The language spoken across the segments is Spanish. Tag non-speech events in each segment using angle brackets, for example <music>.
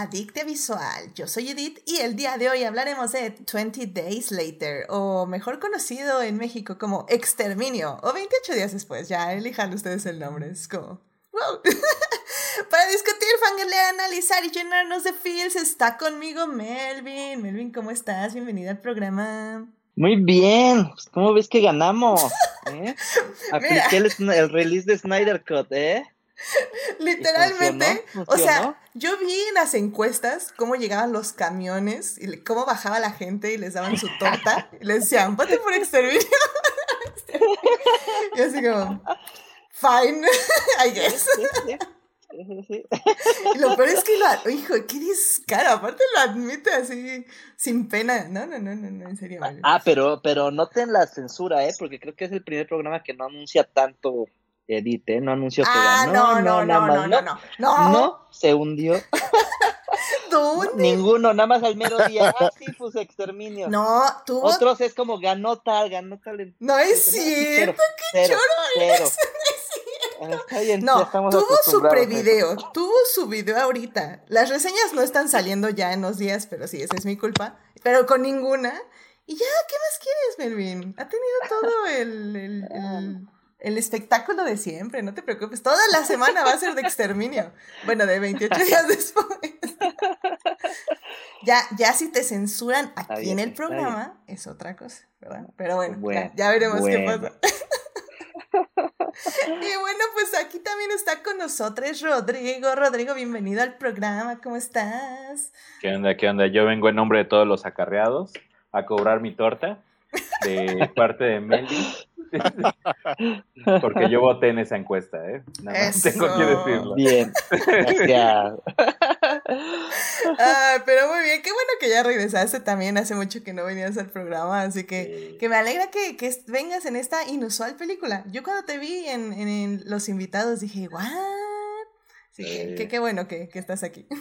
Adicte Visual. Yo soy Edith y el día de hoy hablaremos de 20 Days Later, o mejor conocido en México como Exterminio, o 28 días después, ya elijan ustedes el nombre, es como... Wow. <laughs> Para discutir, fangirlear, analizar y llenarnos de feels está conmigo Melvin. Melvin, ¿cómo estás? Bienvenida al programa. Muy bien, pues, ¿cómo ves que ganamos? <laughs> ¿Eh? Apliqué el, el, release de Snyder Cut, ¿eh? <laughs> Literalmente, o sea, yo vi en las encuestas cómo llegaban los camiones y cómo bajaba la gente y les daban su torta y les decían, vote por exterminio. <laughs> y así como, fine, <laughs> I guess. lo peor es que lo, hijo, qué descaro, aparte lo admite así, sin pena. No, no, no, no, no en serio. Ah, pero, pero noten la censura, ¿eh? Porque creo que es el primer programa que no anuncia tanto Edith, ¿eh? No anunció que ah, ganó. No, no, no, no, no, no, no, no. se hundió. <laughs> ¿Dónde? Ninguno, nada más al mero día. Ah, sí, pues exterminio. No, tú. Otros es como ganó tal, ganó tal. <laughs> No es cierto, qué choro eres. No, tuvo su prevideo, tuvo su video ahorita. Las reseñas no están saliendo ya en los días, pero sí, esa es mi culpa. Pero con ninguna. Y ya, ¿qué más quieres, Melvin? Ha tenido todo el, el, el el espectáculo de siempre, no te preocupes. Toda la semana va a ser de exterminio. Bueno, de 28 días <laughs> después. ya, ya si te censuran aquí en el programa, es otra cosa, ¿verdad? Pero bueno, ya, veremos qué pasa. <laughs> y bueno, pues aquí también está con nosotros Rodrigo. Rodrigo, bienvenido al programa, ¿cómo estás? ¿Qué onda? ¿Qué onda? Yo vengo en nombre de todos los acarreados a cobrar mi torta de parte de Meli <laughs> Porque yo voté en esa encuesta, ¿eh? Nada más tengo que decirlo. Bien, gracias. <laughs> Ah, pero muy bien, qué bueno que ya regresaste también. Hace mucho que no venías al programa, así que, que me alegra que, que, vengas en esta inusual película. Yo cuando te vi en, en, Los Invitados dije, ¿what? Así que, qué bueno que, que, estás aquí. <laughs>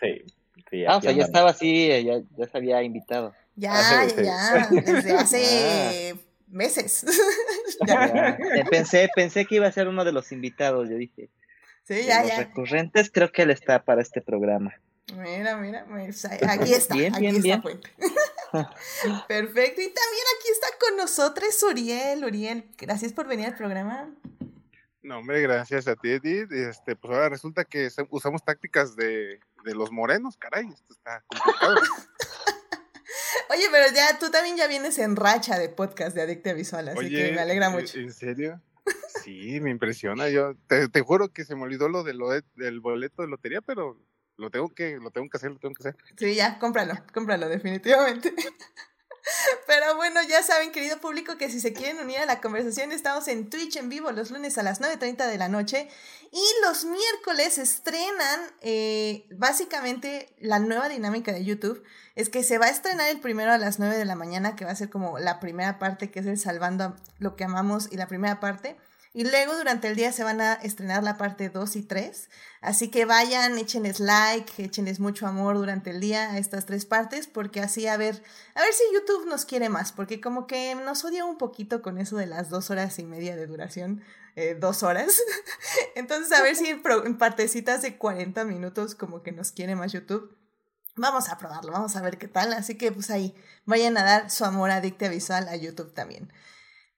Sí. sí ah, o sea, ya estaba así, ya, ya se había invitado. Ya, ya, ya, <laughs> desde hace ah meses. <laughs> Pensé, pensé que iba a ser uno de los invitados, yo dije. Sí, ya, los recurrentes, creo que él está para este programa. Mira, mira, pues, aquí está, bien, aquí bien, está bien. <laughs> Perfecto, y también aquí está con nosotros Uriel. Uriel, gracias por venir al programa. No, hombre, gracias a ti, Edith. Este, pues ahora resulta que usamos tácticas de, de los morenos, caray, esto está complicado. <laughs> Oye, pero ya tú también ya vienes en racha de podcast de Adicte Visual, así que me alegra mucho. ¿En serio? <laughs> Sí, me impresiona. Yo te, te juro que se me olvidó lo, de lo del boleto de lotería, pero lo tengo que lo tengo que hacer, lo tengo que hacer. Sí, ya, cómpralo, cómpralo definitivamente. <laughs> Pero bueno, ya saben, querido público, que si se quieren unir a la conversación, estamos en Twitch en vivo los lunes a las 9.30 de la noche y los miércoles estrenan eh, básicamente la nueva dinámica de YouTube. Es que se va a estrenar el primero a las 9 de la mañana, que va a ser como la primera parte, que es el Salvando lo que amamos y la primera parte. Y luego durante el día se van a estrenar la parte 2 y 3. Así que vayan, échenles like, échenles mucho amor durante el día a estas tres partes, porque así a ver, a ver si YouTube nos quiere más, porque como que nos odia un poquito con eso de las dos horas y media de duración, eh, dos horas. <laughs> Entonces a ver si en, partecitas de 40 minutos como que nos quiere más YouTube. Vamos a probarlo, vamos a ver qué tal. Así que pues ahí, vayan a dar su amor adicte visual a YouTube también.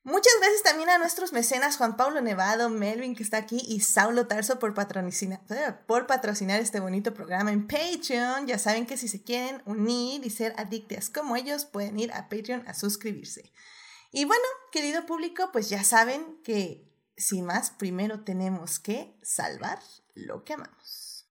Muchas gracias también a nuestros mecenas Juan Pablo Nevado, Melvin que está aquí y Saulo Tarso por patrocinar, por patrocinar este bonito programa en Patreon. Ya saben que si se quieren unir y ser adictas como ellos, pueden ir a Patreon a suscribirse. Y bueno, querido público, pues ya saben que sin más, primero tenemos que salvar lo que amamos.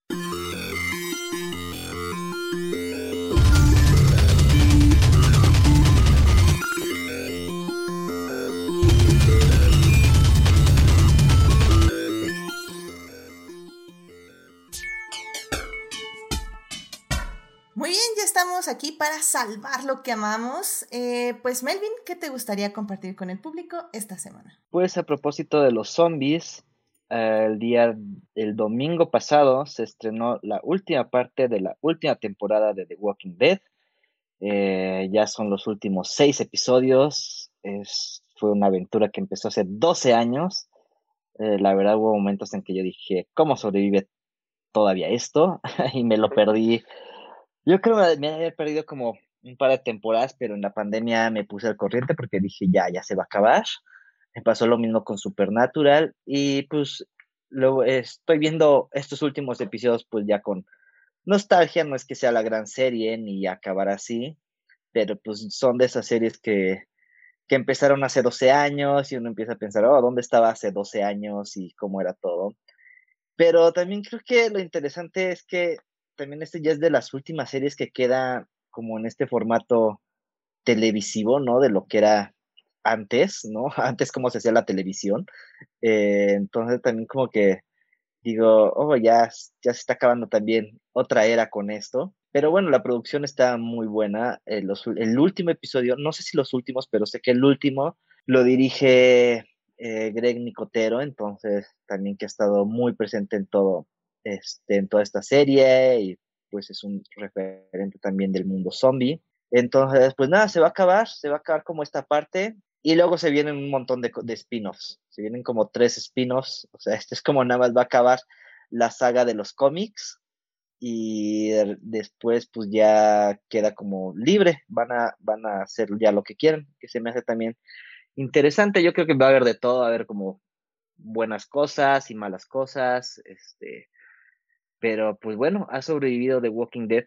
Estamos aquí para salvar lo que amamos. Eh, pues Melvin, ¿qué te gustaría compartir con el público esta semana? Pues a propósito de los zombies, eh, el día, el domingo pasado se estrenó la última parte de la última temporada de The Walking Dead. Eh, ya son los últimos seis episodios. Es, fue una aventura que empezó hace 12 años. la verdad hubo momentos en que yo dije, ¿cómo sobrevive todavía esto <laughs> y me lo perdí. Yo creo que me había perdido como un par de temporadas, pero en la pandemia me puse al corriente porque dije, ya, ya se va a acabar. Me pasó lo mismo con Supernatural y pues luego estoy viendo estos últimos episodios pues ya con nostalgia, no es que sea la gran serie ni acabar así, pero pues son de esas series que, que empezaron hace 12 años y uno empieza a pensar, oh, ¿dónde estaba hace 12 años y cómo era todo? Pero también creo que lo interesante es que también este ya es de las últimas series que queda como en este formato televisivo, ¿no? De lo que era antes, ¿no? <laughs> Antes cómo se hacía la televisión. Eh, entonces también como que digo, oh, ya, ya se está acabando también otra era con esto. Pero bueno, la producción está muy buena. Eh, el último episodio, no sé si los últimos, pero sé que el último lo dirige eh, Greg Nicotero, entonces también que ha estado muy presente en todo, este, en toda esta serie y pues es un referente también del mundo zombie. Entonces, pues nada, se va a acabar, se va a acabar como esta parte. Y luego se vienen un montón de, de spin-offs, se vienen como tres spin-offs, o sea, este es como nada más va a acabar la saga de los cómics. Y después pues ya queda como libre, van a, van a hacer ya lo que quieran, que se me hace también interesante, yo creo que va a haber de todo, a haber como buenas cosas y malas cosas, este, pero pues bueno, ha sobrevivido The Walking Dead,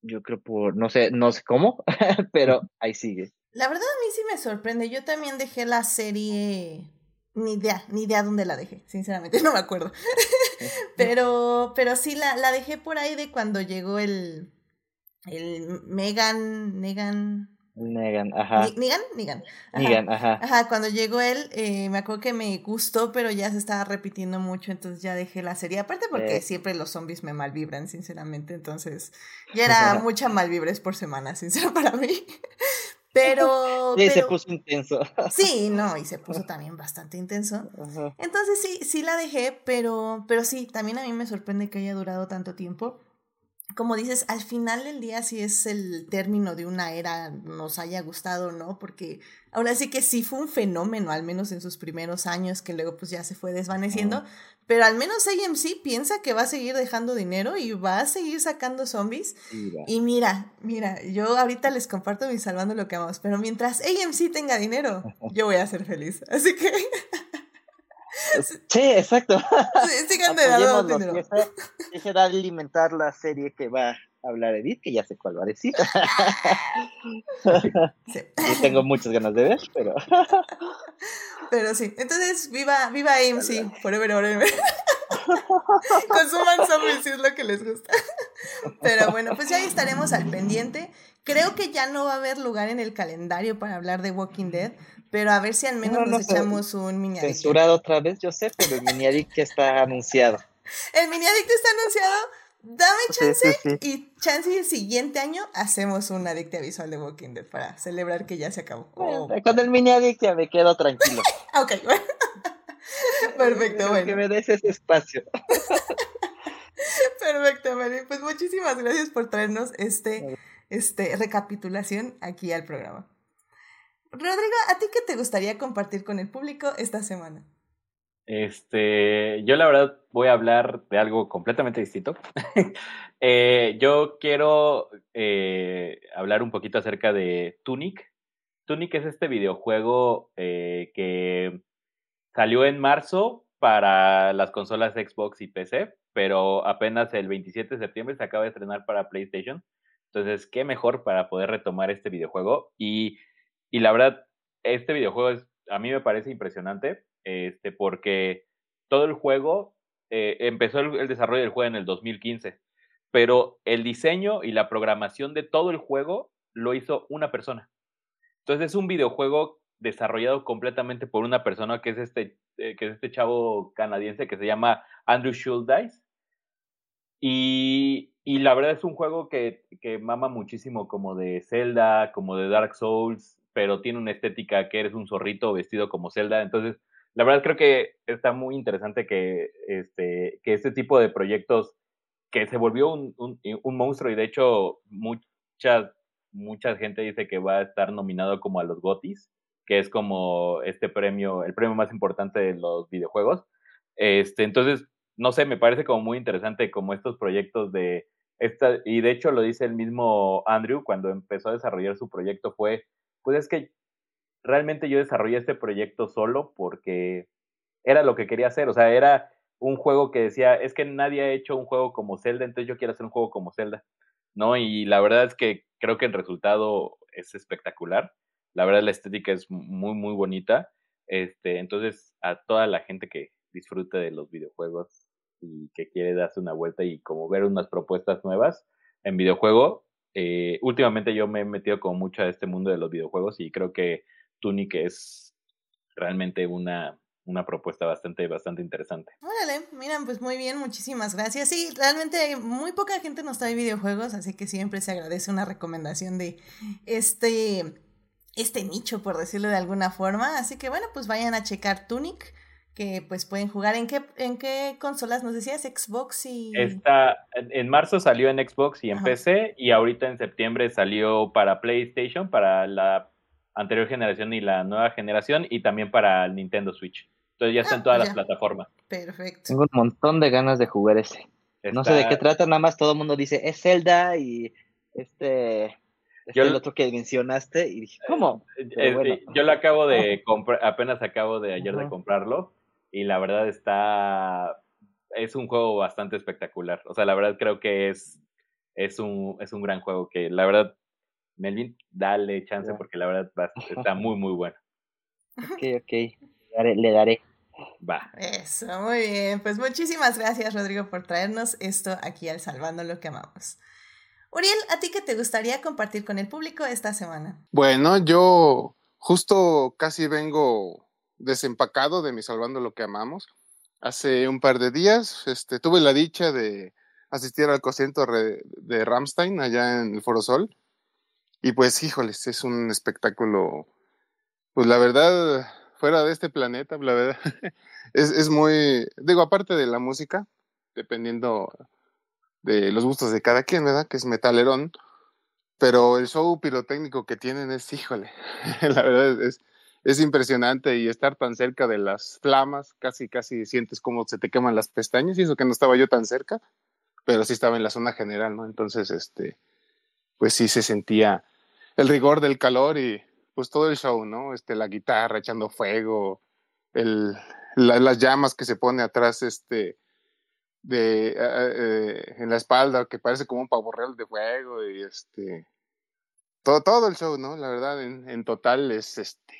yo creo por, no sé, no sé cómo, <laughs> pero <laughs> ahí sigue. La verdad a mí sí me sorprende, yo también dejé la serie ni idea, ni idea dónde la dejé, sinceramente, <laughs> no me acuerdo. pero, pero sí la, la dejé por ahí de cuando llegó el, el Megan, Negan. Negan, ajá. Negan, Negan. Negan, ajá. Ajá, cuando llegó él, eh, me acuerdo que me gustó, pero ya se estaba repitiendo mucho, entonces ya dejé la serie. Aparte porque eh. siempre los zombies me malvibran, sinceramente, entonces ya era <laughs> mucha malvibres por semana, sincero para mí. <laughs> Pero. Sí, se puso intenso. <laughs> Sí, no, y se puso también bastante intenso. Entonces sí, sí la dejé, pero, pero sí, también a mí me sorprende que haya durado tanto tiempo. Como dices, al final del día, si es el término de una era, nos haya gustado, ¿no? Porque ahora sí que sí fue un fenómeno, al menos en sus primeros años, que luego pues ya se fue desvaneciendo, pero al menos AMC piensa que va a seguir dejando dinero y va a seguir sacando zombies. Y mira, mira, yo ahorita les comparto mi salvando lo que amamos, pero mientras AMC tenga dinero, <laughs> yo voy a ser feliz. Así que... <laughs> Sí, exacto. Sí, sigan de dando dinero. Da alimentar la serie que va a hablar Edith, que ya sé cuál va a decir. Sí. Y tengo muchas ganas de ver, pero... Pero sí, entonces viva, viva AMC, forever, forever. Consuman zombies si es lo que les gusta. Pero bueno, pues ya estaremos al pendiente. Creo que ya no va a haber lugar en el calendario para hablar de Walking Dead, pero a ver si al menos nos echamos un mini Censurado otra vez, yo sé, pero el mini addict está anunciado. <laughs> El mini addict está anunciado Dame chance y chance y el siguiente año hacemos un adictia visual de Walking Dead para celebrar que ya se acabó. Oh, con el mini adictia me quedo tranquilo. <laughs> ok, bueno. <laughs> Perfecto, bueno. Que me des ese espacio. Perfecto, Mari. Pues muchísimas gracias por traernos este, este recapitulación aquí al programa. Rodrigo, ¿a ti qué te gustaría compartir con el público esta semana? Este, yo la verdad voy a hablar de algo completamente distinto. <laughs> Eh, yo quiero eh, hablar un poquito acerca de Tunic. Tunic es este videojuego eh, que salió en marzo para las consolas Xbox y PC, pero apenas el 27 de septiembre se acaba de estrenar para PlayStation. Entonces, qué mejor para poder retomar este videojuego. Y, y la verdad, este videojuego es, a mí me parece impresionante este, porque todo el juego, eh, empezó el, desarrollo del juego en el 2015, pero el diseño y la programación de todo el juego lo hizo una persona. Entonces es un videojuego desarrollado completamente por una persona que es este, eh, que es este chavo canadiense que se llama Andrew Schuldice. Y, y la verdad es un juego que, que mama muchísimo como de Zelda, como de Dark Souls, pero tiene una estética que eres un zorrito vestido como Zelda. Entonces, la verdad creo que está muy interesante que este, que este tipo de proyectos que se volvió un, un, monstruo y de hecho mucha, mucha gente dice que va a estar nominado como a los GOTIS, que es como este premio, el premio más importante de los videojuegos. Este, entonces, no sé, me parece como muy interesante como estos proyectos de esta, y de hecho lo dice el mismo Andrew cuando empezó a desarrollar su proyecto fue, pues es que realmente yo desarrollé este proyecto solo porque era lo que quería hacer, o sea, era un juego que decía, es que nadie ha hecho un juego como Zelda, entonces yo quiero hacer un juego como Zelda, ¿no? Y la verdad es que creo que el resultado es espectacular, la verdad la estética es muy, muy bonita, este, entonces a toda la gente que disfrute de los videojuegos y que quiere darse una vuelta y como ver unas propuestas nuevas en videojuego, eh, últimamente yo me he metido como mucho a este mundo de los videojuegos y creo que Tunic es realmente una, una propuesta bastante, bastante interesante. Órale, miran, pues muy bien, muchísimas gracias. Sí, realmente muy poca gente nos trae videojuegos, así que siempre se agradece una recomendación de este, este nicho, por decirlo de alguna forma. Así que bueno, pues vayan a checar Tunic, que pues pueden jugar. ¿En qué, en qué consolas nos decías? Xbox y... Está, en marzo salió en Xbox y en PC, y ahorita en septiembre salió para PlayStation, para la anterior generación y la nueva generación, y también para el Nintendo Switch. Entonces ya está en ah, todas las plataformas. Perfecto. Tengo un montón de ganas de jugar ese. No sé de qué trata, nada más todo el mundo dice, es Zelda y este, este el otro que mencionaste, y dije, ¿cómo? Eh, eh, yo lo acabo de comprar, apenas acabo de ayer de comprarlo, y la verdad está, es un juego bastante espectacular. O sea, la verdad creo que es, es un, es un gran juego que la verdad Melvin, dale chance porque la verdad está muy, muy bueno. Ok, ok, le daré. Le daré. Va. Eso, muy bien. Pues muchísimas gracias, Rodrigo, por traernos esto aquí al Salvando lo que amamos. Uriel, ¿a ti qué te gustaría compartir con el público esta semana? Bueno, yo justo casi vengo desempacado de mi Salvando lo que amamos. Hace un par de días este, tuve la dicha de asistir al concierto de Ramstein allá en el Foro Sol y pues, híjoles, es un espectáculo, pues la verdad, fuera de este planeta, la verdad, <laughs> es, es muy, digo, aparte de la música, dependiendo de los gustos de cada quien, ¿verdad? Que es metalerón, pero el show pirotécnico que tienen es, híjole, <laughs> la verdad es, es impresionante y estar tan cerca de las flamas, casi, casi sientes como se te queman las pestañas y eso que no estaba yo tan cerca, pero sí estaba en la zona general, ¿no? Entonces, este, pues sí se sentía el rigor del calor y pues todo el show, ¿no? Este, la guitarra echando fuego, el, las llamas que se pone atrás, este, de, eh, en la espalda, que parece como un pavo real de fuego y este, todo, todo el show, ¿no? La verdad, en, en total es, este,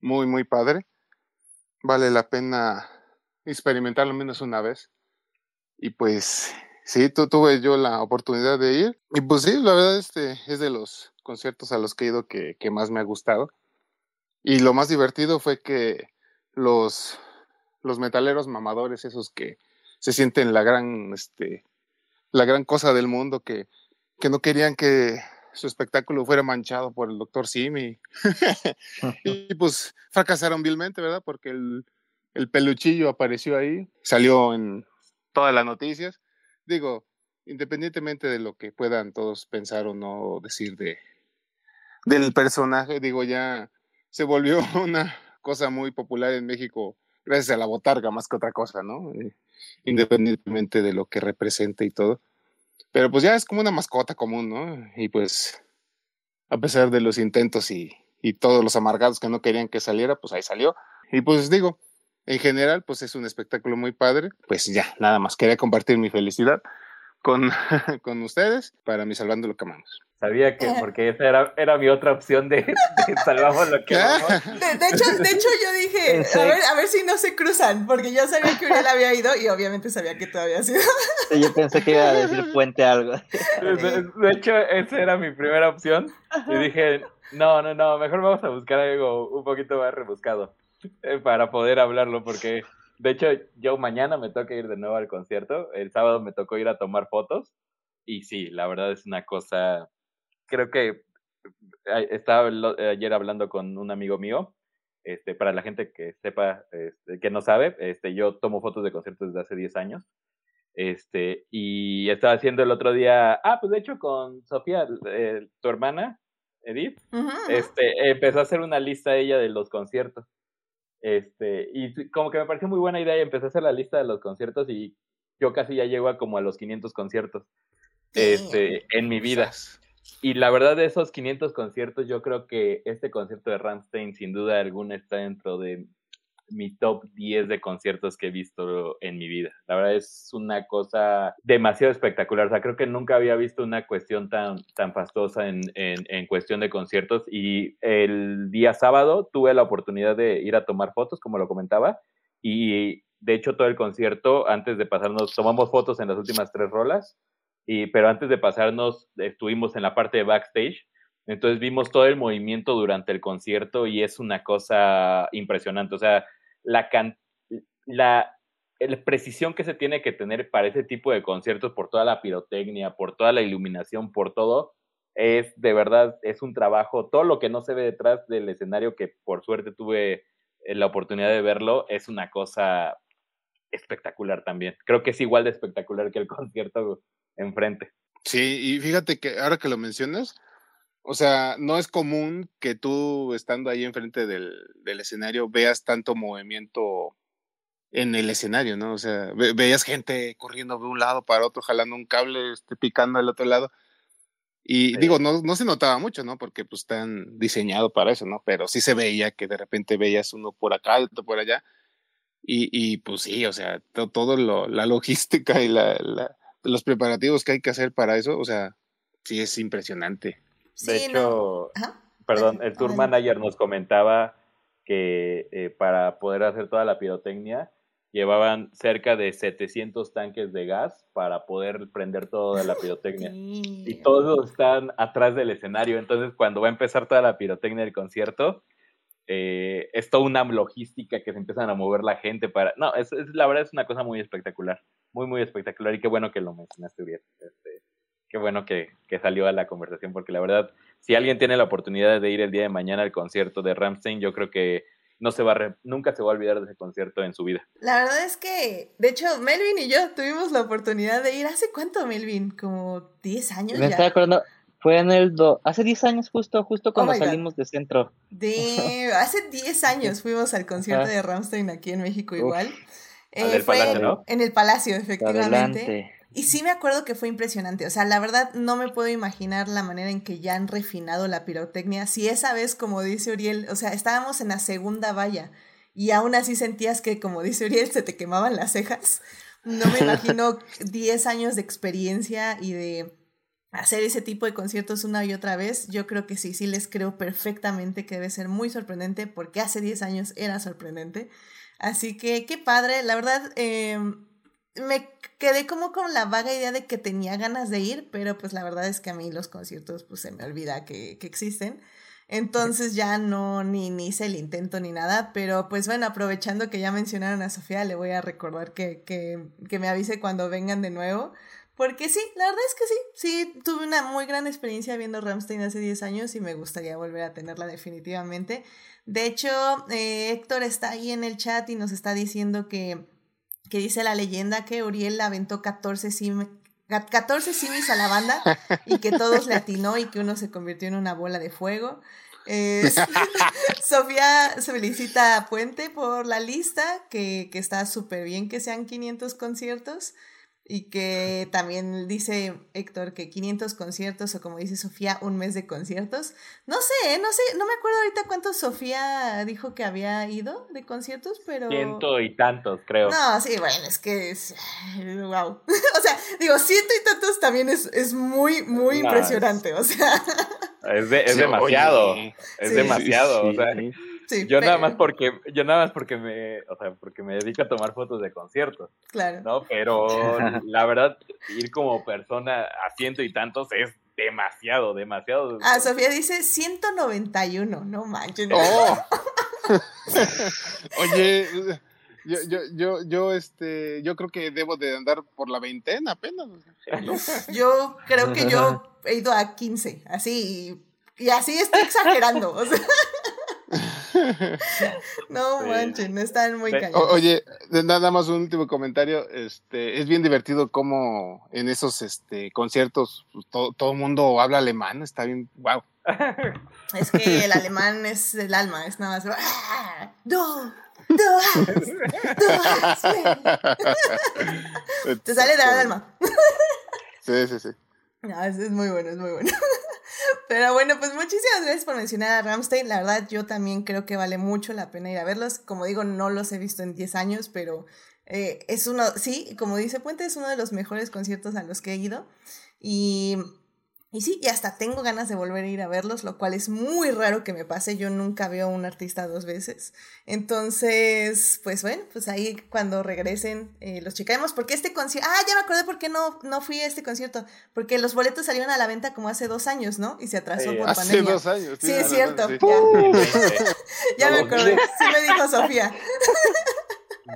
muy, muy padre. Vale la pena experimentarlo menos una vez. Y pues, sí, tuve yo la oportunidad de ir. Y pues sí, la verdad, este, es de los conciertos a los que he ido que, más me ha gustado. Y lo más divertido fue que los, los metaleros mamadores, esos que se sienten la gran, este, la gran cosa del mundo, que, que no querían que su espectáculo fuera manchado por el doctor Simi. <laughs> y pues fracasaron vilmente, ¿verdad? Porque el, el peluchillo apareció ahí, salió en todas las noticias. Digo, independientemente de lo que puedan todos pensar o no decir de, del personaje, digo, ya se volvió <laughs> una cosa muy popular en México gracias a la botarga más que otra cosa, ¿no? Eh, independientemente de lo que represente y todo. Pero pues ya es como una mascota común, ¿no? Y pues a pesar de los intentos y, y todos los amargados que no querían que saliera, pues ahí salió. Y pues digo, en general, pues es un espectáculo muy padre. Pues ya, nada más quería compartir mi felicidad con, <laughs> con ustedes para mi Salvando lo que amamos. Sabía que, <laughs> porque esa era, era mi otra opción de, salvamos lo <laughs> que amamos. De, hecho, de hecho, yo dije, a ver, a ver si no se cruzan, porque yo sabía que Uriel había ido y obviamente sabía que tú habías ido. yo pensé que iba a decir puente algo. De, hecho, esa era mi primera opción. Y dije, no, no, no, mejor vamos a buscar algo un poquito más rebuscado eh, para poder hablarlo, porque de hecho, yo mañana me toca ir de nuevo al concierto. El sábado me tocó ir a tomar fotos. Y sí, la verdad es una cosa. Creo que estaba ayer hablando con un amigo mío. Este, para la gente que sepa, este, que no sabe, este, yo tomo fotos de conciertos desde hace 10 años. Este, y estaba haciendo el otro día, ah, pues de hecho con Sofía, eh, tu hermana, Edith, este, empezó a hacer una lista ella de los conciertos Este, y como que me pareció muy buena idea y empecé a hacer la lista de los conciertos y yo casi ya llego a como a los 500 conciertos este, en mi vida. Y la verdad de esos 500 conciertos, yo creo que este concierto de Ramstein sin duda alguna está dentro de mi top 10 de conciertos que he visto en mi vida. La verdad es una cosa demasiado espectacular. O sea, creo que nunca había visto una cuestión tan, tan fastosa en, en, en, cuestión de conciertos. Y el día sábado tuve la oportunidad de ir a tomar fotos, como lo comentaba. Y de hecho, todo el concierto, antes de pasarnos, tomamos fotos en las últimas tres rolas. Y, pero antes de pasarnos, estuvimos en la parte de backstage entonces vimos todo el movimiento durante el concierto y es una cosa impresionante. O sea, la, la, la precisión que se tiene que tener para ese tipo de conciertos por toda la pirotecnia, por toda la iluminación, por todo, es de verdad, es un trabajo, todo lo que no se ve detrás del escenario, que por suerte tuve eh, la oportunidad de verlo, es una cosa espectacular también. Creo que es igual de espectacular que el <laughs> concierto enfrente. Sí, y fíjate que ahora que lo mencionas, o sea, no es común que tú estando ahí enfrente del, del escenario veas tanto movimiento en el escenario, ¿no? O sea, ve, veías gente corriendo de un lado para otro, jalando un cable, este, picando al otro lado. Y sí. digo, no, no se notaba mucho, ¿no? Porque pues están diseñados para eso, ¿no? Pero sí se veía que de repente veías uno por acá, otro por allá. Y, y pues sí, o sea, todo, todo lo, la logística y la, la, los preparativos que hay que hacer para eso, o sea, sí es impresionante. De hecho, no. perdón, el tour manager nos comentaba que eh, para poder hacer toda la pirotecnia llevaban cerca de 700 tanques de gas para poder prender toda la pirotecnia. Sí. Y todos están atrás del escenario. Entonces, cuando va a empezar toda la pirotecnia del concierto, eh, es toda una logística que se empiezan a mover la gente para... No, es, es, la verdad es una cosa muy espectacular. Muy, muy espectacular. Y qué bueno que lo mencionaste, Uriel. Este, qué bueno que, que, salió a la conversación, porque la verdad, si alguien tiene la oportunidad de ir el día de mañana al concierto de Ramstein, yo creo que no se va a re, nunca se va a olvidar de ese concierto en su vida. La verdad es que, de hecho, Melvin y yo tuvimos la oportunidad de ir. ¿Hace cuánto, Melvin? ¿Como 10 años? Me ya? estaba acordando, fue en el. Do, hace 10 años, justo, justo cuando oh salimos de centro. De, hace 10 años <laughs> fuimos al concierto de Ramstein aquí en México, igual. Eh, el Palacio, ¿no? En el Palacio, efectivamente. Adelante. Y sí me acuerdo que fue impresionante. O sea, la verdad no me puedo imaginar la manera en que ya han refinado la pirotecnia. Si esa vez, como dice Uriel, o sea, estábamos en la segunda valla y aún así sentías que, como dice Uriel, se te quemaban las cejas. No me imagino <laughs> 10 años de experiencia y de hacer ese tipo de conciertos una y otra vez. Yo creo que sí, sí les creo perfectamente que debe ser muy sorprendente porque hace 10 años era sorprendente. Así que qué padre, la verdad. Eh, me quedé como con la vaga idea de que tenía ganas de ir, pero pues la verdad es que a mí los conciertos pues se me olvida que, que existen. Entonces ya no ni, ni hice el intento ni nada, pero pues bueno, aprovechando que ya mencionaron a Sofía, le voy a recordar que, que, que me avise cuando vengan de nuevo. Porque sí, la verdad es que sí, sí, tuve una muy gran experiencia viendo Ramstein hace 10 años y me gustaría volver a tenerla definitivamente. De hecho, eh, Héctor está ahí en el chat y nos está diciendo que que dice la leyenda que Uriel aventó 14 simis 14 simis a la banda y que todos le atinó y que uno se convirtió en una bola de fuego. Eh, <laughs> <laughs> Sofía se felicita a Puente por la lista, que, que está súper bien que sean 500 conciertos. Y que también dice Héctor que 500 conciertos o como dice Sofía, un mes de conciertos. No sé, no sé, no me acuerdo ahorita cuántos Sofía dijo que había ido de conciertos, pero... Ciento y tantos, creo. No, sí, bueno, es que es... Wow. <laughs> o sea, digo, ciento y tantos también es, es muy, muy no, impresionante, es... o sea... Es, de, es sí, demasiado, oye. es sí, demasiado, sí, o sea... Sí, yo pero... nada más porque yo nada más porque me o sea porque me dedico a tomar fotos de conciertos claro no pero <laughs> la verdad ir como persona a ciento y tantos es demasiado demasiado ah Sofía dice 191 no manches oh. <laughs> <laughs> oye yo, yo, yo, yo, este, yo creo que debo de andar por la veintena apenas. Yo creo que yo he ido a 15, así, y así estoy exagerando. O sea. <laughs> no manchen, están muy cañones. Oye, nada más un último comentario. Este, es bien divertido cómo en esos este, conciertos pues, todo, el mundo habla alemán. Está bien, wow. <laughs> Es que <laughs> el alemán es el alma, es nada más. ¡Ah! Te sale del alma. Sí, sí, sí. No, es muy bueno, es muy bueno. Pero bueno, pues muchísimas gracias por mencionar a Ramstein. La verdad, yo también creo que vale mucho la pena ir a verlos. Como digo, no los he visto en 10 años, pero eh, es uno, sí, como dice Puente, es uno de los mejores conciertos a los que he ido. Y y sí, y hasta tengo ganas de volver a ir a verlos, lo cual es muy raro que me pase. Yo nunca veo a un artista dos veces. Entonces, pues bueno, pues ahí cuando regresen eh, los checaremos. Porque este concierto. Ah, ya me acordé por qué no, no fui a este concierto. Porque los boletos salieron a la venta como hace dos años, ¿no? Y se atrasó por hace pandemia. dos años. Sí, es cierto. Ya, <laughs> me acordé. Sí me dijo Sofía.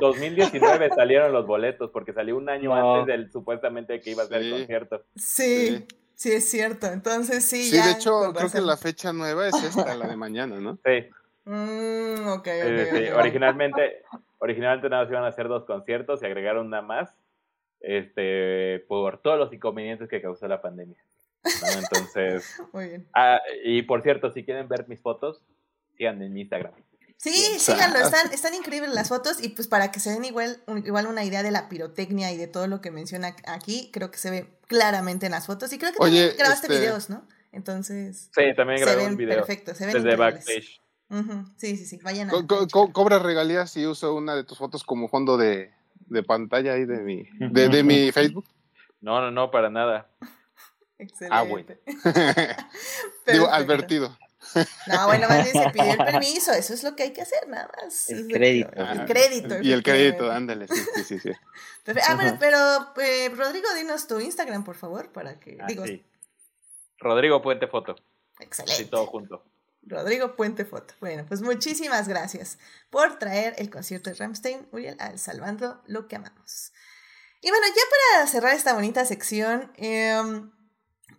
2019 salieron los boletos porque salió un año antes del supuestamente que iba a ser el concierto. sí. Sí, es cierto. Entonces sí. Sí, de hecho, creo que la fecha nueva es esta, la de <laughs> mañana, ¿no? Sí. Mm, ok, Originalmente, originalmente nada más iban a hacer dos conciertos y agregaron una más este, por todos los inconvenientes que causó la pandemia. Entonces. <laughs> Muy bien. Ah, y por cierto, si quieren ver mis fotos, sigan en mi Instagram. Sí, síganlo, <laughs> están, están increíbles las fotos y pues para que se den igual, igual una idea de la pirotecnia y de todo lo que menciona aquí, creo que se ve claramente en las fotos y creo que también grabaste este videos, ¿no? Entonces... Sí, también grabé un video. Perfecto, se ven Desde backstage. Sí, sí, sí, vayan a... cobra regalías si uso una de tus fotos como fondo de, de pantalla ahí de mi, de, de mi Facebook. No, no, no, para nada. <laughs> Excelente. <laughs> Ah, bueno. Digo, advertido. No, bueno, más bien se pidió el <laughs> permiso, eso es lo que hay que hacer, nada más. El crédito. el crédito. Y el crédito, ándale, sí, sí, sí. <laughs> Ah, bueno, pero eh, Rodrigo, dinos tu Instagram, por favor, para que... Ah, digo, Rodrigo Puente Foto. Excelente. Sí, todo junto. Rodrigo Puente Foto. Bueno, pues muchísimas gracias por traer el concierto de Ramstein, Uriel, al Salvando lo que amamos. Y bueno, ya para cerrar esta bonita sección, eh,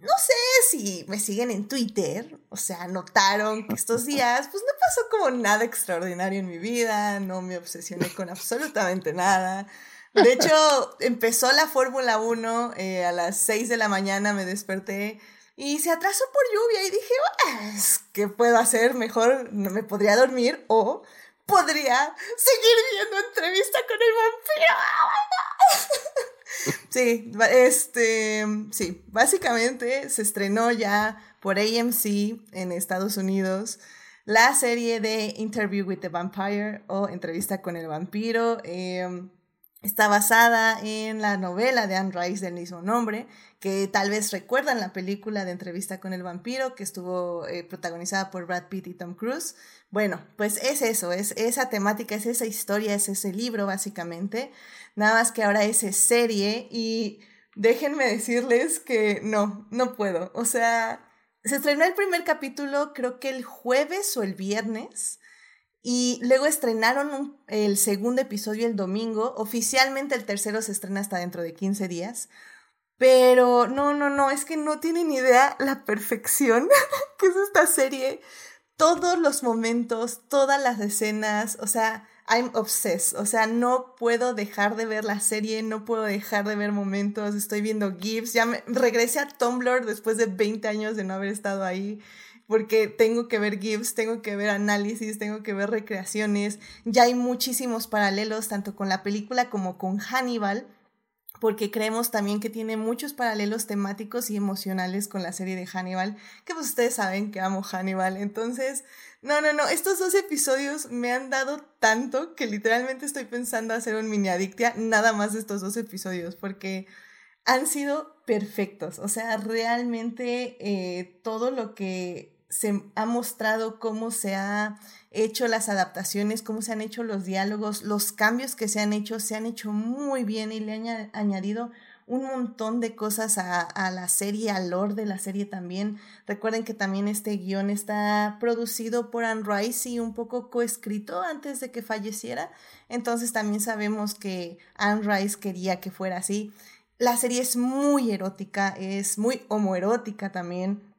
no sé si me siguen en Twitter, o sea, notaron que estos días pues no pasó como nada extraordinario en mi vida, no me obsesioné con absolutamente nada. De hecho, <laughs> empezó la Fórmula 1 eh, a las 6 de la mañana, me desperté y se atrasó por lluvia y dije, ¿qué puedo hacer? Mejor me podría dormir o podría seguir viendo entrevista con el vampiro. <laughs> Sí, este, sí, básicamente se estrenó ya por AMC en Estados Unidos la serie de Interview with the Vampire o Entrevista con el Vampiro. Em, está basada en la novela de Anne Rice del mismo nombre, que tal vez recuerdan la película de Entrevista con el Vampiro, que estuvo eh, protagonizada por Brad Pitt y Tom Cruise. Bueno, pues es eso, es esa temática, es esa historia, es ese libro básicamente. Nada más que ahora es serie y déjenme decirles que no, no puedo. O sea, se estrenó el primer capítulo creo que el jueves o el viernes y luego estrenaron el segundo episodio el domingo. Oficialmente el tercero se estrena hasta dentro de 15 días. Pero no, no, no, es que no tienen idea la perfección <laughs> que es esta serie. Todos los momentos, todas las escenas, o sea, I'm obsessed, o sea, no puedo dejar de ver la serie, no puedo dejar de ver momentos, estoy viendo GIFs, ya me regresé a Tumblr después de 20 años de no haber estado ahí, porque tengo que ver GIFs, tengo que ver análisis, tengo que ver recreaciones, ya hay muchísimos paralelos tanto con la película como con Hannibal, porque creemos también que tiene muchos paralelos temáticos y emocionales con la serie de Hannibal, que pues ustedes saben que amo Hannibal, entonces no, no, no, estos dos episodios me han dado tanto que literalmente estoy pensando hacer un mini adictia nada más de estos dos episodios porque han sido perfectos, o sea, realmente eh, todo lo que se ha mostrado, cómo se ha hecho las adaptaciones, cómo se han hecho los diálogos, los cambios que se han hecho, se han hecho muy bien y le han añadido un montón de cosas a, la serie, al lore de la serie también. Recuerden que también este guion está producido por Anne Rice y un poco coescrito antes de que falleciera. Entonces también sabemos que Anne Rice quería que fuera así. La serie es muy erótica, es muy homoerótica también.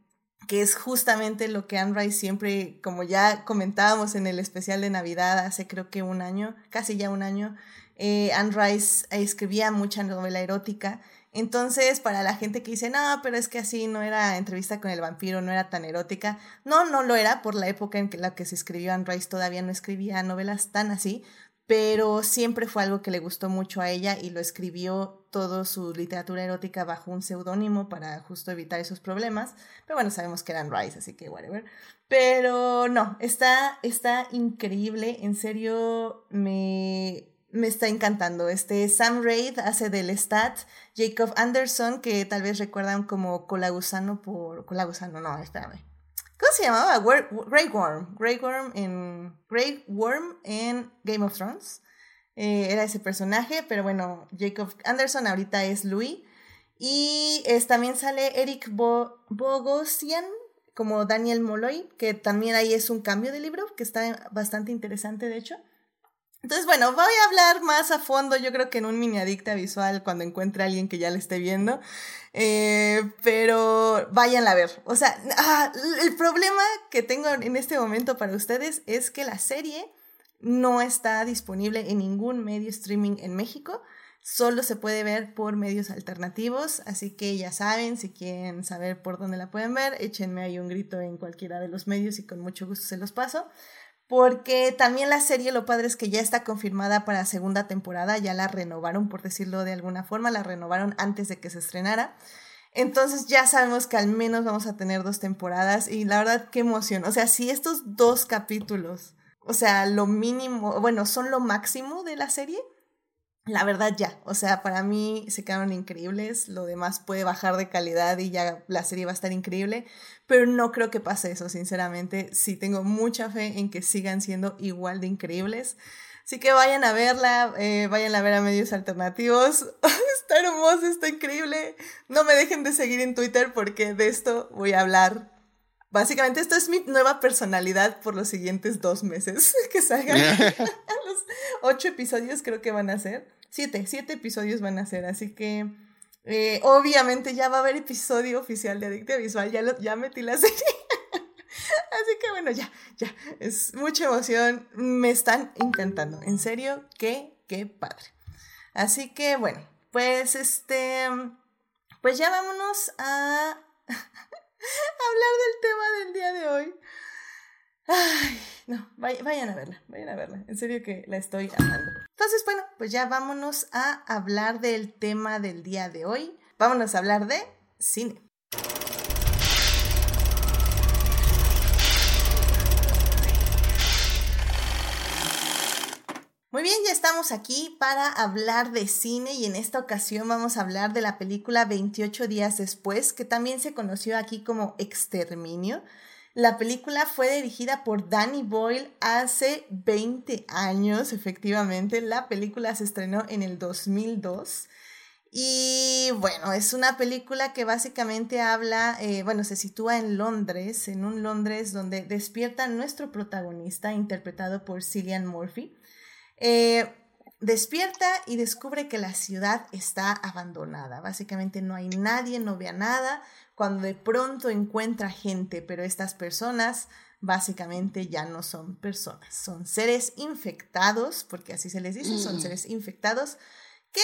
Que es justamente lo que Anne Rice siempre, como ya comentábamos en el especial de Navidad hace creo que un año, casi ya un año, eh, Anne Rice escribía mucha novela erótica. Entonces, para la gente que dice, no, pero es que así no era entrevista con el vampiro, no era tan erótica. No, no lo era por la época en que la que se escribió Anne Rice todavía no escribía novelas tan así, pero siempre fue algo que le gustó mucho a ella y lo escribió toda su literatura erótica bajo un seudónimo para justo evitar esos problemas. Pero bueno, sabemos que eran Rice, así que whatever. Pero no, está, está increíble, en serio me, me está encantando. Este Sam Raid hace del Stat, Jacob Anderson, que tal vez recuerdan como Colagusano por... Colagusano, no, espérame. ¿Cómo se llamaba? Grey Worm. Grey Worm en, Grey Worm en Game of Thrones. Eh, era ese personaje, pero bueno, Jacob Anderson ahorita es Louis. Y es, también sale Eric Bogosian como Daniel Molloy, que también ahí es un cambio de libro, que está bastante interesante, de hecho. Entonces, bueno, voy a hablar más a fondo, yo creo que en un mini adicta visual, cuando encuentre a alguien que ya le esté viendo. Eh, pero vayan a ver. O sea, ah, el problema que tengo en este momento para ustedes es que la serie no está disponible en ningún medio streaming en México. Solo se puede ver por medios alternativos, así que ya saben, si quieren saber por dónde la pueden ver, échenme ahí un grito en cualquiera de los medios y con mucho gusto se los paso porque también la serie lo padre es que ya está confirmada para segunda temporada, ya la renovaron, por decirlo de alguna forma, la renovaron antes de que se estrenara. Entonces ya sabemos que al menos vamos a tener dos temporadas y la verdad qué emoción. O sea, si estos dos capítulos, o sea, lo mínimo, bueno, son lo máximo de la serie, la verdad ya, o sea, para mí se quedaron increíbles, lo demás puede bajar de calidad y ya la serie va a estar increíble, pero no creo que pase eso, sinceramente, sí tengo mucha fe en que sigan siendo igual de increíbles. Así que vayan a verla, eh, vayan a ver a medios alternativos. <laughs> está hermoso, está increíble. No me dejen de seguir en Twitter porque de esto voy a hablar. Básicamente esto es mi nueva personalidad por los siguientes dos meses <laughs> que salgan. <laughs> <laughs> los ocho episodios creo que van a ser. Siete, siete episodios van a ser, así que eh, obviamente ya va a haber episodio oficial de Adicta Visual, ya, ya metí la serie. así que bueno, ya, ya, es mucha emoción, me están encantando, en serio, qué, qué padre. Así que bueno, pues este, pues ya vámonos a hablar del tema del día de hoy. Ay, no, vayan a verla, vayan a verla. En serio que la estoy amando. Entonces, bueno, pues ya vámonos a hablar del tema del día de hoy. Vámonos a hablar de cine. Muy bien, ya estamos aquí para hablar de cine y en esta ocasión vamos a hablar de la película 28 días después, que también se conoció aquí como Exterminio. La película fue dirigida por Danny Boyle hace 20 años, efectivamente. La película se estrenó en el 2002. Y bueno, es una película que básicamente habla, eh, bueno, se sitúa en Londres, en un Londres donde despierta nuestro protagonista, interpretado por Cillian Murphy. Eh, despierta y descubre que la ciudad está abandonada. Básicamente no hay nadie, no ve nada, cuando de pronto encuentra gente, pero estas personas básicamente ya no son personas, son seres infectados, porque así se les dice, son mm. seres infectados, que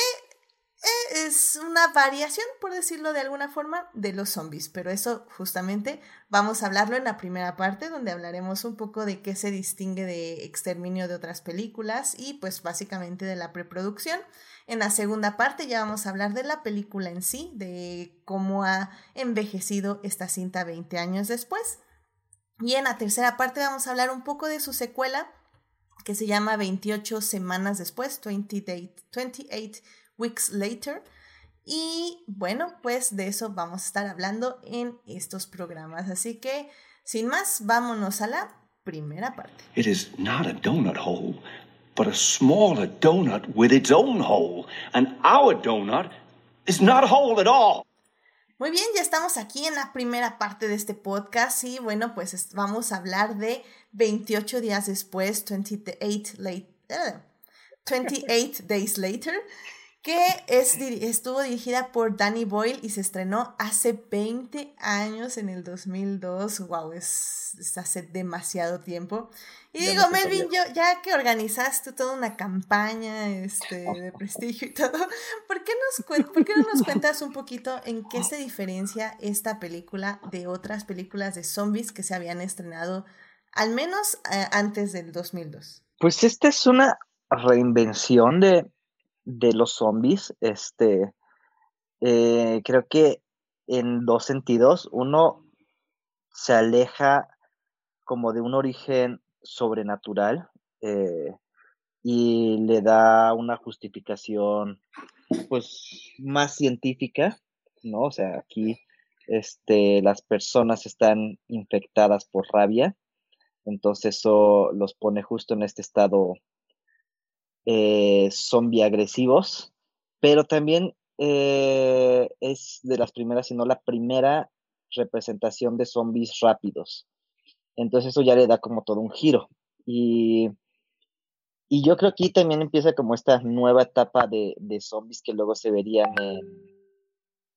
es una variación, por decirlo de alguna forma, de los zombies, pero eso justamente vamos a hablarlo en la primera parte, donde hablaremos un poco de qué se distingue de exterminio de otras películas y pues básicamente de la preproducción. En la segunda parte ya vamos a hablar de la película en sí, de cómo ha envejecido esta cinta 20 años después. Y en la tercera parte vamos a hablar un poco de su secuela, que se llama 28 semanas después, 28, 28 weeks later. Y bueno, pues de eso vamos a estar hablando en estos programas. Así que, sin más, vámonos a la primera parte. It is not a donut hole but a smaller donut with its own hole. And our donut is not whole at all. Muy bien, ya estamos aquí en la primera parte de este podcast y bueno, pues vamos a hablar de 28 días después, 28, late, 28 days later. Que es, estuvo dirigida por Danny Boyle y se estrenó hace 20 años en el 2002. Wow, es, hace demasiado tiempo. Y digo, Melvin, yo, ya que organizaste toda una campaña este, <laughs> de prestigio y todo, ¿por qué, nos ¿por qué no nos cuentas un poquito en qué se diferencia esta película de otras películas de zombies que se habían estrenado al menos eh, antes del 2002? Pues esta es una reinvención de, de los zombies. Este, eh, creo que en dos sentidos. Uno se aleja como de un origen sobrenatural eh, y le da una justificación pues más científica, ¿no? O sea, aquí este, las personas están infectadas por rabia, entonces eso los pone justo en este estado eh, zombie agresivos, pero también eh, es de las primeras, si no la primera representación de zombies rápidos. Entonces eso ya le da como todo un giro. Y, y yo creo que aquí también empieza como esta nueva etapa de, de zombies que luego se verían en,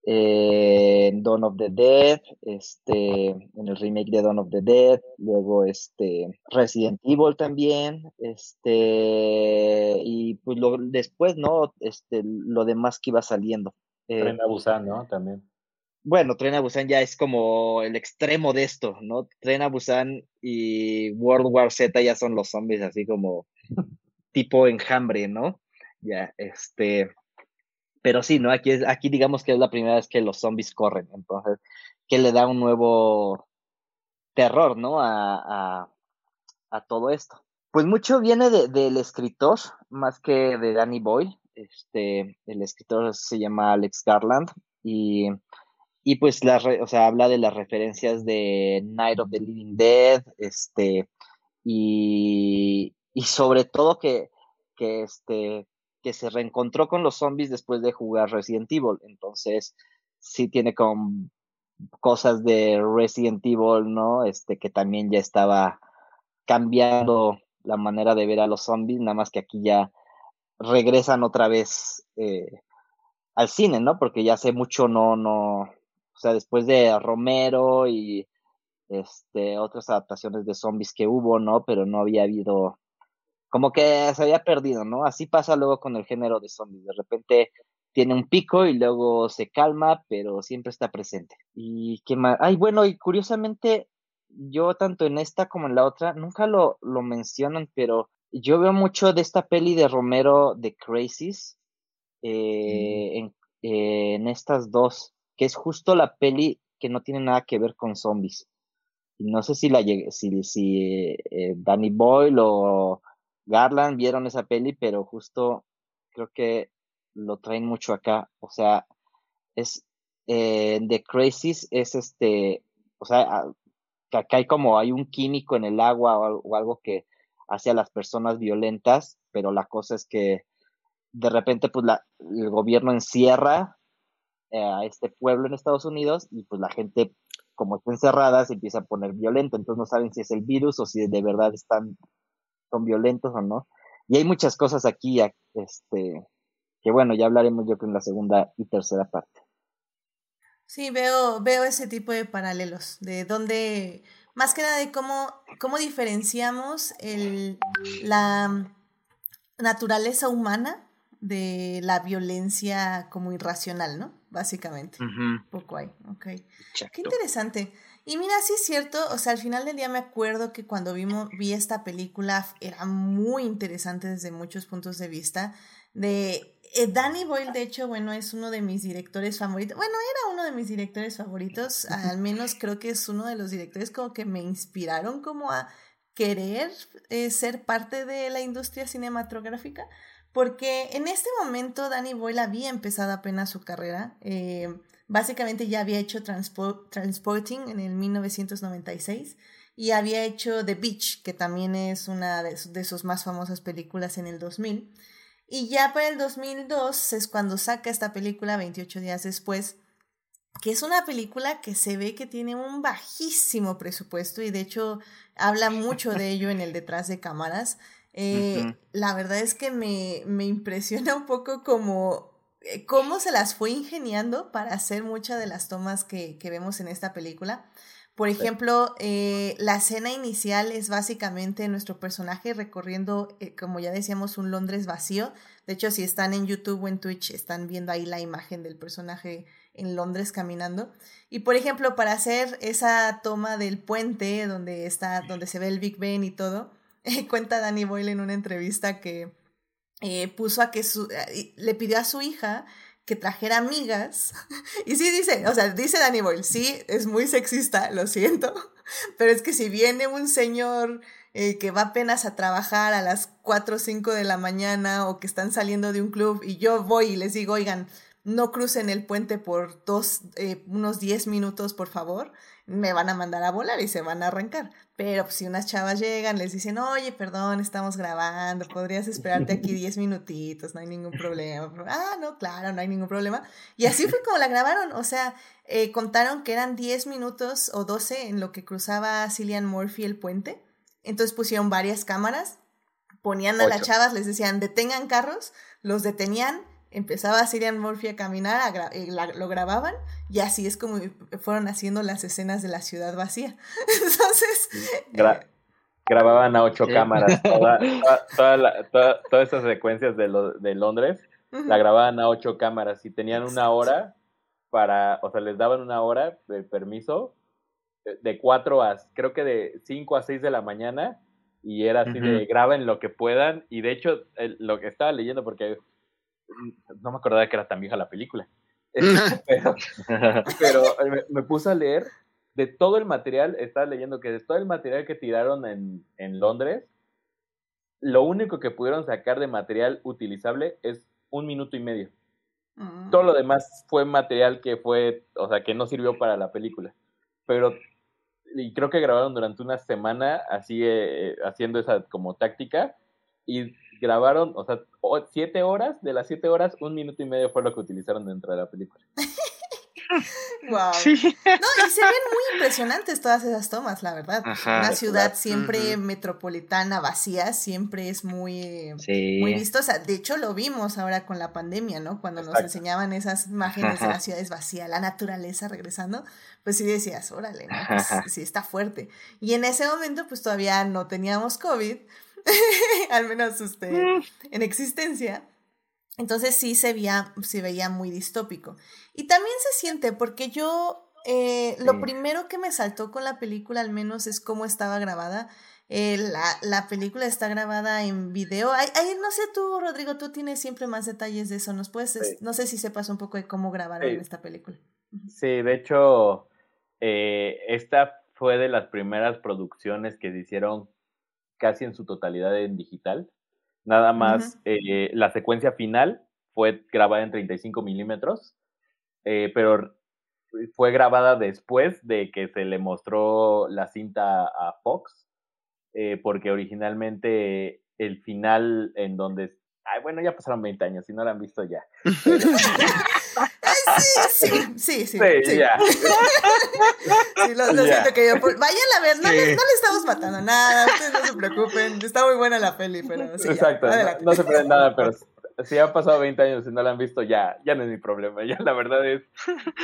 en Dawn of the Dead, este, en el remake de Dawn of the Dead, luego este Resident Evil también, este, y pues lo, después, ¿no? Este, lo demás que iba saliendo. Eh, Tren a Busan, ¿no? También. Bueno, Tren a Busan ya es como el extremo de esto, ¿no? Tren a Busan y World War Z ya son los zombies así como <laughs> tipo enjambre, ¿no? Ya, este, pero sí, ¿no? Aquí, es, aquí digamos que es la primera vez que los zombies corren, entonces, que le da un nuevo terror, ¿no? A, a, todo esto. Pues mucho viene de, del escritor, más que de Danny Boyle. Este, el escritor se llama Alex Garland y, y pues la, o sea, habla de las referencias de Night of the Living Dead, este, y, y sobre todo que, que este, que se reencontró con los zombies después de jugar Resident Evil. Entonces, sí tiene como cosas de Resident Evil, ¿no? Este, que también ya estaba cambiando la manera de ver a los zombies, nada más que aquí ya regresan otra vez eh, al cine, ¿no? Porque ya hace mucho no, no, o sea, después de Romero y este, otras adaptaciones de zombies que hubo, ¿no? Pero no había habido como que se había perdido, ¿no? Así pasa luego con el género de zombies. De repente tiene un pico y luego se calma, pero siempre está presente. Y qué más. Ay, bueno, y curiosamente, yo tanto en esta como en la otra, nunca lo, lo mencionan, pero yo veo mucho de esta peli de Romero de Crazies eh, en, eh, en, estas dos, que es justo la peli que no tiene nada que ver con zombies. No sé si la si, si eh, Danny Boyle o Garland vieron esa peli, pero justo creo que lo traen mucho acá. O sea, es eh, The Crazies es este, o sea, que acá hay como hay un químico en el agua o, algo que hace a las personas violentas, pero la cosa es que de repente pues la, el gobierno encierra eh, a este pueblo en Estados Unidos y pues la gente como está encerrada se empieza a poner violenta, entonces no saben si es el virus o si de verdad están son violentos o no. Y hay muchas cosas aquí, este, que bueno, ya hablaremos yo creo en la segunda y tercera parte. Sí, veo, veo ese tipo de paralelos, de dónde, más que nada de cómo, cómo diferenciamos el, la naturaleza humana de la violencia como irracional, ¿no? Básicamente. Poco hay, ok. Qué interesante. Y mira, sí es cierto, o sea, al final del día me acuerdo que cuando vimos, vi esta película era muy interesante desde muchos puntos de vista. De eh, Danny Boyle, de hecho, bueno, es uno de mis directores favoritos. Bueno, era uno de mis directores favoritos, al menos creo que es uno de los directores como que me inspiraron como a querer eh, ser parte de la industria cinematográfica, porque en este momento Danny Boyle había empezado apenas su carrera. Eh, Básicamente ya había hecho Transporting en el 1996 y había hecho The Beach, que también es una de, sus más famosas películas en el 2000. Y ya para el 2002 es cuando saca esta película, 28 días después, que es una película que se ve que tiene un bajísimo presupuesto y de hecho habla mucho de ello en el detrás de cámaras. Eh, la verdad es que me, me impresiona un poco como cómo se las fue ingeniando para hacer muchas de las tomas que, que vemos en esta película. Por ejemplo, eh, la escena inicial es básicamente nuestro personaje recorriendo, eh, como ya decíamos, un Londres vacío. De hecho, si están en YouTube o en Twitch, están viendo ahí la imagen del personaje en Londres caminando. Y por ejemplo, para hacer esa toma del puente donde está, donde se ve el Big Ben y todo, <laughs> cuenta Danny Boyle en una entrevista que eh, puso a que su, le pidió a su hija que trajera amigas. <laughs> Y sí dice, o sea, dice Danny Boyle, sí, es muy sexista, lo siento, <laughs> pero es que si viene un señor eh, que va apenas a trabajar a las 4 o 5 de la mañana o que están saliendo de un club y yo voy y les digo, oigan, no crucen el puente por dos, eh, unos 10 minutos, por favor, me van a mandar a volar y se van a arrancar. Pero pues, si unas chavas llegan, les dicen, oye, perdón, estamos grabando, podrías esperarte aquí <laughs> 10 minutitos, no hay ningún problema. Ah, no, claro, no hay ningún problema. Y así fue como la grabaron, o sea, eh, contaron que eran 10 minutos o 12 en lo que cruzaba Cillian Murphy el puente. Entonces pusieron varias cámaras, ponían a las chavas, les decían, detengan carros, los detenían empezaba Cillian Murphy a caminar, eh, lo grababan y así es como fueron haciendo las escenas de la ciudad vacía. <laughs> Entonces... Eh, grababan a ocho cámaras, <laughs> toda, toda, todas esas secuencias de, de Londres, la grababan a ocho cámaras y tenían una hora para, o sea, les daban una hora de permiso de cuatro a, creo que de cinco a seis de la mañana y era así de graben lo que puedan y de hecho lo que estaba leyendo porque no me acordaba que era tan vieja la película. <laughs> pero, eh, me, puse a leer de todo el material, estaba leyendo que de todo el material que tiraron en, en Londres, lo único que pudieron sacar de material utilizable es un minuto y medio. Mm. Todo lo demás fue material que fue, o sea, que no sirvió para la película. Pero, y creo que grabaron durante una semana así, eh, haciendo esa como táctica, y grabaron, o sea, siete horas, de las siete horas, un minuto y medio fue lo que utilizaron dentro de la película. <laughs> wow. No, y se ven muy impresionantes todas esas tomas, la verdad. Una ciudad siempre metropolitana, vacía, siempre es muy, muy vistosa. De hecho, lo vimos ahora con la pandemia, ¿no? Cuando nos enseñaban esas imágenes de las ciudades vacías, la naturaleza regresando, pues sí decías, órale, ¿no? Pues sí está fuerte. Y en ese momento, pues todavía no teníamos COVID, <laughs> al menos usted mm. en existencia. Entonces sí se veía, se veía muy distópico. Y también se siente, porque yo, eh, lo primero que me saltó con la película al menos es cómo estaba grabada. Eh, la, la, película está grabada en video. Ay, no sé tú, Rodrigo, tú tienes siempre más detalles de eso. ¿Nos puedes, no sé si sepas un poco de cómo grabaron esta película? Sí, de hecho, eh, esta fue de las primeras producciones que se hicieron casi en su totalidad en digital. Nada más eh, la secuencia final fue grabada en 35 milímetros, eh, pero fue grabada después de que se le mostró la cinta a Fox, eh, porque originalmente el final en donde... Ay, bueno, ya pasaron 20 años, si no la han visto ya. <laughs> <laughs> sí, sí, sí, sí. Ya. lo, siento que yo. Vayan a ver, no, le, estamos matando nada, ustedes no se preocupen. Está muy buena la peli, pero sí. Exacto, no, se pierden nada, pero si han pasado 20 años y no la han visto, ya, ya no es mi problema. Ya la verdad es,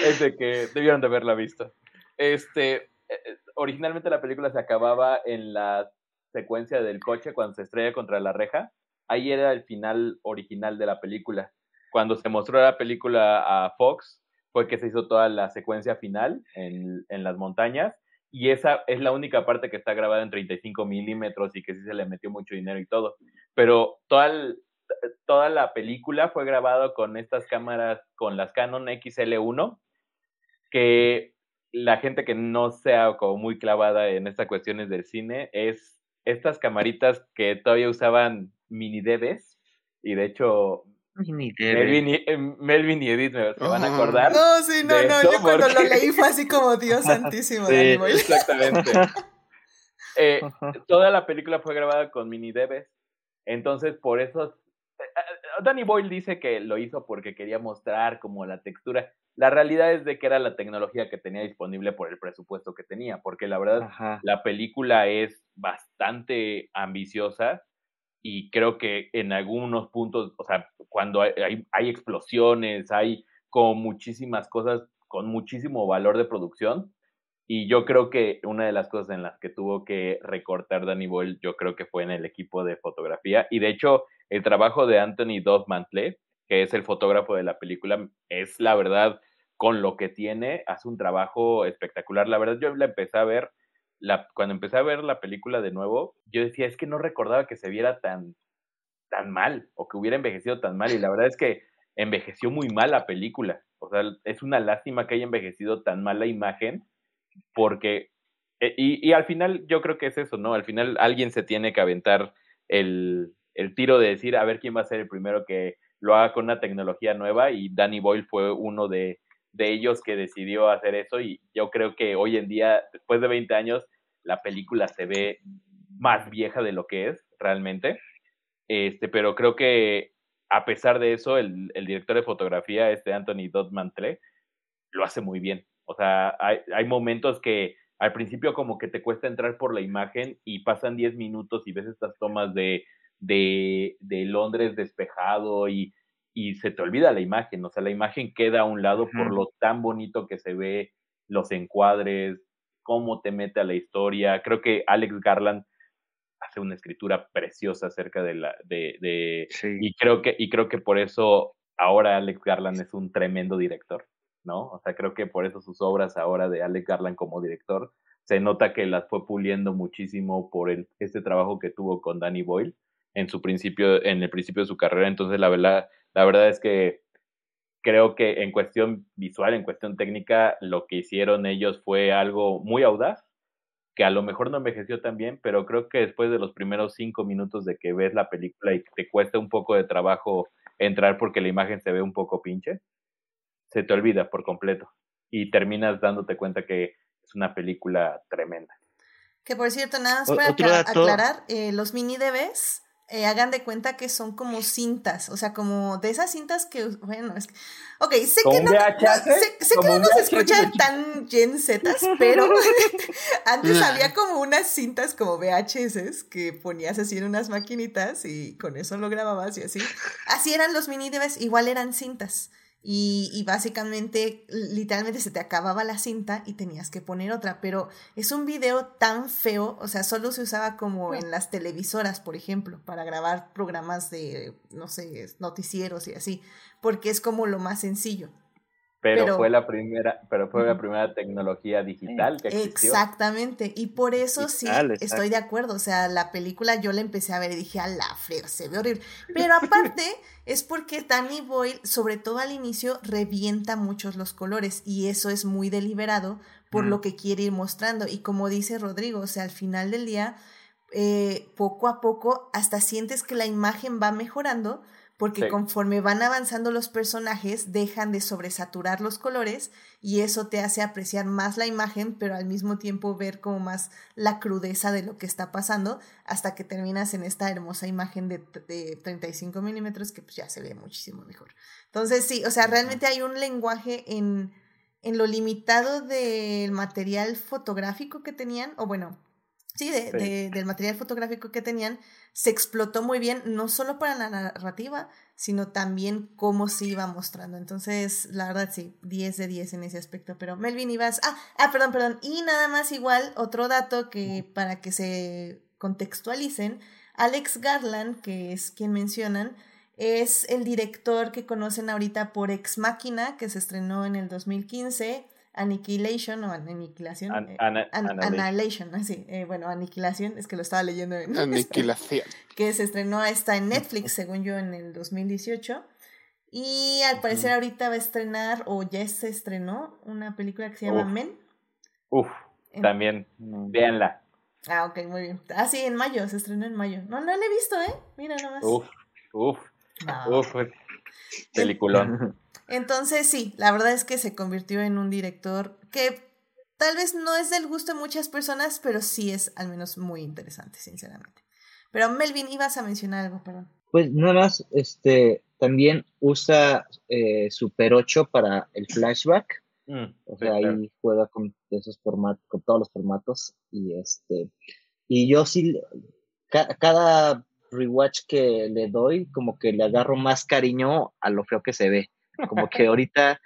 es de que debieron de haberla visto. Este, eh, originalmente la película se acababa en la secuencia del coche cuando se estrella contra la reja. Ahí era el final original de la película cuando se mostró la película a Fox, fue que se hizo toda la secuencia final en, en las montañas. Y esa es la única parte que está grabada en 35 milímetros y que sí se le metió mucho dinero y todo. Pero toda, toda la película fue grabada con estas cámaras, con las Canon XL1, que la gente que no sea como muy clavada en estas cuestiones del cine es estas camaritas que todavía usaban mini DVs y de hecho Melvin y, eh, Melvin y, Edith me van a acordar. No, sí, no, no. Yo cuando lo leí fue así como Dios <laughs> santísimo. sí, exactamente. <laughs> eh, toda la película fue grabada con mini debes. Entonces, por eso. Eh, eh, Danny Boyle dice que lo hizo porque quería mostrar como la textura. La realidad es de que era la tecnología que tenía disponible por el presupuesto que tenía, porque la verdad la película es bastante ambiciosa y creo que en algunos puntos, o sea, cuando hay, hay, explosiones, hay como muchísimas cosas con muchísimo valor de producción, y yo creo que una de las cosas en las que tuvo que recortar Danny Boyle, yo creo que fue en el equipo de fotografía. Y de hecho, el trabajo de Anthony Mantle, que es el fotógrafo de la película, es la verdad, con lo que tiene, hace un trabajo espectacular. La verdad, yo la empecé a ver la, cuando empecé a ver la película de nuevo, yo decía, es que no recordaba que se viera tan, tan mal o que hubiera envejecido tan mal. Y la verdad es que envejeció muy mal la película. O sea, es una lástima que haya envejecido tan mal la imagen porque... E, y, y al final yo creo que es eso, ¿no? Al final alguien se tiene que aventar el, el tiro de decir a ver quién va a ser el primero que lo haga con una tecnología nueva y Danny Boyle fue uno de, de ellos que decidió hacer eso y yo creo que hoy en día, después de 20 años, la película se ve más vieja de lo que es realmente. Este, pero creo que a pesar de eso, el, el director de fotografía, este Anthony Dodmantle, lo hace muy bien. O sea, hay, hay momentos que al principio como que te cuesta entrar por la imagen y pasan 10 minutos y ves estas tomas de, de, de Londres despejado y y se te olvida la imagen, o sea, la imagen queda a un lado por lo tan bonito que se ve, los encuadres, cómo te mete a la historia. Creo que Alex Garland hace una escritura preciosa acerca de la de, de y creo que y creo que por eso ahora Alex Garland es un tremendo director, ¿no? O sea, creo que por eso sus obras ahora de Alex Garland como director se nota que las fue puliendo muchísimo por el, este trabajo que tuvo con Danny Boyle en su principio en el principio de su carrera, entonces la verdad la verdad es que creo que en cuestión visual, en cuestión técnica, lo que hicieron ellos fue algo muy audaz, que a lo mejor no envejeció tan bien, pero creo que después de los primeros cinco minutos de que ves la película y te cuesta un poco de trabajo entrar porque la imagen se ve un poco pinche, se te olvida por completo y terminas dándote cuenta que es una película tremenda. Que por cierto, nada más para aclarar, eh, los mini DVs eh, hagan de cuenta que son como cintas, o sea, como de esas cintas que, bueno, es que, ok, sé que no, sé, que no se escuchan tan Gen pero <laughs> antes había como unas cintas como VHS que ponías así en unas maquinitas y con eso lo grababas y así. Así eran los mini DVs, igual eran cintas. Y, y, básicamente, literalmente se te acababa la cinta y tenías que poner otra. Pero es un video tan feo, o sea, solo se usaba como en las televisoras, por ejemplo, para grabar programas de, no sé, noticieros y así, porque es como lo más sencillo. Pero, fue la primera, pero fue la primera tecnología digital que existió. Exactamente, y por eso sí estoy de acuerdo. O sea, la película yo la empecé a ver y dije, a la feo, se ve horrible. Pero aparte, <laughs> es porque Danny Boyle, sobre todo al inicio, revienta muchos los colores, y eso es muy deliberado por lo que quiere ir mostrando. Y como dice Rodrigo, o sea, al final del día, eh, poco a poco, hasta sientes que la imagen va mejorando porque conforme van avanzando los personajes dejan de sobresaturar los colores y eso te hace apreciar más la imagen, pero al mismo tiempo ver como más la crudeza de lo que está pasando hasta que terminas en esta hermosa imagen de, de 35 milímetros que pues ya se ve muchísimo mejor. Entonces sí, o sea, realmente hay un lenguaje en, en lo limitado del material fotográfico que tenían, o bueno, sí, de, del material fotográfico que tenían, se explotó muy bien, no solo para la narrativa, sino también cómo se iba mostrando. Entonces, la verdad, sí, 10 de 10 en ese aspecto. Pero Melvin, ibas. Ah, ah, perdón, perdón. Y nada más, igual, otro dato que para que se contextualicen: Alex Garland, que es quien mencionan, es el director que conocen ahorita por Ex Máquina, que se estrenó en el 2015. Annihilation o Aniquilación. Eh, Annihilation, así. Eh, bueno, Aniquilación, es que lo estaba leyendo en. <laughs> Aniquilación. que se estrenó esta en Netflix, <laughs> según yo, en el 2018. Y al parecer ahorita va a estrenar, o ya se estrenó, una película que se llama Men. Uf, también, véanla. Ah, ok, muy bien. Ah, sí, en mayo, se estrenó en mayo. No, no la he visto, ¿eh? Mira nomás. Uf, uf, uf, peliculón. <laughs> Entonces sí, la verdad es que se convirtió en un director que tal vez no es del gusto de muchas personas, pero sí es al menos muy interesante, sinceramente. Pero Melvin, ibas a mencionar algo, perdón. Pues nada más, este, también usa eh, Super 8 para el flashback. Mm, o sea, ahí juega con esos formatos, con todos los formatos. Y este, y yo sí, cada rewatch que le doy, como que le agarro más cariño a lo feo que se ve. Como que ahorita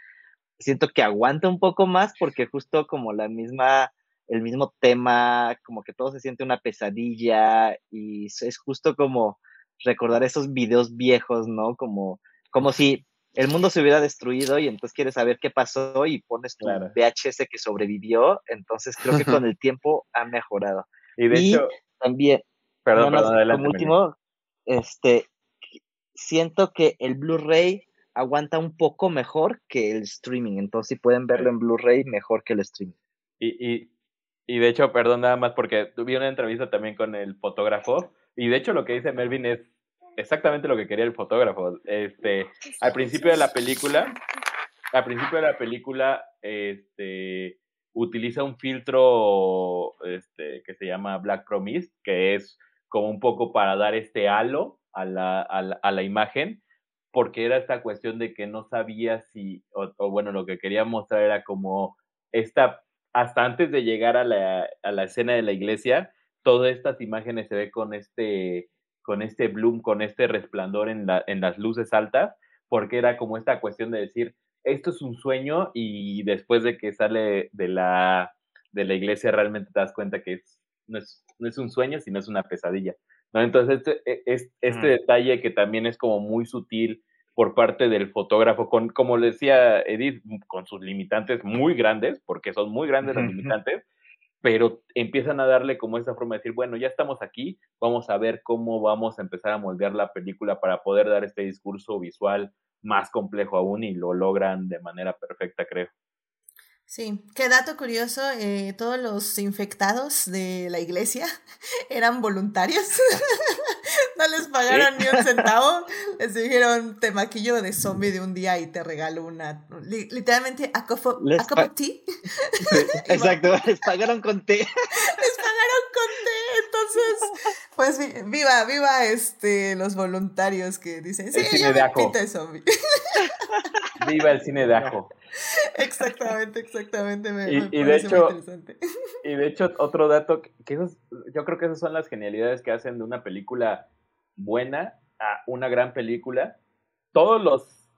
siento que aguanta un poco más porque justo como la misma, el mismo tema, como que todo se siente una pesadilla y es justo como recordar esos videos viejos, ¿no? Como, como si el mundo se hubiera destruido y entonces quieres saber qué pasó y pones tu VHS que sobrevivió, entonces creo que con el <laughs> tiempo ha mejorado. Y de hecho, también, perdón, perdón, adelante, como último, este, siento que el Blu-ray aguanta un poco mejor que el streaming, entonces si pueden verlo en Blu-ray mejor que el streaming. Y, y, y de hecho, perdón nada más porque tuve una entrevista también con el fotógrafo y de hecho lo que dice Melvin es exactamente lo que quería el fotógrafo. Este, al principio de la película, al principio de la película, este, utiliza un filtro este, que se llama Black Promise, que es como un poco para dar este halo a la, a la, imagen, porque era esta cuestión de que no sabía si, o, bueno, lo que quería mostrar era como esta, hasta antes de llegar a la, a la escena de la iglesia, todas estas imágenes se ve con este, con este bloom, con este resplandor en, la, en las luces altas, porque era como esta cuestión de decir, esto es un sueño y después de que sale de la, de la iglesia realmente te das cuenta que no, es, no es un sueño, sino es una pesadilla. ¿No? Entonces, este, e, es, este detalle que también es como muy sutil por parte del fotógrafo, con, como le decía Edith, con sus limitantes muy grandes, porque son muy grandes los limitantes, pero empiezan a darle como esa forma de decir, bueno, ya estamos aquí, vamos a ver cómo vamos a empezar a moldear la película para poder dar este discurso visual más complejo aún y lo logran de manera perfecta, creo. Sí, qué dato curioso, eh, todos los infectados de la iglesia <laughs> eran voluntarios, <laughs> no les pagaron ni un centavo, <laughs> les dijeron te maquillo de zombie de un día y te regalo una, literalmente a, cup of tea. exacto, les pagaron con té. Les pagaron con té, entonces, pues viva, viva este, los voluntarios que dicen, sí, yo me de zombie. Viva el cine de ajo. <laughs> Exactamente, exactamente. Me, y, de hecho, <laughs> y de hecho, otro dato, que yo creo que esas son las genialidades que hacen de una película buena a una gran película. Todos los,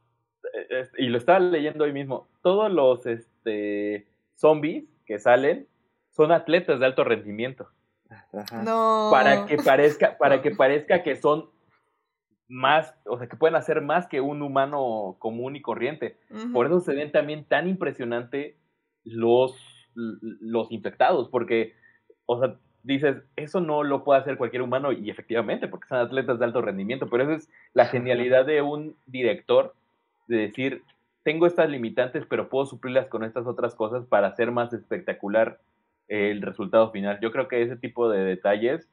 eh, y lo estaba leyendo hoy mismo, todos los este, zombies que salen son atletas de alto rendimiento. No. Para que parezca, para que <laughs> parezca que son más, o sea, que pueden hacer más que un humano común y corriente. Por eso se ven también tan impresionante los, los infectados, porque, o sea, dices, eso no lo puede hacer cualquier humano, y efectivamente, porque son atletas de alto rendimiento, pero esa es la genialidad de un director, de decir, tengo estas limitantes, pero puedo suplirlas con estas otras cosas para hacer más espectacular el resultado final. Yo creo que ese tipo de detalles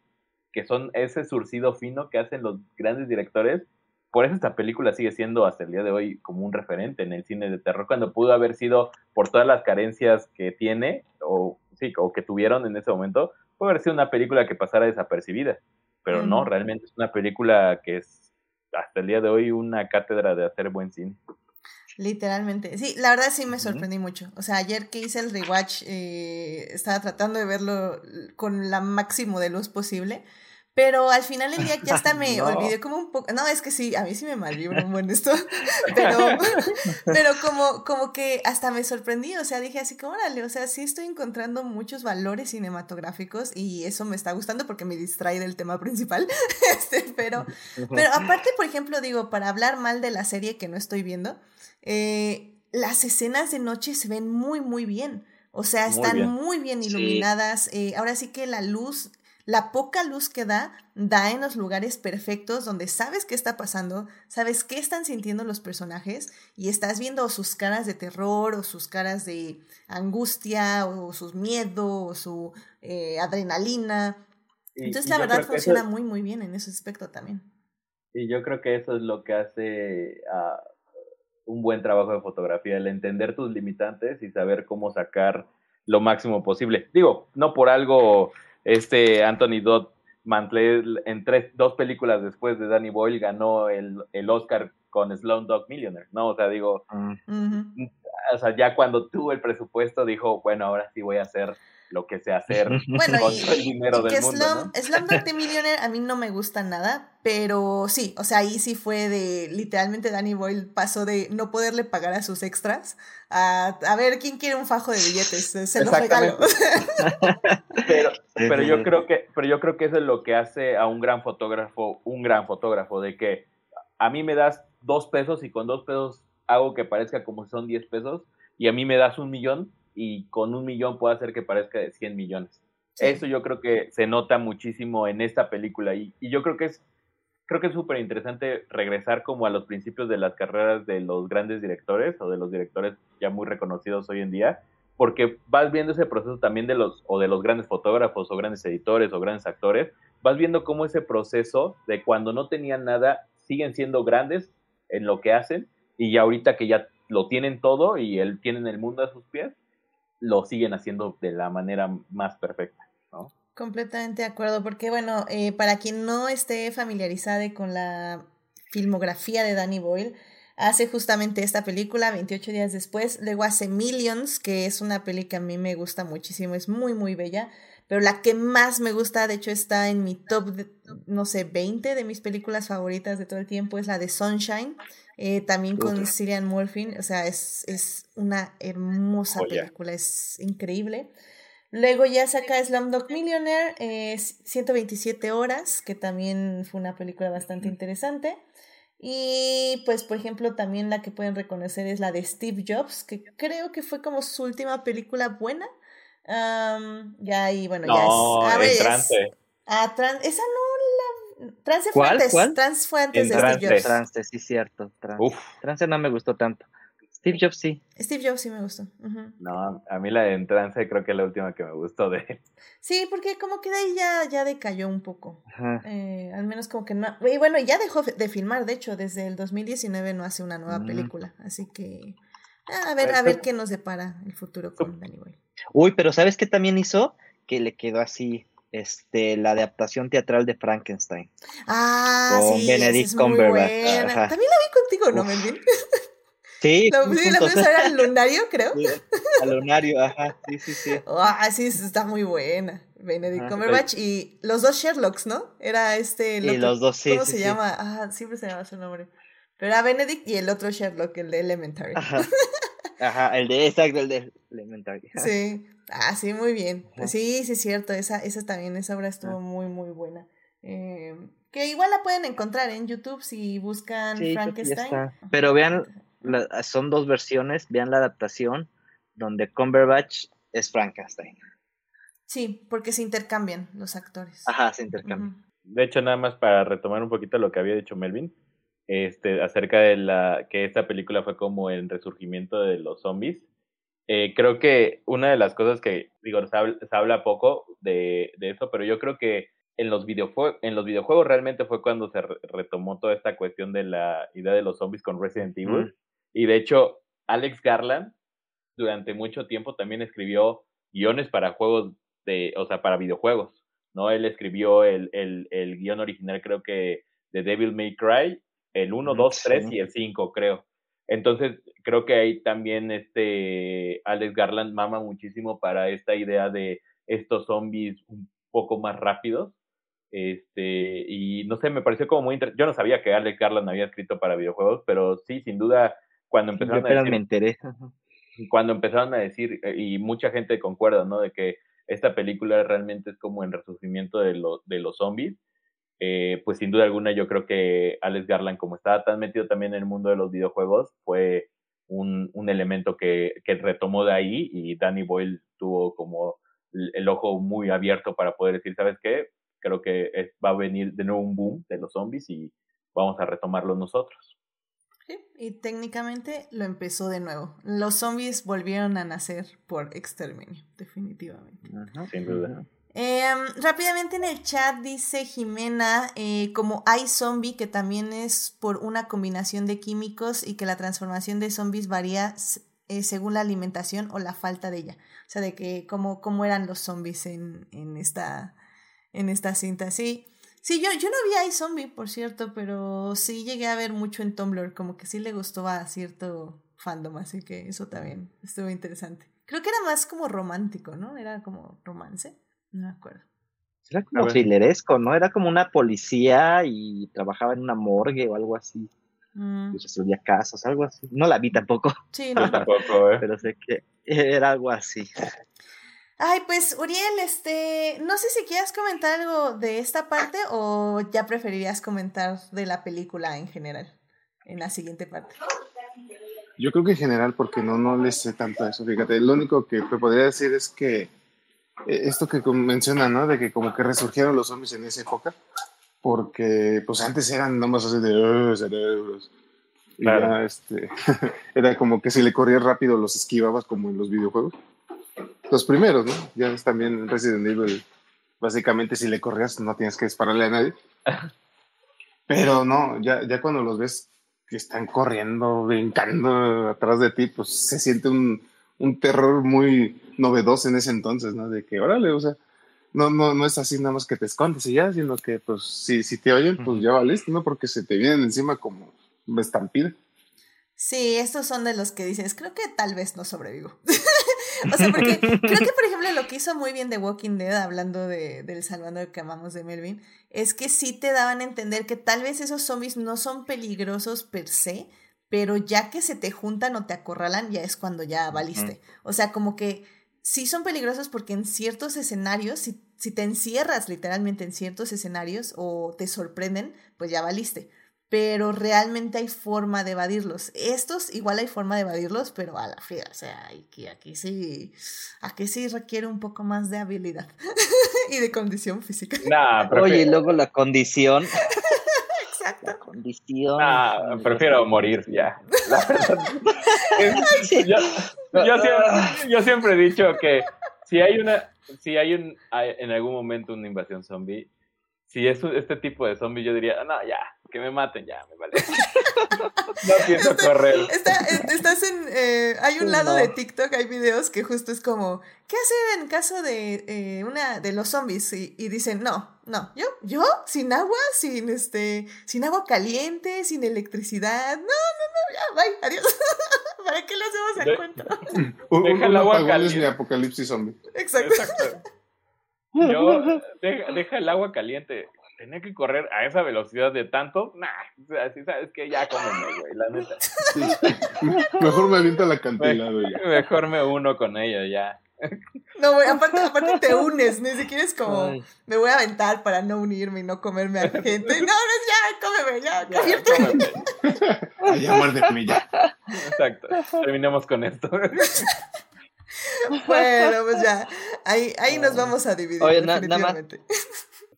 que son ese surcido fino que hacen los grandes directores. Por eso esta película sigue siendo hasta el día de hoy como un referente en el cine de terror, cuando pudo haber sido por todas las carencias que tiene, o sí, o que tuvieron en ese momento, puede haber sido una película que pasara desapercibida. Pero no, realmente es una película que es hasta el día de hoy una cátedra de hacer buen cine. Literalmente. Sí, la verdad sí me sorprendí mucho. O sea, ayer que hice el rewatch, eh, estaba tratando de verlo con la máximo de luz posible. Pero al final del día ya hasta <laughs> me olvidé como un poco. No, es que sí, a mí sí me malvibra un buen esto. <laughs> Pero, pero como, como que hasta me sorprendí. O sea, dije así como, órale, o sea, sí estoy encontrando muchos valores cinematográficos y eso me está gustando porque me distrae del tema principal. <laughs> Este, pero, pero aparte, por ejemplo, digo, para hablar mal de la serie que no estoy viendo, eh, las escenas de noche se ven muy, muy bien. O sea, están muy bien, iluminadas. Eh, ahora sí que la luz, la poca luz que da, da en los lugares perfectos donde sabes qué está pasando, sabes qué están sintiendo los personajes y estás viendo sus caras de terror o sus caras de angustia o sus miedos o su eh, adrenalina. Entonces, la verdad funciona muy, muy bien en ese aspecto también. Y yo creo que eso es lo que hace a un buen trabajo de fotografía, el entender tus limitantes y saber cómo sacar lo máximo posible. Digo, no por algo este Anthony Dodd Mantle en tres, dos películas después de Danny Boyle ganó el, el Oscar con Dog Millionaire, ¿no? O sea, digo, o sea, ya cuando tuvo el presupuesto dijo, bueno, ahora sí voy a hacer lo que sé hacer <laughs> Bueno, con y, el dinero y del que mundo, Slum, ¿no? Slumdog <laughs> the Millionaire a mí no me gusta nada, pero sí, o sea, ahí sí fue de, literalmente Danny Boyle pasó de no poderle pagar a sus extras a, a ver, ¿quién quiere un fajo de billetes? Se los regalo. <laughs> Pero, yo creo que, pero yo creo que eso es lo que hace a un gran fotógrafo, un gran fotógrafo, de que a mí me das dos pesos y con dos pesos hago que parezca como si son diez pesos, y a mí me das un millón y con un millón puedo hacer que parezca de 100 millones. Sí. Eso yo creo que se nota muchísimo en esta película y, y yo creo que es creo que es súper interesante regresar como a los principios de las carreras de los grandes directores o de los directores ya muy reconocidos hoy en día, porque vas viendo ese proceso también de los o de los grandes fotógrafos o grandes editores o grandes actores, vas viendo cómo ese proceso de cuando no tenían nada siguen siendo grandes en lo que hacen y ya ahorita que ya lo tienen todo y él tienen el mundo a sus pies, lo siguen haciendo de la manera más perfecta, ¿no? Completamente de acuerdo, porque bueno, eh, para quien no esté familiarizada con la filmografía de Danny Boyle, hace justamente esta película 28 días después, luego hace Millions, que es una peli que a mí me gusta muchísimo, es muy muy bella, pero la que más me gusta, de hecho está en mi top, de, no sé, 20 de mis películas favoritas de todo el tiempo, es la de Sunshine, eh, también con. Cillian Murphy, o sea, es, es una hermosa película, es increíble. Luego ya saca Slumdog Millionaire, eh, 127 horas, que también fue una película bastante interesante. Y pues, por ejemplo, también la que pueden reconocer es la de Steve Jobs, que creo que fue como su última película buena. Am, ya ahí, bueno, ya es... a ver, en es- trance. tran- esa no. Trance fue ¿Cuál? antes, ¿Cuál? Trance fue antes En de Steve Trance. Jobs. Trance, sí, cierto. Trance. Uf, Trance no me gustó tanto. Steve Jobs sí. Steve Jobs sí me gustó. no, a mí la de en trance creo que es la última que me gustó de él. Sí, porque como que de ahí ya, ya decayó un poco. Ajá. Eh, al menos como que no. Y bueno, ya dejó de filmar, de hecho, desde el 2019 no hace una nueva Mm. película. Así que. ah, A ver, a ver pues- qué nos depara el futuro con Danny Boyle. Uy, pero ¿sabes qué también hizo? Que le quedó así, este, la adaptación teatral de Frankenstein. Ah, Con sí, Benedict es muy buena. También la vi contigo, ¿no. Melvin? <laughs> Sí, La, fuimos a ver al lunario, creo. Sí, al lunario, ajá, sí, sí, sí. Ah, sí, está muy buena. Benedict Ajá. Cumberbatch y los dos Sherlocks, ¿no? Era este. el Y los dos, sí, ¿Cómo sí, se sí. llama? Ah, siempre se llama su nombre. Pero era Benedict y el otro Sherlock, el de Elementary. Ajá. Ajá, el de, exacto, el de Elementary. Sí. Ah, sí, muy bien. Ajá. Sí, sí, es cierto. Esa, esa también, esa obra estuvo muy, muy buena. Eh, que igual la pueden encontrar en YouTube si buscan Sí, Frankenstein. Pero vean, la- son dos versiones, vean la adaptación donde Cumberbatch es Frankenstein. Sí, porque se intercambian los actores. Ajá, se intercambian. De hecho, nada más para retomar un poquito lo que había dicho Melvin, este, acerca de la que esta película fue como el resurgimiento de los zombies. Eh, creo que una de las cosas que, digo, se habla, se habla poco de, de eso, pero yo creo que en los, en los videojuegos realmente fue cuando se re- retomó toda esta cuestión de la idea de los zombies con Resident Evil. Mm. Y de hecho, Alex Garland durante mucho tiempo también escribió guiones para juegos de, o sea, para videojuegos, ¿no? Él escribió el, el, el guion original, creo que de Devil May Cry, el 1, Mm, 2, 3 sí. y el 5, creo. Entonces, creo que ahí también este Alex Garland mama muchísimo para esta idea de estos zombies un poco más rápidos. Este, y no sé, me pareció como muy interesante. Yo no sabía que Alex Garland había escrito para videojuegos, pero sí, sin duda, cuando empezaron a decir, me enteré. Cuando empezaron a decir, eh, y mucha gente concuerda, ¿no? De que esta película realmente es como el resurgimiento de, lo- de los zombies. Eh, pues sin duda alguna yo creo que Alex Garland, como estaba tan metido también en el mundo de los videojuegos, fue un, un elemento que, que retomó de ahí y Danny Boyle tuvo como el, el ojo muy abierto para poder decir, ¿sabes qué? Creo que es- va a venir de nuevo un boom de los zombies y vamos a retomarlo nosotros. Sí, y técnicamente lo empezó de nuevo. Los zombies volvieron a nacer por exterminio, definitivamente. Ajá. Sin duda. Em, rápidamente en el chat dice Jimena, eh, como hay zombie, que también es por una combinación de químicos y que la transformación de zombies varía eh, según la alimentación o la falta de ella. O sea, de que cómo, cómo eran los zombies en, en, esta, en esta cinta. Sí, sí yo, yo no vi iZombie, por cierto, pero sí llegué a ver mucho en Tumblr, como que sí le gustó a cierto fandom, así que eso también estuvo interesante. Creo que era más como romántico, ¿no? Era como romance. No me acuerdo. Era como thrilleresco, ¿no? Era como una policía y trabajaba en una morgue o algo así. Mm. Y resolvía casos, algo así. No la vi tampoco, Sí, <laughs> no. tampoco, ¿eh? pero sé que era algo así. Ay, pues Uriel, este, no sé si quieras comentar algo de esta parte o ya preferirías comentar de la película en general, en la siguiente parte. Yo creo que en general, porque no, no les sé tanto eso, fíjate, lo único que te podría decir es que esto que menciona, ¿no? De que como que resurgieron los zombies en esa época, porque pues antes eran nomás así de "Oh, cerebros. Y Claro. ya, este, <laughs> era como que si le corrías rápido los esquivabas como en los videojuegos. Los primeros, ¿no? Ya es también en Resident Evil, básicamente si le corrías no tienes que dispararle a nadie. <laughs> Pero no, ya, ya cuando los ves que están corriendo, brincando atrás de ti, pues se siente un, un terror muy novedoso en ese entonces, ¿no? De que, órale, o sea, no, no, no es así nada más que te escondes y ya, sino que, pues, si, si te oyen, pues ya valiste, ¿no? Porque se te vienen encima como estampida. Sí, estos son de los que dices, creo que tal vez no sobrevivo. <laughs> o sea, porque creo que, por ejemplo, lo que hizo muy bien The Walking Dead, hablando de, del Salvador que amamos de Melvin, es que sí te daban a entender que tal vez esos zombies no son peligrosos per se, pero ya que se te juntan o te acorralan, ya es cuando ya valiste. O sea, como que sí son peligrosos porque en ciertos escenarios, si, si te encierras literalmente en ciertos escenarios o te sorprenden, pues ya valiste pero realmente hay forma de evadirlos. Estos igual hay forma de evadirlos, pero a la fría, o sea, aquí, aquí sí, aquí sí requiere un poco más de habilidad <laughs> y de condición física. Nah, Oye, y luego la condición. Exacto. La condición. nah, prefiero morir ya. La verdad. <laughs> Sí. yo, yo siempre, yo siempre he dicho que si hay una, si hay un, hay en algún momento una invasión zombie, si es este tipo de zombie, yo diría, no, ya, que me maten, ya, me vale. <laughs> No pienso correr. Está, eh, estás en, eh, hay un lado no. de TikTok, hay videos que justo es como, ¿qué hacer en caso de eh, una de los zombies? Y, y dicen, no, no, yo, yo, sin agua, sin este, sin agua caliente, sin electricidad, no, no, no, ya, bye, adiós. <laughs> ¿Para qué le hacemos el De- cuento? <laughs> Un, Deja el agua caliente. mi apocalipsis zombie. Exacto. Exacto. Yo, deja, deja el agua caliente. Tenía que correr a esa velocidad de tanto, nah, o sea, sí sabes que ya cómeme, güey, la neta. Mejor me aviento al acantilado ya. Mejor me uno con ella, ya. No, güey, aparte, aparte te unes, ni siquiera es como, Ay. me voy a aventar para no unirme y no comerme a la gente. No, no, ya, cómeme, ya, Ya, cómeme. Ya muérdeme ya. Exacto. Terminemos con esto. Bueno, pues ya, ahí, ahí nos vamos a dividir, Oye, na- nada más. definitivamente.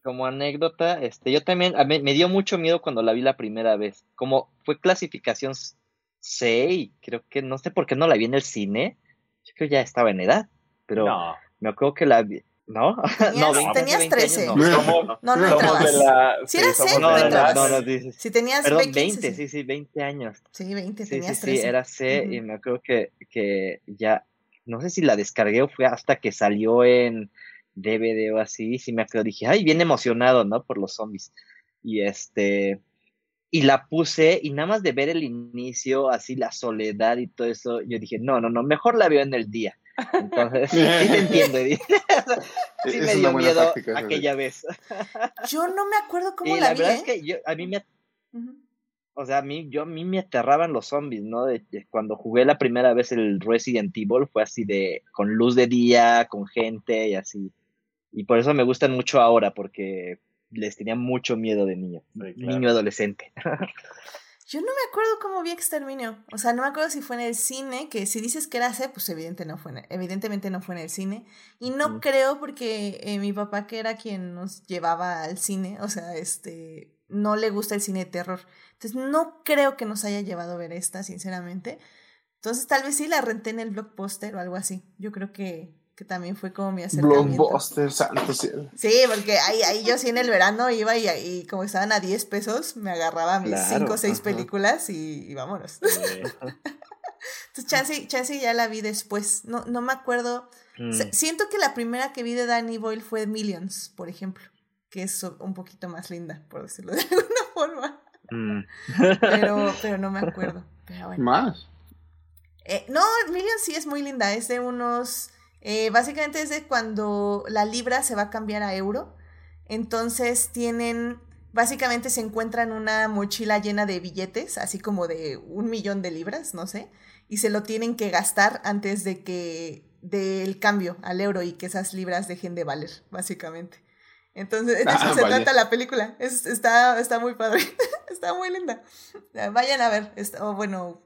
Como anécdota, este, yo también, a mí- me dio mucho miedo cuando la vi la primera vez. Como fue clasificación C y creo que no sé por qué no la vi en el cine. Yo creo que ya estaba en edad, pero No. me acuerdo que la vi. ¿No? <laughs> Tenías- no, 20, tenías 20 años 13. no. Somos, No, no Somos de la. Si C, de No, no no, dices. Si tenías Perdón, 20, 20, sí, sí, 20 años. Sí, 20, Sí, tenías sí, 13. sí, era C Ujú. y me acuerdo que, que ya, no sé si la descargué o fue hasta que salió en DVD o así, sí me acuerdo, dije, ay, bien emocionado, ¿no? Por los zombies. Y este, y la puse y nada más de ver el inicio, así la soledad y todo eso, yo dije, no, no, no, mejor la veo en el día. Entonces, <laughs> sí te entiendo, Edith. <laughs> sí Es me dio miedo táctica aquella vez. <laughs> Yo no me acuerdo cómo Y la, la vi, verdad ¿eh? es que yo, a mí me o sea, a mí, yo, a mí me aterraban los zombies, ¿no? De, de cuando jugué la primera vez el Resident Evil fue así de, con luz de día, con gente y así. Y por eso me gustan mucho ahora, porque les tenía mucho miedo de niño, Sí, claro. niño adolescente. Yo no me acuerdo cómo vi Exterminio. O sea, no me acuerdo si fue en el cine, que si dices que era C, pues evidente no fue en- evidentemente no fue en el cine. Y no creo porque eh, mi papá, que era quien nos llevaba al cine, o sea, este, no le gusta el cine de terror. Entonces, no creo que nos haya llevado a ver esta, sinceramente. Entonces, tal vez sí la renté en el blockbuster o algo así. Yo creo que, que también fue como mi acercamiento. Blockbuster, santo cielo. Sí, porque ahí, ahí yo sí en el verano iba y, y como estaban a 10 pesos, me agarraba mis Claro, 5 o 6 ajá. películas y, y vámonos. <laughs> Entonces, chance, chance ya la vi después. No, no me acuerdo. Mm, Siento que la primera que vi de Danny Boyle fue Millions, por ejemplo, que es un poquito más linda, por decirlo de <laughs> alguna forma. mm. Pero, <laughs> pero no me acuerdo. Pero bueno. Más. Eh, no, Millions sí es muy linda, es de unos... eh, básicamente es de cuando la libra se va a cambiar a euro. Entonces tienen... Básicamente se encuentran una mochila llena de billetes, así como de un millón de libras, no sé, y se lo tienen que gastar antes de que del cambio al euro y que esas libras dejen de valer, básicamente. Entonces, de eso Ah, se vaya. trata la película. Es, está, está muy padre. <laughs> está muy linda. Vayan a ver. Está- o bueno,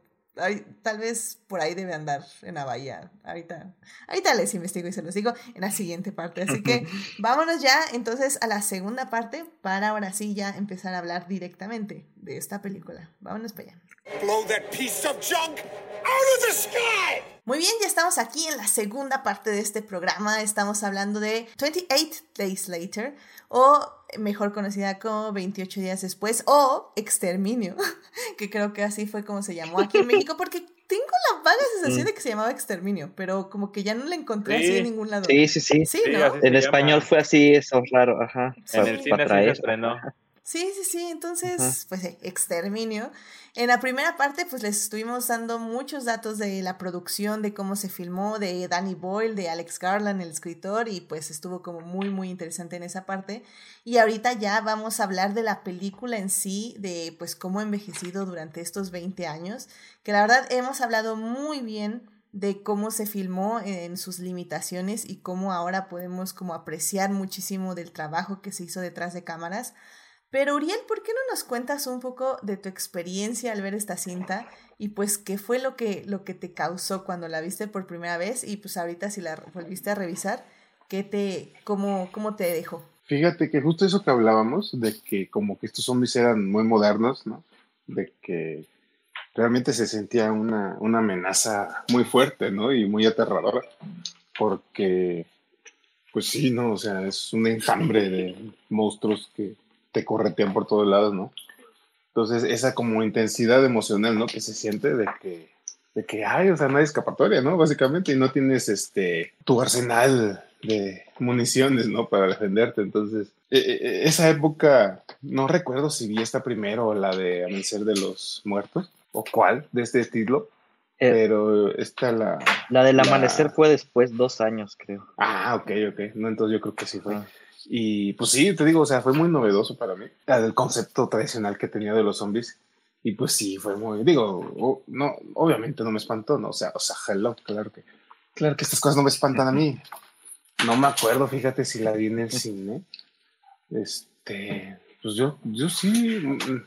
tal vez por ahí debe andar en la bahía. Ahorita, ahorita les investigo y se los digo en la siguiente parte. Así que <laughs> vámonos ya entonces a la segunda parte para ahora sí ya empezar a hablar directamente de esta película. Vámonos para allá. Blow that piece of junk out of the sky! Muy bien, ya estamos aquí en la segunda parte de este programa. Estamos hablando de 28 Days Later, o mejor conocida como 28 días después, o Exterminio, <laughs> que creo que así fue como se llamó aquí en <laughs> México, porque tengo la vaga sensación de que se llamaba Exterminio, pero como que ya no la encontré así Sí. en ningún lado. Sí, sí, sí. Sí, En español fue así, eso raro, ajá. En el cine se estrenó. <laughs> Sí, sí, sí, entonces, pues eh, exterminio. En la primera parte, pues les estuvimos dando muchos datos de la producción, de cómo se filmó, de Danny Boyle, de Alex Garland, el escritor, y pues estuvo como muy, muy interesante en esa parte. Y ahorita ya vamos a hablar de la película en sí, de pues cómo ha envejecido durante estos 20 años, que la verdad hemos hablado muy bien de cómo se filmó en sus limitaciones y cómo ahora podemos como apreciar muchísimo del trabajo que se hizo detrás de cámaras. Pero Uriel, ¿por qué no nos cuentas un poco de tu experiencia al ver esta cinta y pues qué fue lo que, lo que te causó cuando la viste por primera vez y pues ahorita si la volviste a revisar, ¿qué te, cómo, cómo te dejó? Fíjate que justo eso que hablábamos, de que como que estos zombies eran muy modernos, ¿no? De que realmente se sentía una, una amenaza muy fuerte, ¿no? Y muy aterradora, porque, pues sí, ¿no? O sea, es un enjambre de monstruos que te corretean por todos lados, ¿no? Entonces, esa como intensidad emocional, ¿no? Que se siente de que, de que, ay, o sea, no hay escapatoria, ¿no? Básicamente, y no tienes, este, tu arsenal de municiones, ¿no? Para defenderte. Entonces, e- e- esa época, no recuerdo si vi esta primero o la de Amanecer de los Muertos, o cuál, de este estilo, Eh, pero esta la... la del la- amanecer fue después, dos años, creo. Ah, ok, ok. No, entonces yo creo que sí fue. Ah. Y pues sí, te digo, o sea, fue muy novedoso para mí. El concepto tradicional que tenía de los zombies. Y pues sí, fue muy, digo, no, obviamente no me espantó, no, o sea, o sea, hello, claro que, claro que estas cosas no me espantan a mí. No me acuerdo, fíjate si la vi en el cine. Este, pues yo, yo sí, mm,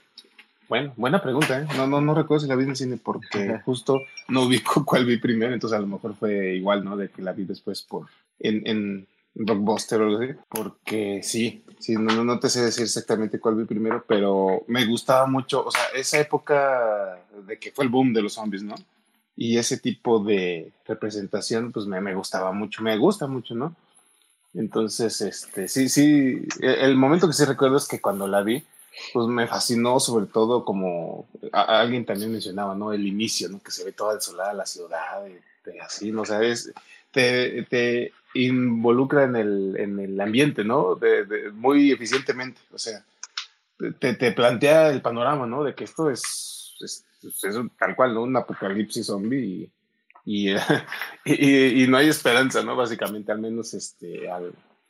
bueno, buena pregunta, ¿eh? No, no, no recuerdo si la vi en el cine porque justo no ubico <laughs> cuál vi primero, entonces a lo mejor fue igual, ¿no? De que la vi después por, en, en Blockbuster o algo así, porque sí, sí, no, no, te sé decir exactamente cuál vi primero, pero me gustaba mucho, o sea, esa época de que fue el boom de los zombies, ¿no? Y ese tipo de representación, pues me, me gustaba mucho, me gusta mucho, ¿no? Entonces, este, sí, sí, el, momento que sí recuerdo es que cuando la vi, pues me fascinó sobre todo como a- a alguien también mencionaba, ¿no? El inicio, ¿no? Que se ve toda desolada la ciudad, y, y así, ¿no? O sea, es, te, involucra en el, en el ambiente, ¿no? De, muy eficientemente, o sea, te, te plantea el panorama, ¿no? De que esto es, es, tal cual, ¿no? Un apocalipsis zombie <laughs> y, y, no hay esperanza, ¿no? Básicamente, al menos este,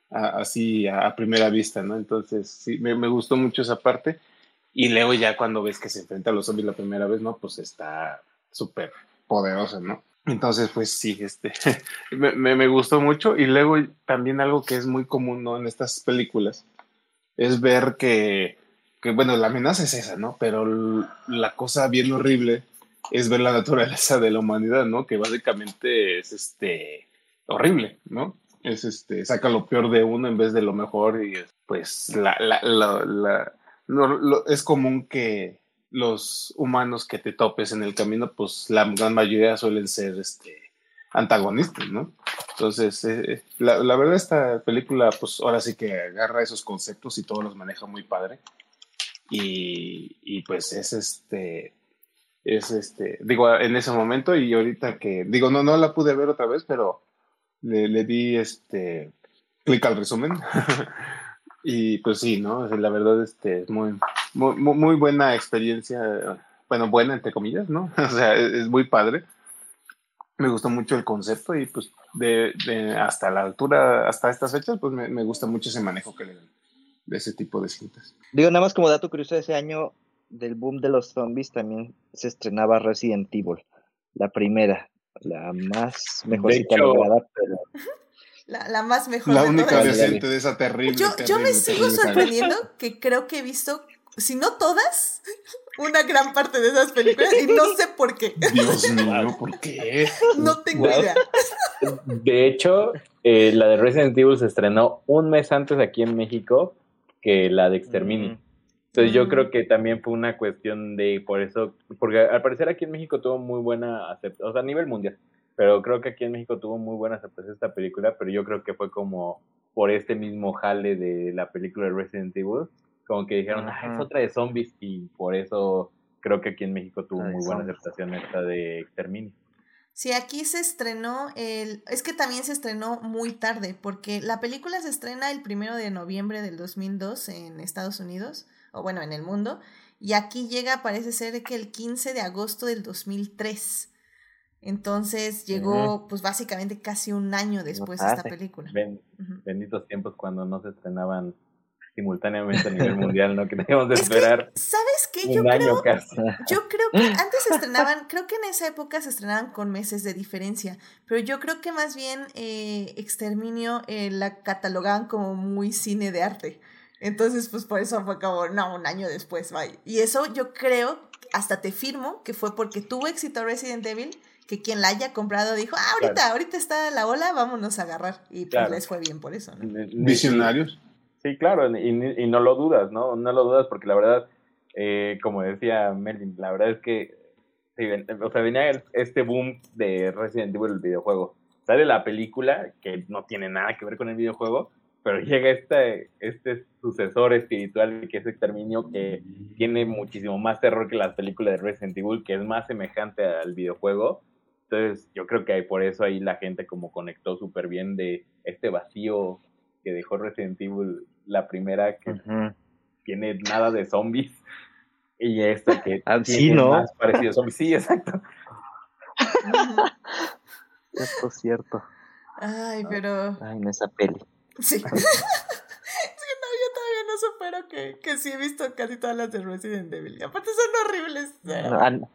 así a, a primera vista, ¿no? Entonces, sí, me, me gustó mucho esa parte. Y luego ya cuando ves que se enfrenta a los zombies la primera vez, ¿no? Pues está súper poderosa, ¿no? Entonces, pues sí, este, <laughs> me, me, gustó mucho. Y luego también algo que es muy común, ¿no? En estas películas, es ver que, que, bueno, la amenaza es esa, ¿no? Pero la cosa bien horrible es ver la naturaleza de la humanidad, ¿no? Que básicamente es, este, horrible, ¿no? Es, este, saca lo peor de uno en vez de lo mejor y, pues, la, la, la, no, es común que los humanos que te topes en el camino, pues la gran mayoría suelen ser este, antagonistas, ¿no? Entonces, eh, eh, la, la verdad esta película, pues ahora sí que agarra esos conceptos y todos los maneja muy padre. Y, y pues es este, es este, digo, en ese momento y ahorita que, digo, no, no la pude ver otra vez, pero le, le di este, clic al resumen. <laughs> y pues sí, ¿no? La verdad, este, es muy, muy, muy buena experiencia, bueno, buena entre comillas, ¿no? <laughs> O sea, es, es muy padre. me gustó mucho el concepto y pues de, de hasta la altura, hasta estas fechas, pues me, me gusta mucho ese manejo que le dan de ese tipo de cintas. Digo, nada más como dato curioso, ese año del boom de los zombies también se estrenaba Resident Evil, la primera, la más mejorcita hecho- lograda, <laughs> pero La, la más mejor La de única decente de esa terrible. Yo, yo terrible, me sigo sorprendiendo que creo que he visto, si no todas, una gran parte de esas películas y no sé por qué. Dios mío, ¿por qué? No tengo Wow. idea. De hecho, eh, la de Resident Evil se estrenó un mes antes aquí en México que la de Exterminio. Ujú. Entonces yo Mm. creo que también fue una cuestión de, por eso, porque al parecer aquí en México tuvo muy buena aceptación, o sea, a nivel mundial, pero creo que aquí en México tuvo muy buena aceptación esta película, pero yo creo que fue como por este mismo jale de la película de Resident Evil, como que dijeron, ah, es otra de zombies, y por eso creo que aquí en México tuvo muy buena aceptación esta de Exterminio. Sí, aquí se estrenó el... Es que también se estrenó muy tarde, porque la película se estrena el primero de noviembre del 2002 en Estados Unidos, o bueno, en el mundo, y aquí llega, parece ser que el 15 de agosto del 2003. Entonces llegó, pues básicamente casi un año después de esta película. Ben- benditos tiempos cuando no se estrenaban simultáneamente a nivel <laughs> mundial, ¿no? Que teníamos de Es que, esperar ¿sabes qué? Yo un año creo, casi. yo creo que <laughs> antes se estrenaban, creo que en esa época se estrenaban con meses de diferencia, pero yo creo que más bien eh, Exterminio eh, la catalogaban como muy cine de arte. Entonces, pues por eso fue como, no, un año después, bye. Y eso yo creo, hasta te firmo, que fue porque tuvo éxito Resident Evil, que quien la haya comprado dijo, ah, ahorita, Claro. ahorita está la ola, vámonos a agarrar. Y pues Claro. les fue bien por eso, ¿no? Visionarios. Sí, claro, y, no lo dudas, ¿no? No lo dudas porque la verdad, eh, como decía Melvin, la verdad es que, sí, o sea, venía este boom de Resident Evil, el videojuego. Sale la película, que no tiene nada que ver con el videojuego, pero <laughs> llega este, este sucesor espiritual que es Exterminio, que tiene muchísimo más terror que las películas de Resident Evil, que es más semejante al videojuego. Entonces, yo creo que por eso ahí la gente como conectó súper bien de este vacío que dejó Resident Evil, la primera que tiene nada de zombies, y esta que Ah, sí, tiene ¿no? más parecido a zombies. Sí, exacto. Esto es cierto. Ay, pero... Ay, en esa peli. Sí. <laughs> no, yo todavía no supero que, que sí he visto casi todas las de Resident Evil. Aparte son horribles. Ah, no.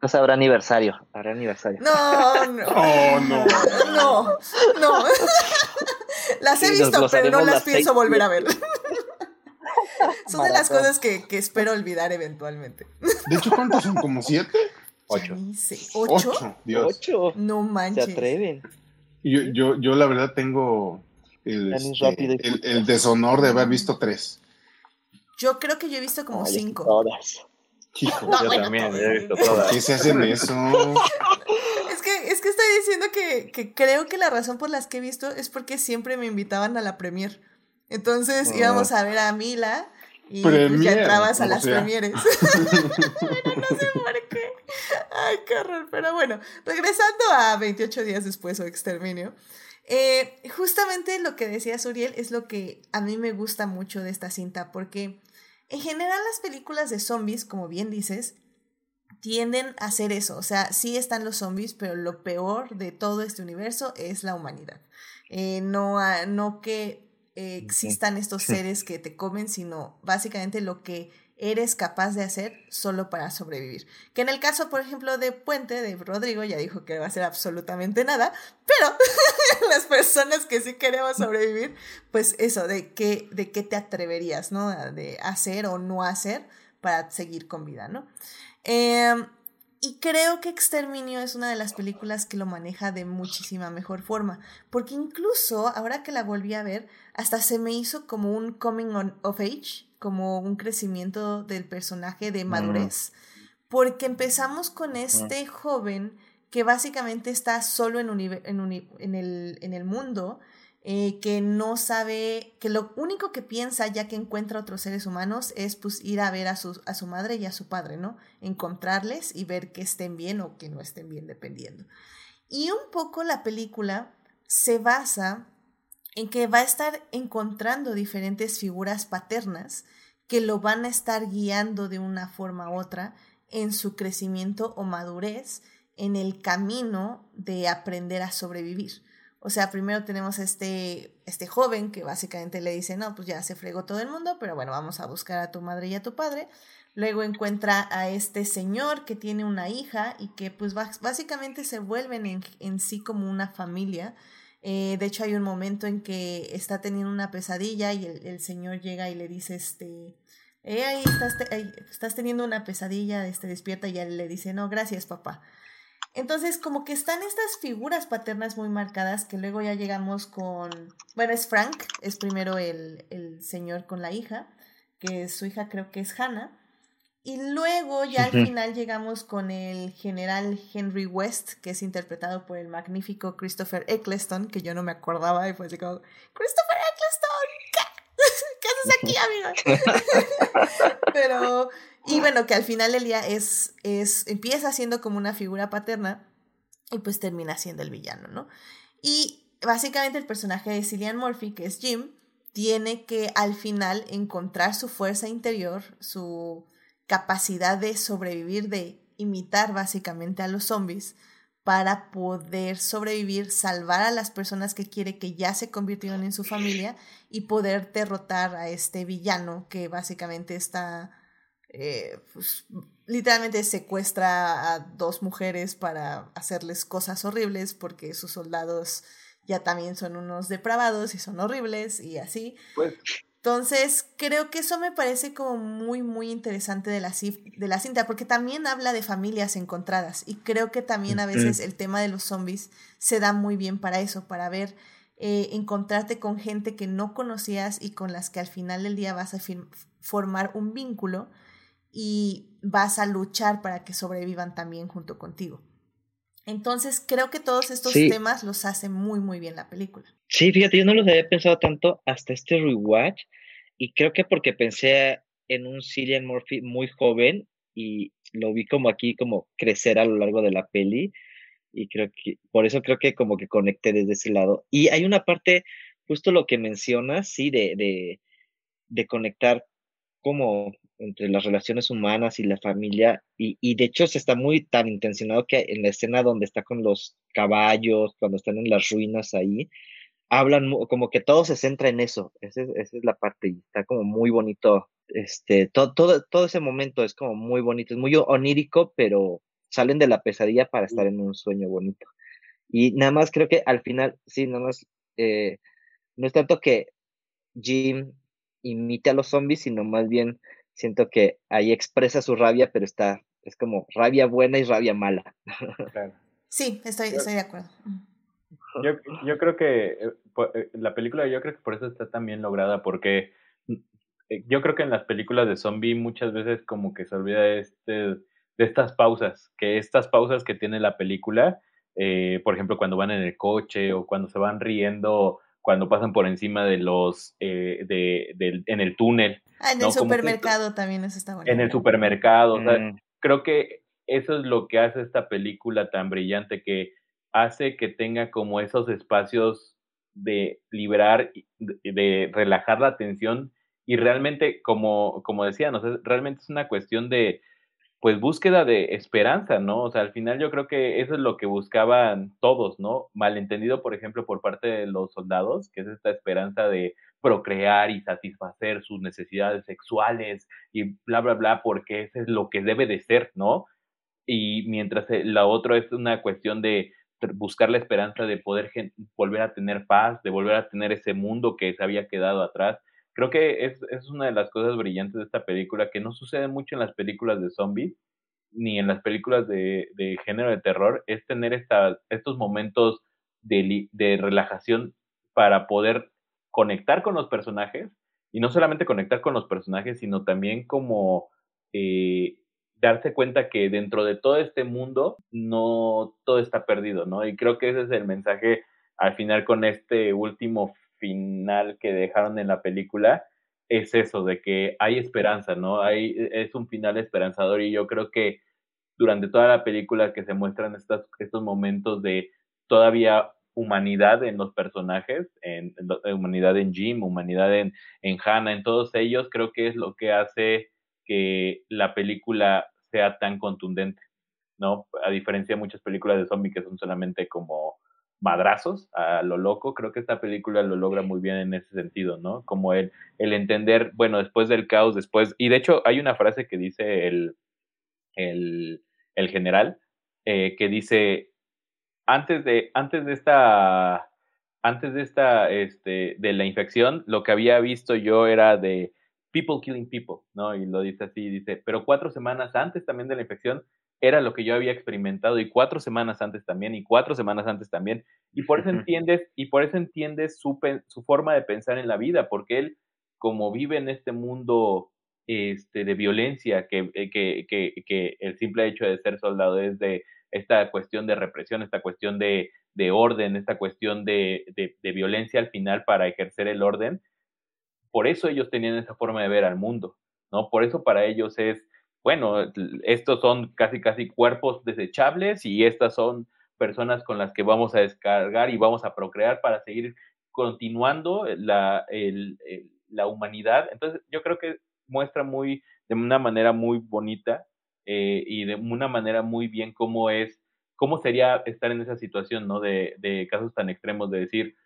Pues habrá aniversario, habrá aniversario. No, no. Oh, no. No, no. <laughs> Las he visto, pero no las las pienso volver a ver. <laughs> Son de las cosas que, que espero olvidar eventualmente. De hecho, ¿cuántos son? ¿Como siete? Ocho. ¿Ocho? Ocho. Dios. Ocho. No Se manches. atreven. Yo, yo, yo la verdad tengo el, este, el, deshonor de haber visto tres. Yo creo que yo he visto como Ay, cinco. Todas. Hijo, No, Yo bueno, también, todo. he visto ¿por todas. qué se hacen eso? <laughs> Es que, es que estoy diciendo que, que creo que la razón por las que he visto es porque siempre me invitaban a la premier. Entonces Ah. íbamos a ver a Mila y pues, ya Premier, entrabas a las sea. premieres. <laughs> Pero no sé por qué. Ay, qué horror. Pero bueno, regresando a 28 días después o exterminio. eh, justamente lo que decía Suriel es lo que a mí me gusta mucho de esta cinta, porque en general las películas de zombies, como bien dices, tienden a hacer eso. O sea, sí están los zombies, pero lo peor de todo este universo es la humanidad. Eh, no, no que eh, existan estos seres que te comen, sino básicamente lo que eres capaz de hacer solo para sobrevivir. Que en el caso, por ejemplo, de Puente, de Rodrigo, ya dijo que no va a hacer absolutamente nada, pero <laughs> las personas que sí queremos sobrevivir, pues eso, de qué, de qué te atreverías, ¿no? De hacer o no hacer para seguir con vida, ¿no? Em, y creo que Exterminio es una de las películas que lo maneja de muchísima mejor forma, porque incluso ahora que la volví a ver, hasta se me hizo como un coming on- of age, como un crecimiento del personaje de madurez, porque empezamos con este joven que básicamente está solo en, unive- en, uni- en el, en el mundo, eh, que no sabe, que lo único que piensa ya que encuentra otros seres humanos es pues ir a ver a su, a su madre y a su padre, ¿no? Encontrarles y ver que estén bien o que no estén bien, dependiendo. Y un poco la película se basa en que va a estar encontrando diferentes figuras paternas que lo van a estar guiando de una forma u otra en su crecimiento o madurez en el camino de aprender a sobrevivir. O sea, primero tenemos este, este joven que básicamente le dice, no, pues ya se fregó todo el mundo, pero bueno, vamos a buscar a tu madre y a tu padre. Luego encuentra a este señor que tiene una hija y que pues básicamente se vuelven en, en sí como una familia. Eh, de hecho hay un momento en que está teniendo una pesadilla y el, señor llega y le dice, este, eh, ahí estás, estás teniendo una pesadilla, este, despierta y él le dice, no, gracias papá. Entonces, como que están estas figuras paternas muy marcadas que luego ya llegamos con, bueno, es Frank, es primero el, el señor con la hija, que su hija creo que es Hannah, y luego ya al final llegamos con el general Henry West, que es interpretado por el magnífico Christopher Eccleston, que yo no me acordaba y fue así como, Christopher Eccleston, ¿qué, <laughs> ¿Qué haces aquí, amigo? <laughs> Pero, y bueno, que al final del día es, es, empieza siendo como una figura paterna y pues termina siendo el villano, ¿no? Y básicamente el personaje de Cillian Murphy, que es Jim, tiene que al final encontrar su fuerza interior, su capacidad de sobrevivir, de imitar básicamente a los zombies para poder sobrevivir, salvar a las personas que quiere que ya se convirtieron en su familia y poder derrotar a este villano que básicamente está, eh, pues, literalmente secuestra a dos mujeres para hacerles cosas horribles porque sus soldados ya también son unos depravados y son horribles y así. Pues entonces, creo que eso me parece como muy, muy interesante de la, de la cinta, porque también habla de familias encontradas y creo que también a veces el tema de los zombies se da muy bien para eso, para ver, eh, encontrarte con gente que no conocías y con las que al final del día vas a formar un vínculo y vas a luchar para que sobrevivan también junto contigo. Entonces, creo que todos estos temas los hace muy, muy bien la película. Sí, fíjate, yo no los había pensado tanto hasta este rewatch y creo que porque pensé en un Cillian Murphy muy joven y lo vi como aquí como crecer a lo largo de la peli y creo que por eso creo que como que conecté desde ese lado. Y hay una parte, justo lo que mencionas, sí, de, de, de conectar como entre las relaciones humanas y la familia, y, y, de hecho se está muy tan intencionado que en la escena donde está con los caballos, cuando están en las ruinas ahí, hablan como que todo se centra en eso, esa es, esa es la parte, y está como muy bonito, este, todo, todo, todo ese momento es como muy bonito, es muy onírico, pero salen de la pesadilla para estar en un sueño bonito. Y nada más creo que al final, sí, nada más, eh, no es tanto que Jim imite a los zombies, sino más bien siento que ahí expresa su rabia, pero está, es como rabia buena y rabia mala. <laughs> Sí, estoy, estoy de acuerdo. Yo, yo creo que eh, eh, la película, yo creo que por eso está tan bien lograda, porque eh, yo creo que en las películas de zombie muchas veces como que se olvida este, de estas pausas, que estas pausas que tiene la película, por ejemplo, cuando van en el coche o cuando se van riendo cuando pasan por encima de los, eh, de, en el túnel. Ah, en el supermercado también eso está bueno. En el supermercado, o sea, mm. creo que eso es lo que hace esta película tan brillante, que hace que tenga como esos espacios de liberar, de, relajar la atención y realmente, como, como decía, no realmente es una cuestión de pues búsqueda de esperanza, ¿no? O sea, al final yo creo que eso es lo que buscaban todos, ¿no? Malentendido, por ejemplo, por parte de los soldados, que es esta esperanza de procrear y satisfacer sus necesidades sexuales y bla, bla, bla, porque eso es lo que debe de ser, ¿no? Y mientras eh, la otra es una cuestión de buscar la esperanza de poder volver a tener paz, de volver a tener ese mundo que se había quedado atrás Creo que es, es una de las cosas brillantes de esta película que no sucede mucho en las películas de zombies ni en las películas de, de género de terror, es tener esta, estos momentos de, de relajación para poder conectar con los personajes y no solamente conectar con los personajes, sino también como eh, darse cuenta que dentro de todo este mundo no todo está perdido, ¿no? Y creo que ese es el mensaje al final con este último final que dejaron en la película es eso, de que hay esperanza, ¿no? Hay, es un final esperanzador y yo creo que durante toda la película que se muestran estos, estos momentos de todavía humanidad en los personajes, en, humanidad en Jim, humanidad en, en Hannah, en todos ellos, creo que es lo que hace que la película sea tan contundente. ¿no? A diferencia de muchas películas de zombies que son solamente como madrazos a lo loco, creo que esta película lo logra muy bien en ese sentido, ¿no? Como el, el entender, bueno, después del caos, después, y de hecho hay una frase que dice el, el, el general, eh, que dice, antes de, antes de esta, antes de esta, este, de la infección, lo que había visto yo era de people killing people, ¿no? Y lo dice así, dice, pero cuatro semanas antes también de la infección era lo que yo había experimentado y cuatro semanas antes también y cuatro semanas antes también. Y por eso entiendes, y por eso entiendes su, su forma de pensar en la vida, porque él, como vive en este mundo este, de violencia, que, eh, que, que, que el simple hecho de ser soldado es de esta cuestión de represión, esta cuestión de, de orden, esta cuestión de, violencia al final para ejercer el orden, por eso ellos tenían esa forma de ver al mundo, ¿no? Por eso para ellos es bueno, estos son casi casi cuerpos desechables y estas son personas con las que vamos a descargar y vamos a procrear para seguir continuando la, la humanidad. Entonces, yo creo que muestra muy, de una manera muy bonita eh, y de una manera muy bien cómo es, cómo sería estar en esa situación, ¿no? De, de casos tan extremos, de decir,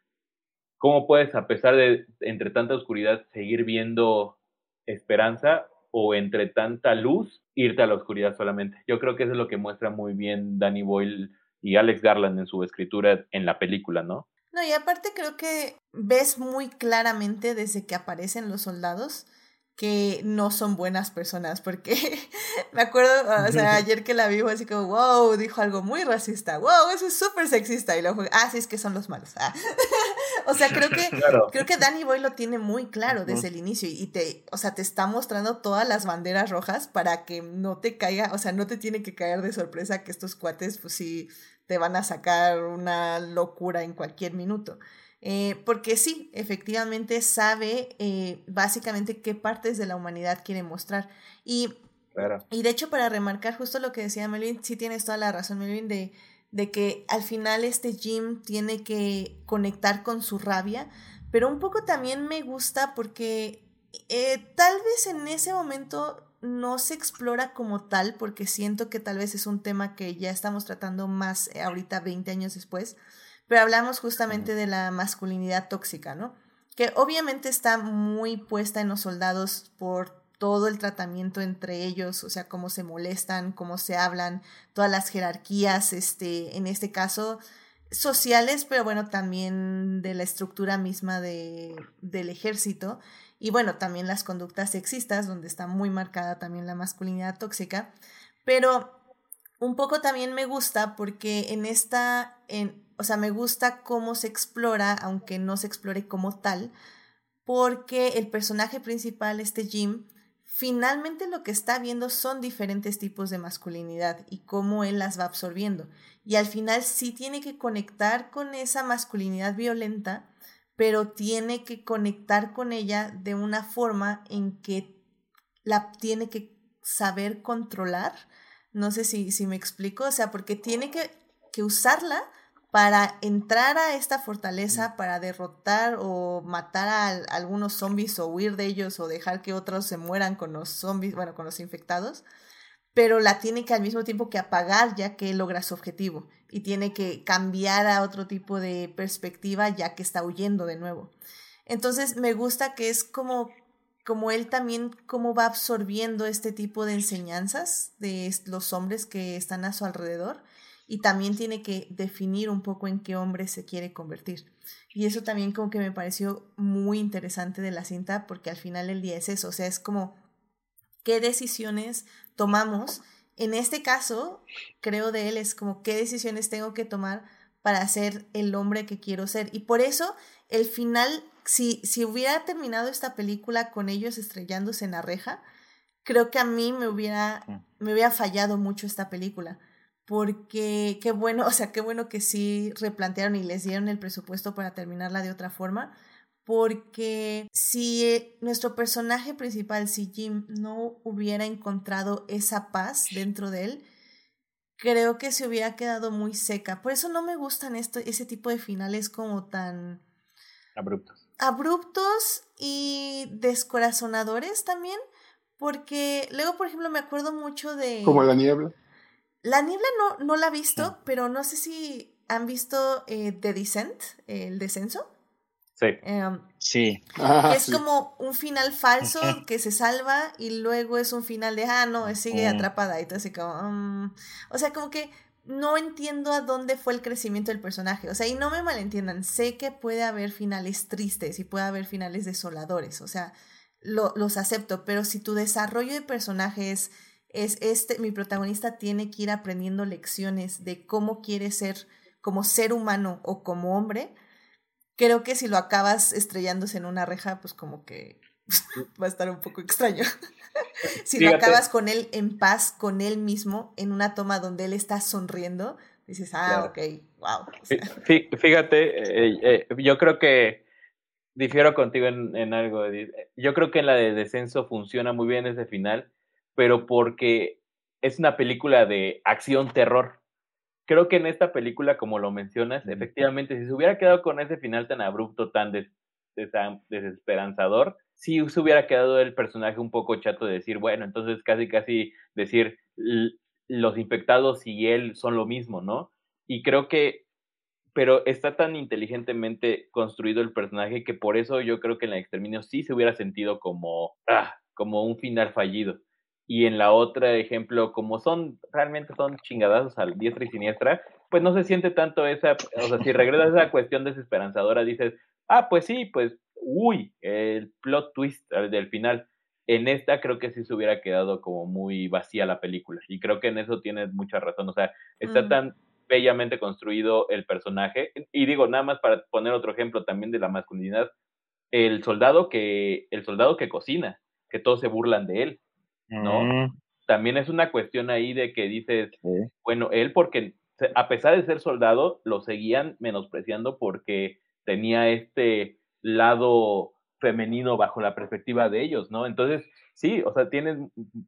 ¿cómo puedes, a pesar de, entre tanta oscuridad, seguir viendo esperanza o entre tanta luz irte a la oscuridad solamente. Yo creo que eso es lo que muestra muy bien Danny Boyle y Alex Garland en su escritura en la película, ¿no? No, y aparte creo que ves muy claramente desde que aparecen los soldados que no son buenas personas, porque <laughs> me acuerdo, o sea, <laughs> ayer que la vi así como, wow, dijo algo muy racista, wow, eso es súper sexista, y luego, ah, sí, es que son los malos. Ah. <laughs> o sea, creo que, creo que Danny Boy lo tiene muy claro desde el inicio, y te, o sea, te está mostrando todas las banderas rojas para que no te caiga, o sea, no te tiene que caer de sorpresa que estos cuates, pues sí, te van a sacar una locura en cualquier minuto. Eh, porque sí, efectivamente sabe eh, básicamente qué partes de la humanidad quiere mostrar. Y, y de hecho, para remarcar justo lo que decía Melvin, sí tienes toda la razón, Melvin, de, de que al final este Jim tiene que conectar con su rabia, pero un poco también me gusta porque eh, tal vez en ese momento no se explora como tal, porque siento que tal vez es un tema que ya estamos tratando más ahorita 20 años después, pero hablamos justamente de la masculinidad tóxica, ¿no? Que obviamente está muy puesta en los soldados por todo el tratamiento entre ellos, o sea, cómo se molestan, cómo se hablan, todas las jerarquías, este, en este caso, sociales, pero bueno, también de la estructura misma de, del ejército. Y bueno, también las conductas sexistas, donde está muy marcada también la masculinidad tóxica. Pero un poco también me gusta porque en esta, en, o sea, me gusta cómo se explora, aunque no se explore como tal, porque el personaje principal, este Jim, finalmente lo que está viendo son diferentes tipos de masculinidad y cómo él las va absorbiendo. Y al final sí tiene que conectar con esa masculinidad violenta, pero tiene que conectar con ella de una forma en que la tiene que saber controlar no sé si, si me explico, o sea, porque tiene que, que usarla para entrar a esta fortaleza, para derrotar o matar a, algunos zombies o huir de ellos o dejar que otros se mueran con los zombies, bueno, con los infectados, pero la tiene que al mismo tiempo que apagar ya que logra su objetivo y tiene que cambiar a otro tipo de perspectiva ya que está huyendo de nuevo. Entonces me gusta que es como como él también cómo va absorbiendo este tipo de enseñanzas de los hombres que están a su alrededor y también tiene que definir un poco en qué hombre se quiere convertir. Y eso también como que me pareció muy interesante de la cinta porque al final el día es eso, o sea, es como qué decisiones tomamos. En este caso, creo de él es como qué decisiones tengo que tomar para ser el hombre que quiero ser. Y por eso el final si, si hubiera terminado esta película con ellos estrellándose en la reja, creo que a mí me hubiera, me hubiera fallado mucho esta película. Porque qué bueno, o sea, qué bueno que sí replantearon y les dieron el presupuesto para terminarla de otra forma. Porque si nuestro personaje principal, si Jim no hubiera encontrado esa paz dentro de él, creo que se hubiera quedado muy seca. Por eso no me gustan esto, ese tipo de finales como tan abruptos abruptos y descorazonadores también, porque luego, por ejemplo, me acuerdo mucho de... Como la niebla. La niebla no, no la he visto, pero no sé si han visto eh, The Descent, el descenso. Sí. Em, Sí. Ah, que es sí. como un final falso que se salva y luego es un final de, ah, no, sigue atrapada y todo así como, mm. o sea, como que no entiendo a dónde fue el crecimiento del personaje, o sea, y no me malentiendan, sé que puede haber finales tristes y puede haber finales desoladores, o sea, lo- los acepto, pero si tu desarrollo de personaje es, es este, mi protagonista tiene que ir aprendiendo lecciones de cómo quiere ser como ser humano o como hombre, creo que si lo acabas estrellándose en una reja, pues como que <laughs> va a estar un poco extraño. <laughs> si lo acabas con él en paz, con él mismo, en una toma donde él está sonriendo, dices, ah, Claro. ok, wow. <laughs> o sea, Fíjate, eh, eh, yo creo que difiero contigo en, en algo. Yo creo que en la de descenso funciona muy bien ese final, pero porque es una película de acción-terror. Creo que en esta película, como lo mencionas, efectivamente, si se hubiera quedado con ese final tan abrupto, tan des- desesperanzador, sí se hubiera quedado el personaje un poco chato de decir, bueno, entonces casi, casi decir, "L- los infectados y él son lo mismo, ¿no? Y creo que pero está tan inteligentemente construido el personaje que por eso yo creo que en la exterminio sí se hubiera sentido como ah, como un final fallido y en la otra ejemplo como son realmente son chingadazos al diestra y siniestra pues no se siente tanto esa o sea si regresas a esa cuestión desesperanzadora dices ah pues sí pues uy el plot twist el del final en esta creo que sí se hubiera quedado como muy vacía la película y creo que en eso tienes mucha razón o sea está Mm. tan bellamente construido el personaje. Y digo, nada más para poner otro ejemplo también de la masculinidad, el soldado que, el soldado que cocina, que todos se burlan de él. ¿No? Mm, También es una cuestión ahí de que dices, sí. bueno, él porque a pesar de ser soldado, lo seguían menospreciando porque tenía este lado femenino bajo la perspectiva de ellos, ¿no? Entonces, sí, o sea, tienes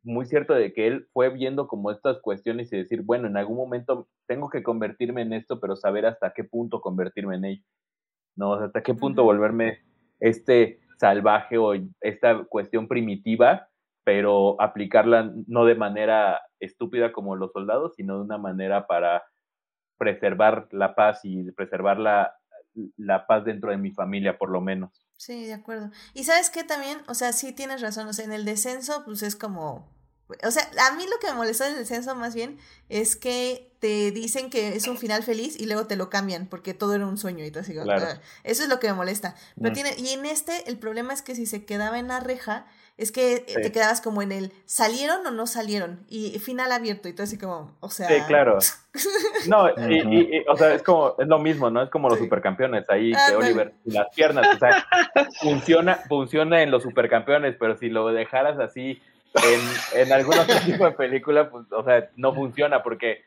muy cierto de que él fue viendo como estas cuestiones y decir, bueno, en algún momento tengo que convertirme en esto, pero saber hasta qué punto convertirme en ello, ¿no? O sea, hasta qué punto volverme este salvaje o esta cuestión primitiva, pero aplicarla no de manera estúpida como los soldados, sino de una manera para preservar la paz y preservar la, la paz dentro de mi familia, por lo menos. Sí, de acuerdo. Y sabes qué también, o sea, sí tienes razón, o sea, en el descenso, pues es como, o sea, a mí lo que me molestó del descenso más bien es que te dicen que es un final feliz y luego te lo cambian porque todo era un sueño y todo así. Claro. "Ah". Eso es lo que me molesta. Pero Mm. tiene, y en este, el problema es que si se quedaba en la reja, es que eh, Sí. te quedabas como en el salieron o no salieron y final abierto y todo así como, o sea. Sí, claro. <laughs> No, y, Ujú. y- y, o sea, es como, es lo mismo, ¿no? Es como los Sí. supercampeones ahí de Ándale. Oliver, y las piernas, o sea, funciona, funciona en los supercampeones, pero si lo dejaras así en, en algún otro <laughs> tipo de película, pues, o sea, no funciona porque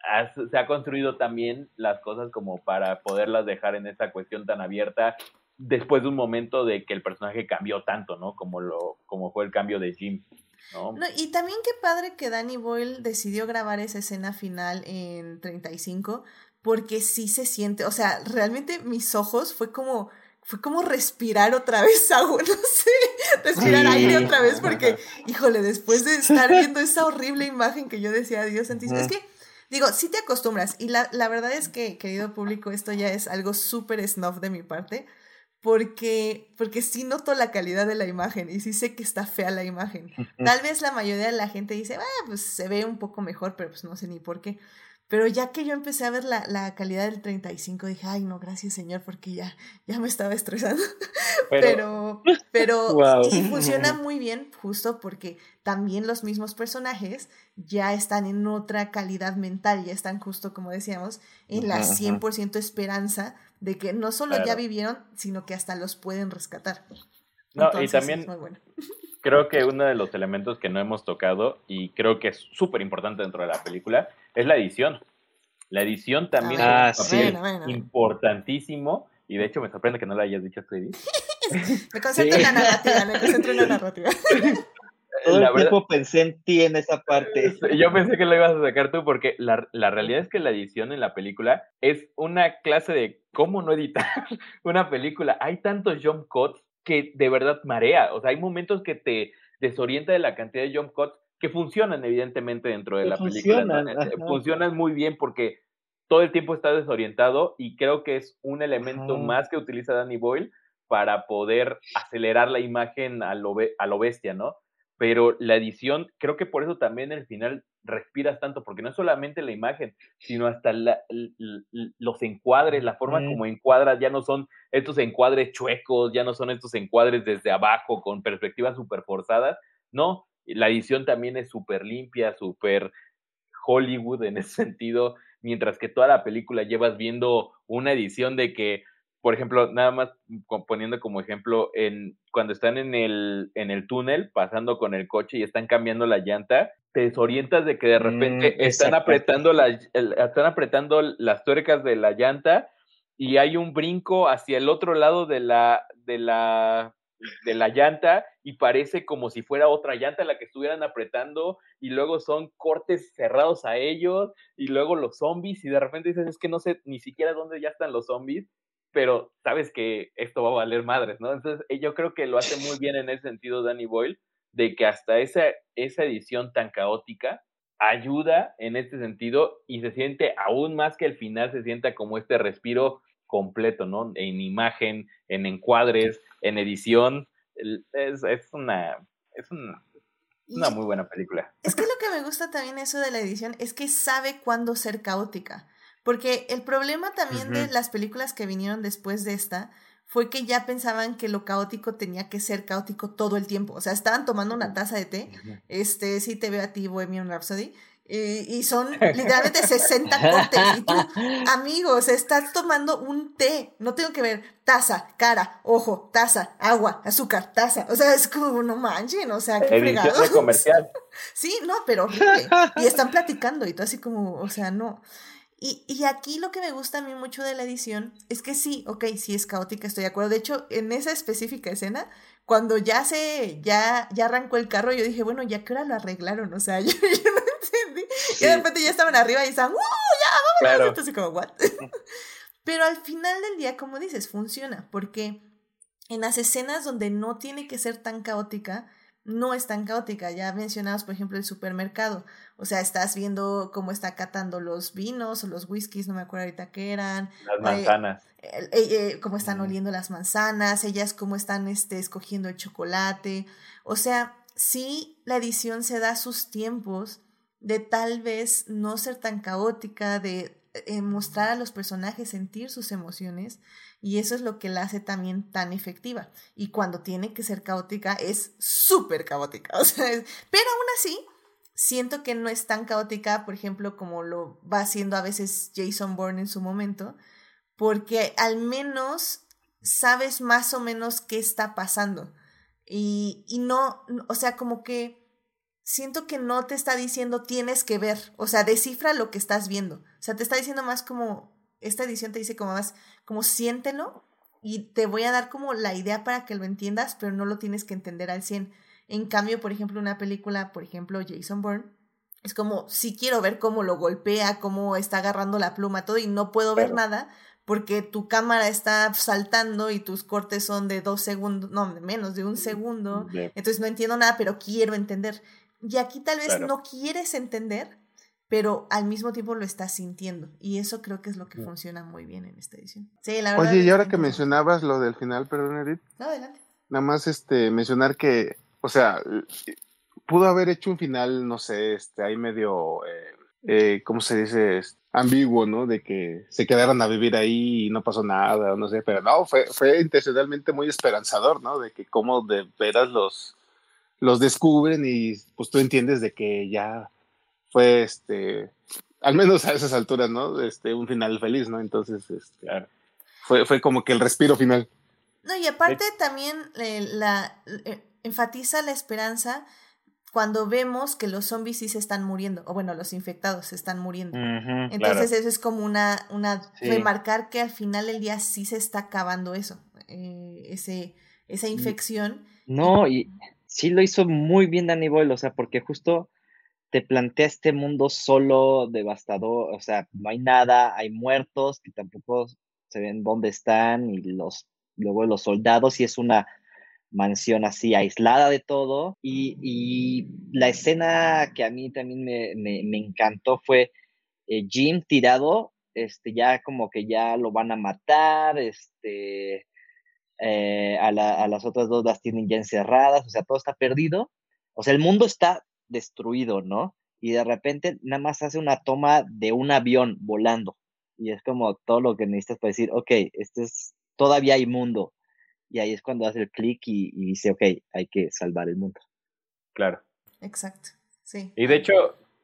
has- se ha construido también las cosas como para poderlas dejar en esa cuestión tan abierta después de un momento de que el personaje cambió tanto, ¿no? Como lo, como fue el cambio de Jim, ¿no? No, y también qué padre que Danny Boyle decidió grabar esa escena final en 35, porque sí se siente, o sea, realmente mis ojos fue como, fue como respirar otra vez <laughs> agua, no sé, respirar Sí. aire otra vez, porque, <laughs> híjole, después de estar viendo esa horrible imagen que yo decía, Dios santísimo, es que, digo, sí te acostumbras, y la, la verdad es que, querido público, esto ya es algo súper snuff de mi parte, porque, porque sí noto la calidad de la imagen y sí sé que está fea la imagen. Tal vez la mayoría de la gente dice, ah, pues se ve un poco mejor, pero pues no sé ni por qué. Pero ya que yo empecé a ver la, la calidad del 35, dije, ay, no, gracias señor, porque ya, ya me estaba estresando. <laughs> Pero, pero, Wow. y funciona muy bien justo porque también los mismos personajes ya están en otra calidad mental, ya están justo como decíamos, en la Ajá, ajá. 100% esperanza de que no solo ya vivieron, sino que hasta los pueden rescatar. No, y también bueno. <laughs> creo que uno de los elementos que no hemos tocado y creo que es súper importante dentro de la película es la edición. La edición también Ah, es sí. importantísimo y de hecho me sorprende que no lo hayas dicho Edith. <laughs> Me concentro en la narrativa, me concentro en la <laughs> narrativa. Todo La el verdad- tiempo pensé en ti en esa parte. Yo pensé que lo ibas a sacar tú porque la, la realidad es que la edición en la película es una clase de cómo no editar <laughs> una película. Hay tantos jump cuts que de verdad marea. O sea, hay momentos que te desorienta de la cantidad de jump cuts que funcionan evidentemente dentro de Que la película. ¿no? funcionan, muy bien porque todo el tiempo está desorientado y creo que es un elemento Ajá. más que utiliza Danny Boyle para poder acelerar la imagen a lo, a lo bestia, ¿no? Pero la edición, creo que por eso también el final respiras tanto, porque no es solamente la imagen, sino hasta la- l- l- los encuadres, la forma como encuadras, ya no son estos encuadres chuecos, ya no son estos encuadres desde abajo con perspectivas súper forzadas, no, la edición también es súper limpia, súper Hollywood en ese sentido, mientras que toda la película llevas viendo una edición de que, por ejemplo, nada más poniendo como ejemplo, en, cuando están en el, en el túnel pasando con el coche y están cambiando la llanta, te desorientas de que de repente Mm, están exacto. apretando la, el- están apretando las tuercas de la llanta y hay un brinco hacia el otro lado de la, de la, de la llanta y parece como si fuera otra llanta la que estuvieran apretando y luego son cortes cerrados a ellos y luego los zombies y de repente dices es que no sé ni siquiera dónde ya están los zombies pero sabes que esto va a valer madres, ¿no? Entonces eh, yo creo que lo hace muy bien en ese sentido Danny Boyle de que hasta esa, esa edición tan caótica ayuda en este sentido y se siente aún más que el final se sienta como este respiro completo, ¿no? En imagen, en encuadres, en edición. Es, es una es una, una muy buena película. Es que lo que me gusta también eso de la edición es que sabe cuándo ser caótica. Porque el problema también de las películas que vinieron después de esta fue que ya pensaban que lo caótico tenía que ser caótico todo el tiempo. O sea, estaban tomando una taza de té. Este, sí te veo a ti, Bohemian Rhapsody. eh, y son <laughs> literalmente 60 cortes. Y tú, amigos, estás tomando un té. No tengo que ver taza, cara, ojo, taza, agua, azúcar, taza. O sea, es como, no manchen, o sea, qué fregados. comercial. <laughs> Sí, no, pero horrible. Y están platicando y todo así como, o sea, no. Y, y aquí lo que me gusta a mí mucho de la edición es que sí, ok, sí es caótica, estoy de acuerdo. De hecho, en esa específica escena, cuando ya se, ya, ya arrancó el carro, yo dije, bueno, ya que hora lo arreglaron, o sea, <laughs> yo, yo no entendí. Y de repente ya estaban arriba y estaban, ¡uh! Ya, vámonos. Claro. Entonces, como, ¿what? <laughs> Pero al final del día, como dices, funciona, porque en las escenas donde no tiene que ser tan caótica, no es tan caótica. Ya mencionabas, por ejemplo, el supermercado. O sea, estás viendo cómo está catando los vinos o los whiskies, no me acuerdo ahorita qué eran. Las manzanas. eh, eh, eh, cómo están oliendo las manzanas, ellas cómo están este, escogiendo el chocolate. O sea, sí, la edición se da sus tiempos de tal vez no ser tan caótica, de eh, mostrar a los personajes sentir sus emociones y eso es lo que la hace también tan efectiva. Y cuando tiene que ser caótica es súper caótica. <laughs> O sea, es- pero aún así, siento que no es tan caótica, por ejemplo, como lo va haciendo a veces Jason Bourne en su momento, porque al menos sabes más o menos qué está pasando. Y, y no, o sea, como que siento que no te está diciendo tienes que ver, o sea, descifra lo que estás viendo. O sea, te está diciendo más como, esta edición te dice como más, como siéntelo y te voy a dar como la idea para que lo entiendas, pero no lo tienes que entender al 100. En cambio, por ejemplo, una película, por ejemplo, Jason Bourne, es como, si quiero ver cómo lo golpea, cómo está agarrando la pluma, todo, y no puedo ver nada porque tu cámara está saltando y tus cortes son de dos segundos, no, de menos de un segundo. De- Entonces no entiendo nada, pero quiero entender. Y aquí tal vez Claro. no quieres entender, pero al mismo tiempo lo estás sintiendo. Y eso creo que es lo que funciona muy bien en esta edición. Sí, la verdad. Oye, y ahora que mencionabas lo del final, perdón, Edith, No, adelante. nada más este mencionar que, o sea, pudo haber hecho un final, no sé, este, ahí medio, eh, eh, ¿cómo se dice? Ambiguo, ¿no? De que se quedaran a vivir ahí y no pasó nada, no sé, pero no, fue, fue intencionalmente muy esperanzador, ¿no? De que cómo de veras los, los descubren y pues tú entiendes de que ya fue, este, al menos a esas alturas, ¿no? Este, un final feliz, ¿no? Entonces, este, Claro. fue, fue como que el respiro final. No, y aparte también eh, la, eh, enfatiza la esperanza cuando vemos que los zombies sí se están muriendo, o bueno, los infectados se están muriendo. Entonces eso es como una, una Sí. remarcar que al final del día sí se está acabando eso, eh, ese, esa infección. No, y sí lo hizo muy bien Danny Boyle, o sea, porque justo te plantea este mundo solo, devastador, o sea, no hay nada, hay muertos que tampoco se ven dónde están y los luego los soldados y es una mansión así aislada de todo. Y, y la escena que a mí también me, me, me encantó fue eh, Jim tirado, este, ya como que ya lo van a matar, este, eh, a, la, a las otras dos las tienen ya encerradas, o sea, todo está perdido. O sea, el mundo está destruido, ¿no? Y de repente nada más hace una toma de un avión volando. Y es como todo lo que necesitas para decir, ok, este es, todavía hay mundo. Y ahí es cuando hace el clic y, y dice, ok, hay que salvar el mundo. Claro. Exacto, sí. Y de hecho,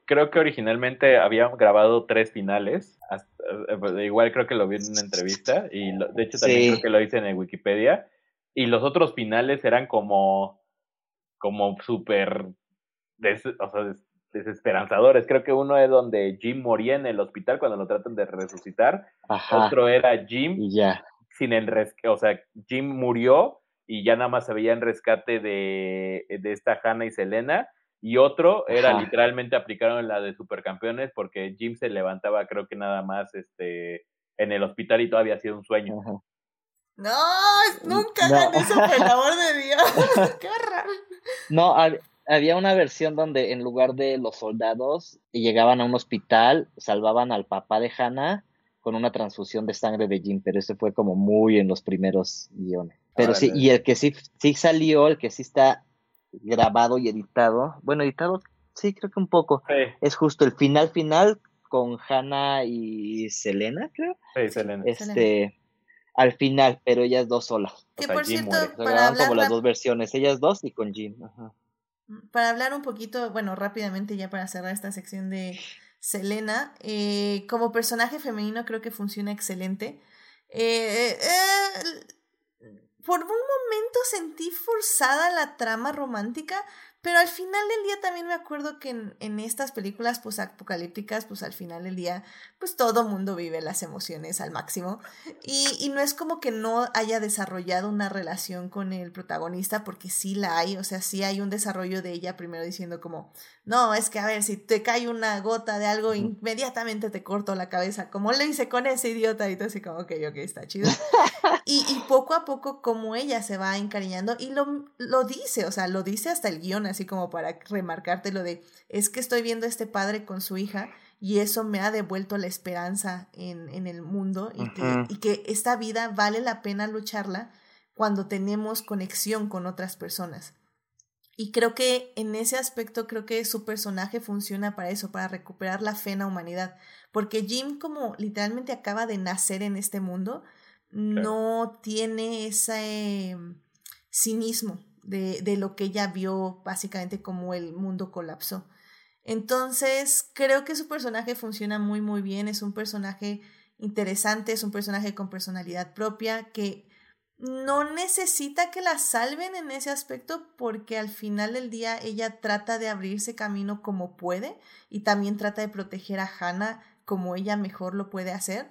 creo que originalmente habían grabado tres finales. Hasta, eh, igual creo que lo vi en una entrevista. Y lo, de hecho también Sí. creo que lo hice en el Wikipedia. Y los otros finales eran como. como súper. des- o sea, des- desesperanzadores. Creo que uno es donde Jim moría en el hospital cuando lo tratan de resucitar. Ajá. Otro era Jim Y ya. Sin el rescate, o sea, Jim murió y ya nada más se veía en rescate de, de esta Hannah y Selena. Y otro era Ajá. literalmente aplicaron la de supercampeones porque Jim se levantaba, creo que nada más este en el hospital y todavía ha sido un sueño. Ajá. No, nunca No. hagan eso, por <laughs> el amor de Dios. Qué horror. No, hab- había una versión donde en lugar de los soldados llegaban a un hospital, salvaban al papá de Hannah con una transfusión de sangre de Jim, pero ese fue como muy en los primeros guiones. Pero sí, y el que sí, sí salió, el que sí está grabado y editado, bueno, editado, sí, creo que un poco, Sí, es justo el final final con Hannah y Selena, creo, sí, Selena. este, al final, pero ellas dos solas. Que sea, por Jim cierto, muere. O sea, para grabaron hablar, como las dos versiones, ellas dos y con Jim. Ajá. para hablar un poquito, bueno, rápidamente ya para cerrar esta sección de Selena, eh, como personaje femenino creo que funciona excelente. Eh, eh, por un momento sentí forzada la trama romántica, pero al final del día también me acuerdo que en, estas películas pues apocalípticas, pues al final del día, pues todo mundo vive las emociones al máximo. Y, y no es como que no haya desarrollado una relación con el protagonista, porque sí la hay, o sea, sí hay un desarrollo de ella primero diciendo como, no, es que a ver, si te cae una gota de algo, inmediatamente te corto la cabeza, como lo hice con ese idiota, y tú así como, ok, ok, está chido. <laughs> Y, y poco a poco como ella se va encariñando y lo, lo dice, o sea, lo dice hasta el guion, así como para remarcarte lo de, es que estoy viendo a este padre con su hija y eso me ha devuelto la esperanza en, en el mundo y, que, Ujú. y que esta vida vale la pena lucharla cuando tenemos conexión con otras personas. Y creo que en ese aspecto creo que su personaje funciona para eso, para recuperar la fe en la humanidad. Porque Jim como literalmente acaba de nacer en este mundo, no tiene ese mm, cinismo de, de lo que ella vio básicamente como el mundo colapsó. Entonces, creo que su personaje funciona muy, muy bien. Es un personaje interesante, es un personaje con personalidad propia que no necesita que la salven en ese aspecto porque al final del día ella trata de abrirse camino como puede y también trata de proteger a Hannah como ella mejor lo puede hacer.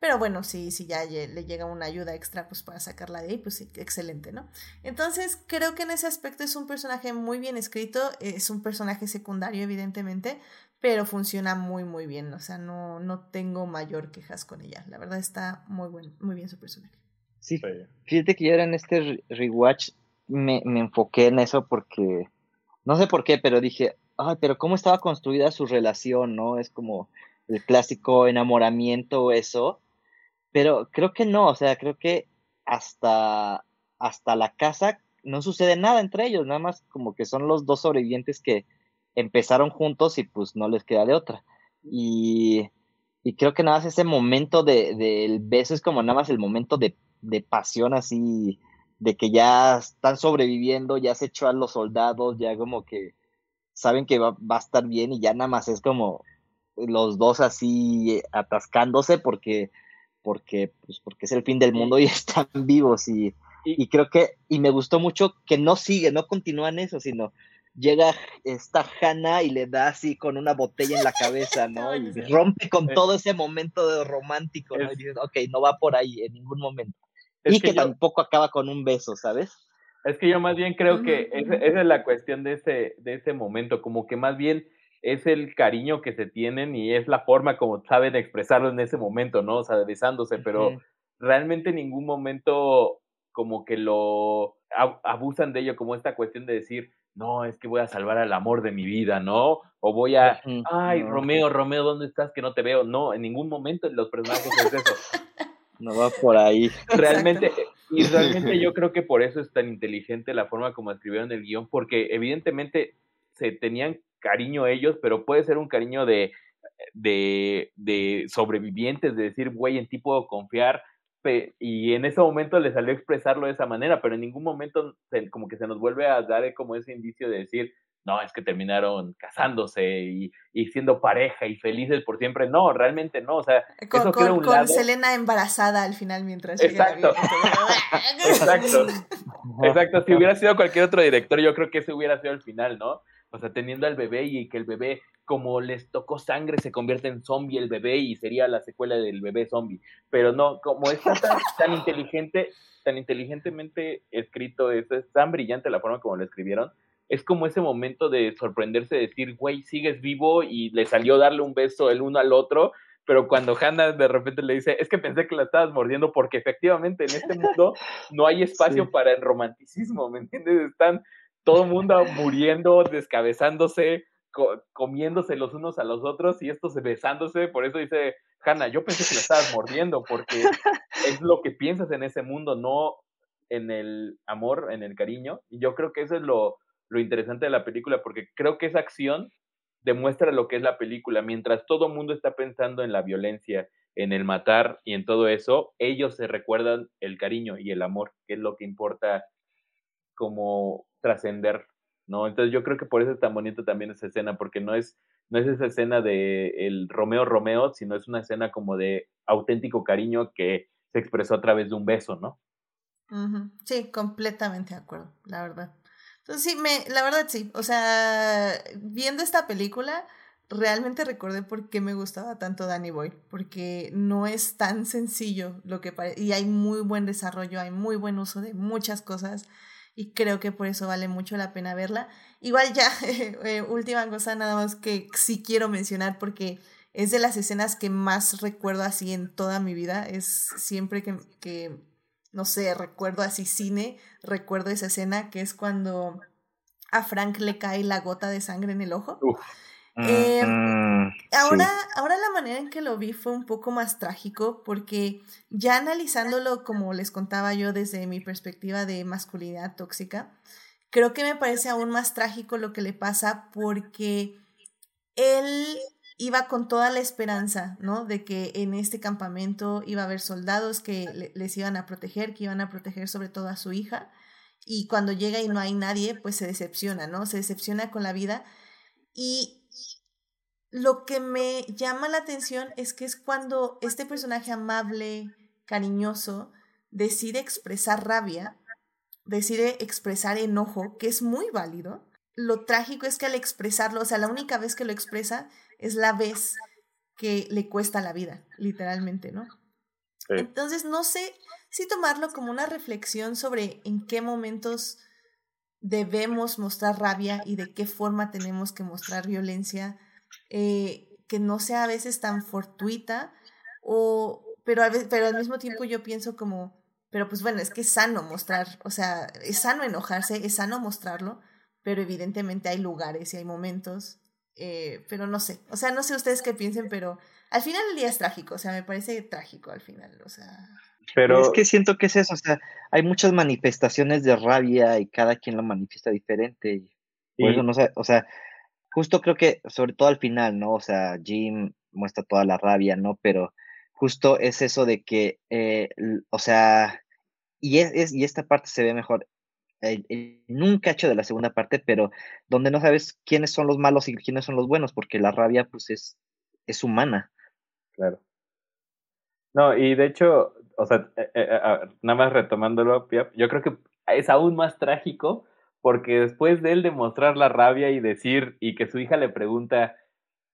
Pero bueno, si, si ya le llega una ayuda extra pues para sacarla de ahí, pues excelente, ¿no? Entonces creo que en ese aspecto es un personaje muy bien escrito, es un personaje secundario evidentemente, pero funciona muy muy bien, o sea, no, no tengo mayor quejas con ella, la verdad está muy, buen, muy bien su personaje. Sí, Sí. fíjate que yo ahora en este re- rewatch me, me enfoqué en eso porque, no sé por qué, pero dije, ay, pero cómo estaba construida su relación, ¿no? Es como el clásico enamoramiento, eso. Pero creo que no, o sea, creo que hasta, hasta la casa no sucede nada entre ellos, nada más como que son los dos sobrevivientes que empezaron juntos y pues no les queda de otra. Y, y creo que nada más ese momento de, del beso es como nada más el momento de, de pasión así, de que ya están sobreviviendo, ya se echó a los soldados, ya como que saben que va, va a estar bien y ya nada más es como los dos así atascándose porque porque pues porque es el fin del mundo y <laughs> están vivos y, Y- y creo que y me gustó mucho que no sigue, no continúan eso, sino llega esta Hannah y le da así con una botella en la cabeza, ¿no? <laughs> Y rompe con Es- todo ese momento de romántico, ¿no? Y dices, ok, no va por ahí en ningún momento. Es y que, que yo- tampoco acaba con un beso, ¿sabes? Es que yo más bien creo que ujú. esa es la cuestión de ese, de ese momento, como que más bien es el cariño que se tienen y es la forma como saben expresarlo en ese momento, ¿no? O sea, besándose, pero realmente en ningún momento como que lo abusan de ello como esta cuestión de decir, no, es que voy a salvar al amor de mi vida, ¿no? O voy a, ay, Romeo, Romeo, ¿dónde estás que no te veo? No, en ningún momento en los personajes es eso. <laughs> No va por ahí. <laughs> Realmente, y realmente yo creo que por eso es tan inteligente la forma como escribieron el guion, porque evidentemente se tenían cariño ellos, pero puede ser un cariño de, de, de sobrevivientes, de decir, güey, en ti puedo confiar, y en ese momento le salió a expresarlo de esa manera, pero en ningún momento como que se nos vuelve a dar como ese indicio de decir, no, es que terminaron casándose y, y siendo pareja y felices por siempre. No, realmente no, o sea, con, eso con, un con Selena embarazada al final mientras Exacto. Exacto. <laughs> Exacto, si hubiera sido cualquier otro director, yo creo que ese hubiera sido el final, ¿no? O sea, teniendo al bebé y que el bebé, como les tocó sangre, se convierte en zombie el bebé y sería la secuela del bebé zombie. Pero no, como está tan, tan inteligente, tan inteligentemente escrito, es, es tan brillante la forma como lo escribieron, es como ese momento de sorprenderse, de decir, güey, sigues vivo y le salió darle un beso el uno al otro, pero cuando Hannah de repente le dice, es que pensé que la estabas mordiendo porque efectivamente en este mundo no hay espacio para el romanticismo, ¿me entiendes? Están todo el mundo muriendo, descabezándose, comiéndose los unos a los otros y estos besándose. Por eso dice Hannah, yo pensé que la estabas mordiendo porque es lo que piensas en ese mundo, no en el amor, en el cariño. Y yo creo que eso es lo, lo interesante de la película porque creo que esa acción demuestra lo que es la película. Mientras todo el mundo está pensando en la violencia, en el matar y en todo eso, ellos se recuerdan el cariño y el amor, que es lo que importa como trascender, ¿no? Entonces yo creo que por eso es tan bonito también esa escena, porque no es, no es esa escena de el Romeo Romeo, sino es una escena como de auténtico cariño que se expresó a través de un beso, ¿no? Sí, completamente de acuerdo, la verdad. Entonces sí, me, la verdad sí, o sea, viendo esta película, realmente recordé por qué me gustaba tanto Danny Boy, porque no es tan sencillo lo que parece, y hay muy buen desarrollo, hay muy buen uso de muchas cosas y creo que por eso vale mucho la pena verla. Igual ya, <laughs> eh, última cosa nada más que sí quiero mencionar porque es de las escenas que más recuerdo así en toda mi vida. Es siempre que, que no sé, recuerdo así cine, recuerdo esa escena que es cuando a Frank le cae la gota de sangre en el ojo. Eh, ahora, ahora la manera en que lo vi fue un poco más trágico porque ya analizándolo como les contaba yo desde mi perspectiva de masculinidad tóxica, creo que me parece aún más trágico lo que le pasa porque él iba con toda la esperanza, ¿no? De que en este campamento iba a haber soldados que les iban a proteger, que iban a proteger sobre todo a su hija. Y cuando llega y no hay nadie, pues se decepciona, ¿no? Se decepciona con la vida. Y lo que me llama la atención es que es cuando este personaje amable, cariñoso, decide expresar rabia, decide expresar enojo, que es muy válido. Lo trágico es que al expresarlo, o sea, la única vez que lo expresa es la vez que le cuesta la vida, literalmente, ¿no? Entonces, no sé si tomarlo como una reflexión sobre en qué momentos debemos mostrar rabia y de qué forma tenemos que mostrar violencia eh, que no sea a veces tan fortuita, o, pero, pero al mismo tiempo yo pienso como, pero pues bueno, es que es sano mostrar, o sea, es sano enojarse, es sano mostrarlo, pero evidentemente hay lugares y hay momentos, eh, pero no sé, o sea, no sé ustedes qué piensen, pero al final el día es trágico, o sea, me parece trágico al final, o sea... Pero es que siento que es eso, o sea, hay muchas manifestaciones de rabia y cada quien lo manifiesta diferente. Y por eso no sé, o sea, justo creo que, sobre todo al final, ¿no? O sea, Jim muestra toda la rabia, ¿no? Pero justo es eso de que, eh, o sea, y, es, y esta parte se ve mejor en un cacho de la segunda parte, pero donde no sabes quiénes son los malos y quiénes son los buenos, porque la rabia, pues, es, es humana. Claro. No, y de hecho, o sea, eh, eh, nada más retomándolo, yo creo que es aún más trágico porque después de él demostrar la rabia y decir, y que su hija le pregunta,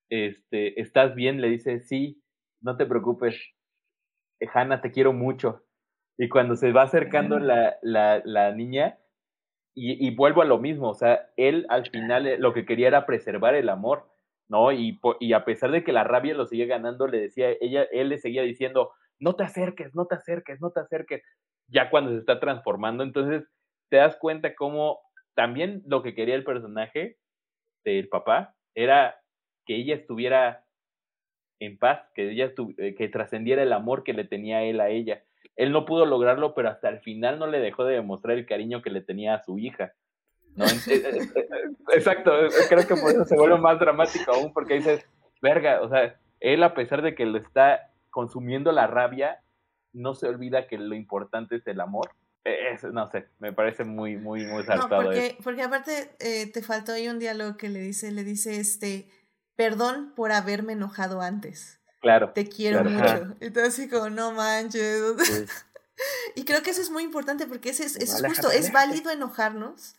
este, ¿estás bien? Le dice, sí, no te preocupes, Hanna, te quiero mucho. Y cuando se va acercando la, la, la niña, y, y, vuelvo a lo mismo, o sea, él al final eh, lo que quería era preservar el amor, ¿no? Y, y a pesar de que la rabia lo sigue ganando, le decía, ella, él le seguía diciendo, no te acerques, no te acerques, no te acerques, ya cuando se está transformando, entonces te das cuenta cómo también lo que quería el personaje del papá era que ella estuviera en paz, que ella eh, que trascendiera el amor que le tenía él a ella. Él no pudo lograrlo, pero hasta el final no le dejó de demostrar el cariño que le tenía a su hija. ¿no? <laughs> Eh, eh, exacto, creo que por eso se vuelve más dramático aún, porque dices, verga, o sea, él a pesar de que lo está consumiendo la rabia, no se olvida que lo importante es el amor. no sé, me parece muy, muy, muy saltado. No, porque, porque aparte te faltó ahí un diálogo que le dice, le dice este, perdón por haberme enojado antes. Claro. Te quiero mucho. Entonces, como, no manches. <laughs> y creo que eso es muy importante porque es, es, justo, es válido enojarnos,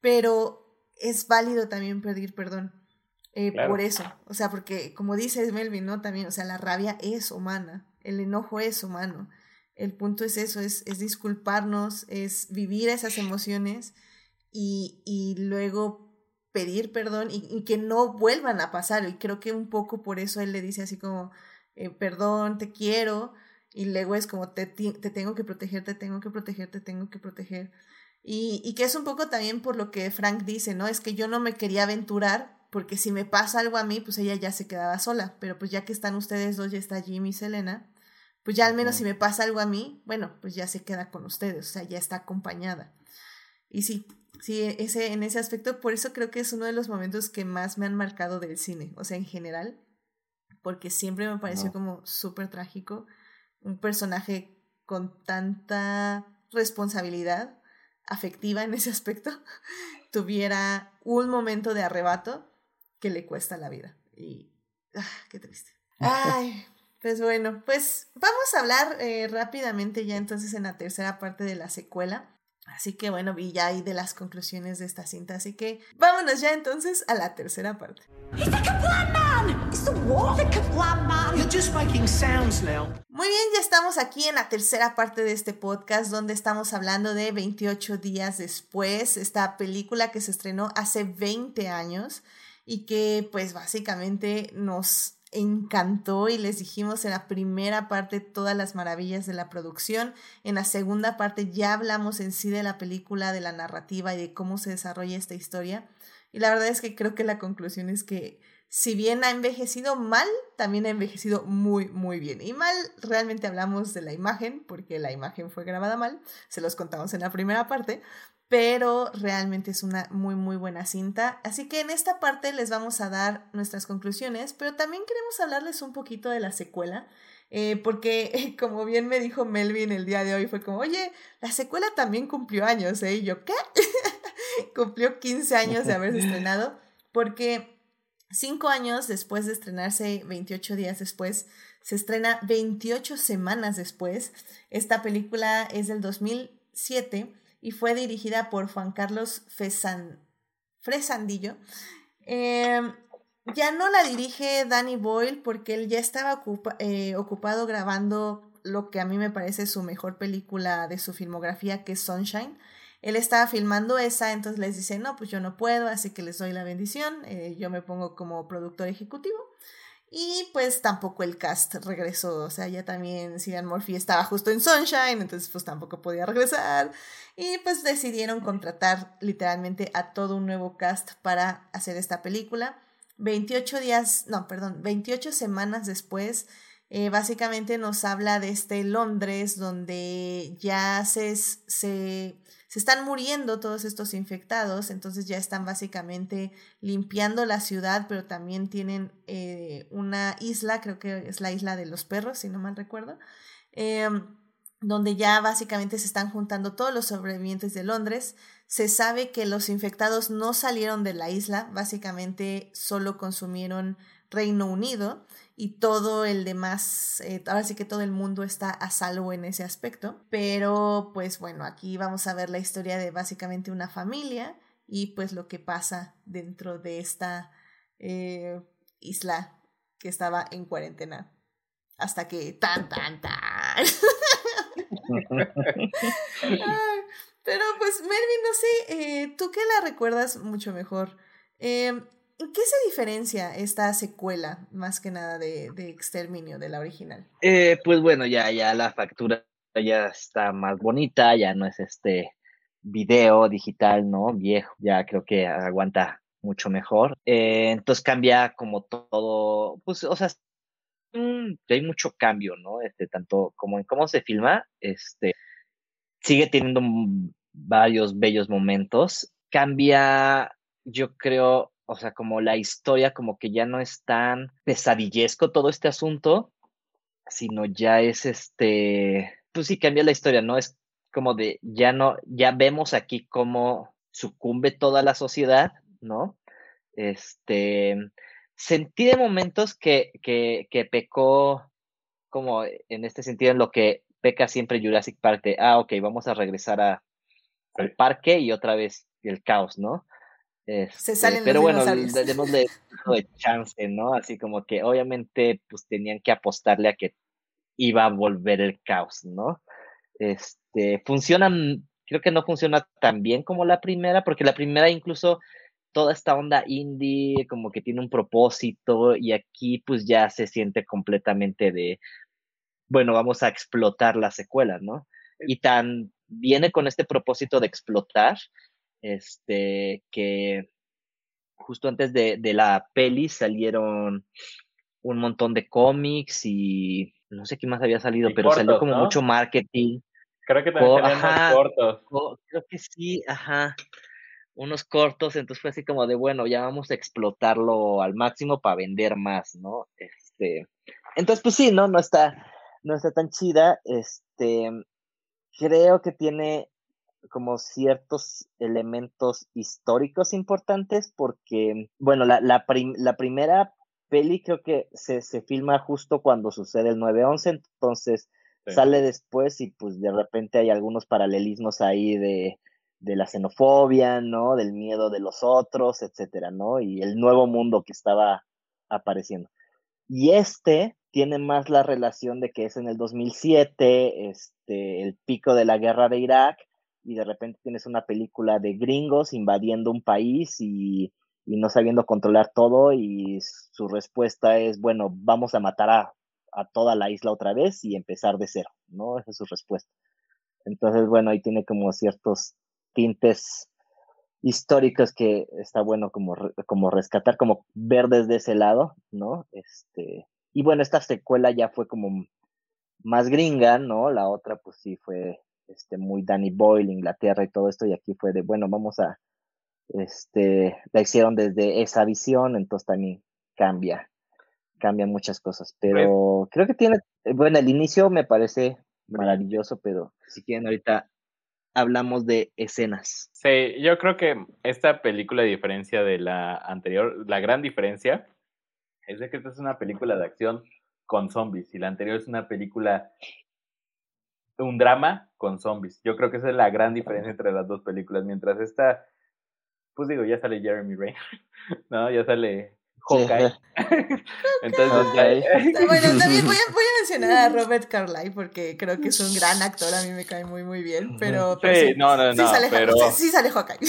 pero es válido también pedir perdón. Eh, por eso, o sea, porque como dice Melvin, ¿no? También, o sea, la rabia es humana, el enojo es humano. El punto es eso, es, es disculparnos, es vivir esas emociones y, y luego pedir perdón y, que no vuelvan a pasar. Y creo que un poco por eso él le dice así como, eh, perdón, te quiero. Y luego es como, te, te, tengo que proteger, te tengo que proteger, te tengo que proteger. Y, y que es un poco también por lo que Frank dice, ¿no? Es que yo no me quería aventurar porque si me pasa algo a mí, pues ella ya se quedaba sola. Pero pues ya que están ustedes dos, ya está Jimmy y Selena, pues ya al menos si me pasa algo a mí, bueno, pues ya se queda con ustedes, o sea, ya está acompañada. Y sí, Sí, ese, en ese aspecto, por eso creo que es uno de los momentos que más me han marcado del cine, o sea, en general, porque siempre me pareció como súper trágico, un personaje con tanta responsabilidad afectiva en ese aspecto, <laughs> tuviera un momento de arrebato que le cuesta la vida. Y, ah, qué triste. <laughs> Ay, pues bueno, pues vamos a hablar eh, rápidamente ya entonces en la tercera parte de la secuela. Así que bueno, vi ya ahí de las conclusiones de esta cinta. Así que vámonos ya entonces a la tercera parte. Muy bien, ya estamos aquí en la tercera parte de este podcast donde estamos hablando de 28 días después, esta película que se estrenó hace 20 años y que pues básicamente nos encantó y les dijimos en la primera parte todas las maravillas de la producción. En la segunda parte ya hablamos en sí de la película, de la narrativa y de cómo se desarrolla esta historia. Y la verdad es que creo que la conclusión es que si bien ha envejecido mal, también ha envejecido muy, muy bien. Y mal, realmente hablamos de la imagen, porque la imagen fue grabada mal, se los contamos en la primera parte, pero realmente es una muy muy buena cinta. Así que en esta parte les vamos a dar nuestras conclusiones, pero también queremos hablarles un poquito de la secuela, eh, porque <laughs> como bien me dijo Melvin el día de hoy, fue como, oye, la secuela también cumplió años, ¿eh? Y yo, ¿qué? <laughs> cumplió 15 años de haberse estrenado, porque cinco años después de estrenarse, 28 días después, se estrena 28 semanas después. Esta película es del 2007 y fue dirigida por Juan Carlos Fesan, Fresandillo. Em, ya no la dirige Danny Boyle porque él ya estaba eh, ocupado grabando lo que a mí me parece su mejor película de su filmografía, que es Sunshine. Él estaba filmando esa, entonces les dice, no, pues yo no puedo, así que les doy la bendición, eh, yo me pongo como productor ejecutivo. Y pues tampoco el cast regresó, o sea, ya también Cillian Murphy estaba justo en Sunshine, entonces pues tampoco podía regresar. Y pues decidieron contratar literalmente a todo un nuevo cast para hacer esta película. 28 días, no, perdón, 28 semanas después, eh, básicamente nos habla de este Londres donde ya se, se se están muriendo todos estos infectados, entonces ya están básicamente limpiando la ciudad, pero también tienen eh, una isla, creo que es la isla de los perros, si no mal recuerdo, em, donde ya básicamente se están juntando todos los sobrevivientes de Londres. Se sabe que los infectados no salieron de la isla, básicamente solo consumieron Reino Unido y todo el demás, eh, ahora sí que todo el mundo está a salvo en ese aspecto. Pero pues bueno, aquí vamos a ver la historia de básicamente una familia y pues lo que pasa dentro de esta eh, isla que estaba en cuarentena. Hasta que tan, tan, tan. <laughs> pero pues Melvin, no sé, eh, tú que la recuerdas mucho mejor. Eh, ¿En qué se diferencia esta secuela, más que nada, de, Exterminio, de la original? Eh, pues bueno, ya, ya la factura ya está más bonita, ya no es este video digital, ¿no? Viejo, ya creo que aguanta mucho mejor. Eh, entonces cambia como todo, pues, o sea, hay mucho cambio, ¿no? Este, tanto como en cómo se filma, este, sigue teniendo varios bellos momentos. Cambia, yo creo, o sea, como la historia, como que ya no es tan pesadillesco todo este asunto, sino ya es este, pues sí, cambia la historia, ¿no? Es como de, ya no, ya vemos aquí cómo sucumbe toda la sociedad, ¿no? Este, sentí de momentos que, que, que pecó como en este sentido en lo que peca siempre Jurassic Park de, ah, ok, vamos a regresar a, al parque y otra vez el caos, ¿no? Este, Se salen pero bueno, tenemos de, de chance, ¿no? Así como que obviamente pues tenían que apostarle a que iba a volver el caos, ¿no? Este, funcionan, creo que no funciona tan bien como la primera, porque la primera incluso toda esta onda indie como que tiene un propósito y aquí pues ya se siente completamente de, bueno, vamos a explotar la secuela, ¿no? Y tan viene con este propósito de explotar, este, que justo antes de, de la peli salieron un montón de cómics y no sé qué más había salido, pero salió como mucho marketing. Creo que también ajá, cortos. creo que sí, ajá unos cortos, entonces fue así como de, bueno, ya vamos a explotarlo al máximo para vender más, ¿no? Este, entonces, pues sí, ¿no? No está, no está tan chida, este, creo que tiene como ciertos elementos históricos importantes porque, bueno, la, la, la primera peli creo que se, se filma justo cuando sucede el 9-11, entonces sale después y pues de repente hay algunos paralelismos ahí de de la xenofobia, ¿no? Del miedo de los otros, etcétera, ¿no? Y el nuevo mundo que estaba apareciendo. Y este tiene más la relación de que es en el 2007, este, el pico de la guerra de Irak, y de repente tienes una película de gringos invadiendo un país y, y no sabiendo controlar todo, y su respuesta es, bueno, vamos a matar a, a toda la isla otra vez y empezar de cero, ¿no? Esa es su respuesta. Entonces, bueno, ahí tiene como ciertos tintes históricos que está bueno como, como rescatar, como ver desde ese lado, ¿no? Este, y bueno, esta secuela ya fue como más gringa, ¿no? La otra pues sí fue este muy Danny Boyle, Inglaterra y todo esto, y aquí fue de, bueno, vamos a, este, la hicieron desde esa visión, entonces también cambia, cambia muchas cosas, pero creo que tiene, bueno, el inicio me parece maravilloso, pero si quieren ahorita hablamos de escenas. Sí, yo creo que esta película, a diferencia de la anterior, la gran diferencia es de que esta es una película de acción con zombies y la anterior es una película, un drama con zombies. Yo creo que esa es la gran diferencia entre las dos películas. Mientras esta, pues digo, ya sale Jeremy Renner, <laughs> ¿no? Ya sale Hawkeye. <laughs> Entonces, bueno, también voy a, voy a, <laughs> mencionar a Robert Carlyle porque creo que es un gran actor, a mí me cae muy, muy bien, pero... sí, no, no, no, sí sale, pero... Sí, sale Hawkeye.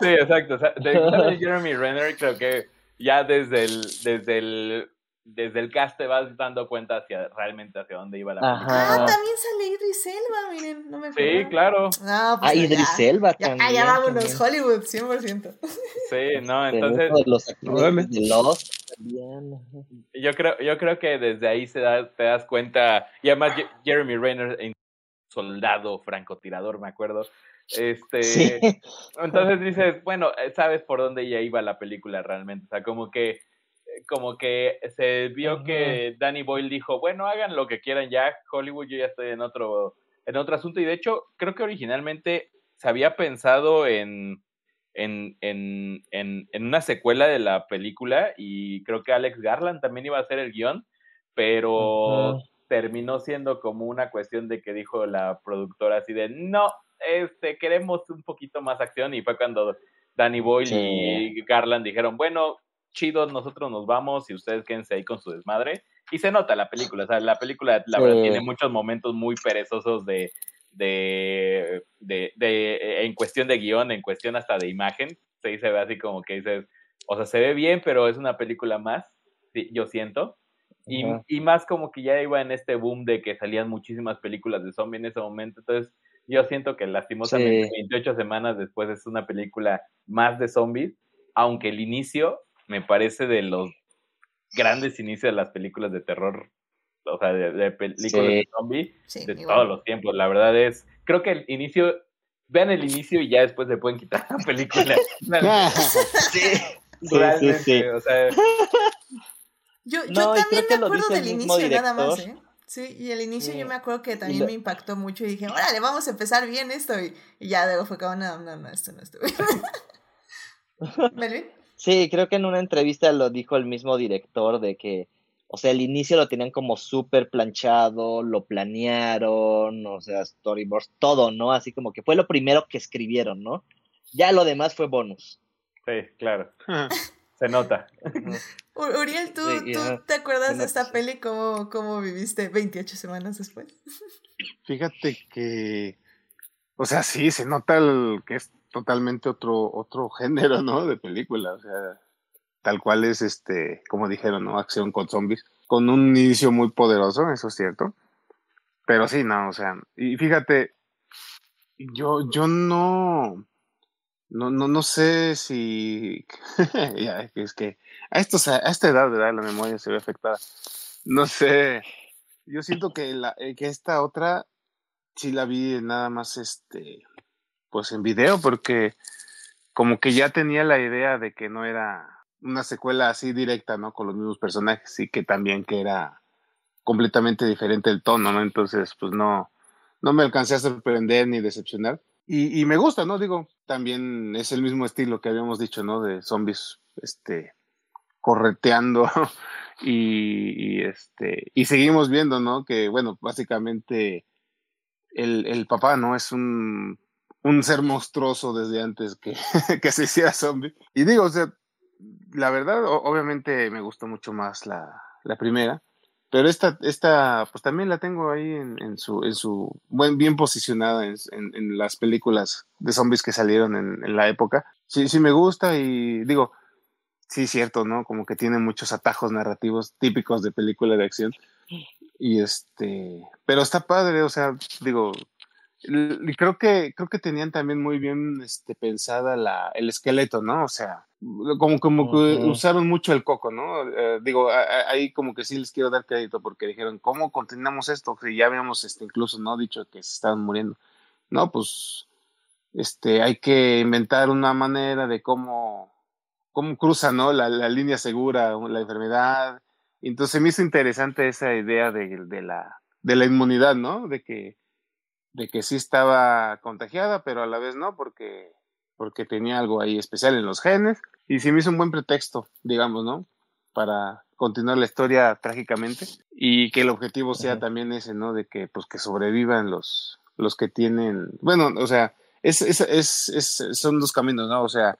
Sí, exacto. O sea, de Jeremy Renner creo que ya desde el, desde el desde el cast te vas dando cuenta hacia realmente hacia dónde iba la película. Ah, también sale Idris Elba, miren, no me acuerdo. Sí, claro. No, pues ah, Idris Elba también. Ah, ya vámonos, Hollywood, 100%. Sí, no, entonces... Los actores de Lost también. Yo creo, yo creo que desde ahí se da, te das cuenta, y además Jeremy Renner, soldado francotirador, me acuerdo, este, sí. entonces dices, bueno, eh, sabes por dónde ya iba la película realmente, o sea, como que como que se vio que Danny Boyle dijo, bueno, hagan lo que quieran ya, Hollywood, yo ya estoy en otro, en otro asunto. Y de hecho, creo que originalmente se había pensado en, en, en, en, en una secuela de la película y creo que Alex Garland también iba a hacer el guion, pero terminó siendo como una cuestión de que dijo la productora así de, no, este, queremos un poquito más acción y fue cuando Danny Boyle y Garland dijeron, bueno, chidos, nosotros nos vamos y ustedes quédense ahí con su desmadre. Y se nota la película, o sea, la película, la verdad, tiene muchos momentos muy perezosos de, de, de, de, en cuestión de guion, en cuestión hasta de imagen. Sí, se ve así como que dices, o sea, se ve bien, pero es una película más, sí, yo siento. Y, y, más como que ya iba en este boom de que salían muchísimas películas de zombie en ese momento. Entonces, Yo siento que lastimosamente Sí. 28 semanas después es una película más de zombies, aunque el inicio me parece de los grandes inicios de las películas de terror, o sea, de, de películas Sí. de zombies Sí, de igual. todos los tiempos. La verdad es, creo que el inicio, vean el inicio y ya después se pueden quitar la película. <laughs> Sí, sí, sí, Realmente, sí. o sea, Yo, yo No, y también me acuerdo del inicio nada más. ¿eh? Sí, y el inicio Sí. yo me acuerdo que también me impactó mucho y dije, órale, vamos a empezar bien esto. Y, y ya luego fue como, no, no, no, esto no estuvo bien. <laughs> <laughs> Sí, creo que en una entrevista lo dijo el mismo director de que, o sea, el inicio lo tenían como súper planchado, lo planearon, o sea, storyboards, todo, ¿no? Así como que fue lo primero que escribieron, ¿no? Ya lo demás fue bonus. sí, claro, se nota. Uriel, ¿tú, Sí, ¿tú te acuerdas de esta peli? ¿Cómo, ¿Cómo viviste 28 semanas después? Fíjate que, o sea, sí, se nota el- que es totalmente otro, otro <laughs> género, ¿no? De película, o sea, tal cual es, este, como dijeron, ¿no? Acción con zombies, con un inicio muy poderoso, eso es cierto, pero sí, no, o sea, y fíjate, yo, yo no, no, no, no sé si, <laughs> es que a, estos, a esta edad, ¿verdad? La memoria se ve afectada, no sé, yo siento que, la, eh, que esta otra sí la vi nada más este pues en video porque como que ya tenía la idea de que no era una secuela así directa, ¿no? Con los mismos personajes y que también que era completamente diferente el tono, ¿no? Entonces, pues no, no me alcancé a sorprender ni decepcionar. Y, me gusta, ¿no? Digo, también es el mismo estilo que habíamos dicho, ¿no? De zombies, este, correteando <laughs> y, y, este, y seguimos viendo, ¿no? Que, bueno, básicamente el, el papá, ¿no? Es un, un ser monstruoso desde antes que, <laughs> que se hiciera zombie. Y digo, o sea, la verdad, obviamente me gustó mucho más la, la primera, pero esta, esta, pues también la tengo ahí en, en su, en su, buen, bien posicionada en, en, en las películas de zombies que salieron en, en la época. Sí, sí me gusta y digo, sí, cierto, ¿no? Como que tiene muchos atajos narrativos típicos de película de acción. Y este, pero está padre, o sea, digo, y creo que, creo que tenían también muy bien este, pensada la, el esqueleto, ¿no? O sea, como, como que usaron mucho el coco, ¿no? Eh, digo, ahí como que sí les quiero dar crédito porque dijeron, ¿cómo continuamos esto? Si ya habíamos este, incluso, ¿no? Dicho que se estaban muriendo. No, pues, este, hay que inventar una manera de cómo, cómo cruza, ¿no? La, la línea segura, la enfermedad. Entonces me hizo interesante esa idea de, de la, de la inmunidad, ¿no? De que, de que sí estaba contagiada, pero a la vez no, porque, porque tenía algo ahí especial en los genes. Y sí me hizo un buen pretexto, digamos, ¿no? Para continuar la historia trágicamente. Y que el objetivo sea también ese, ¿no? De que, pues, que sobrevivan los, los que tienen, bueno, o sea, es, es, es, es- son dos caminos, ¿no? O sea,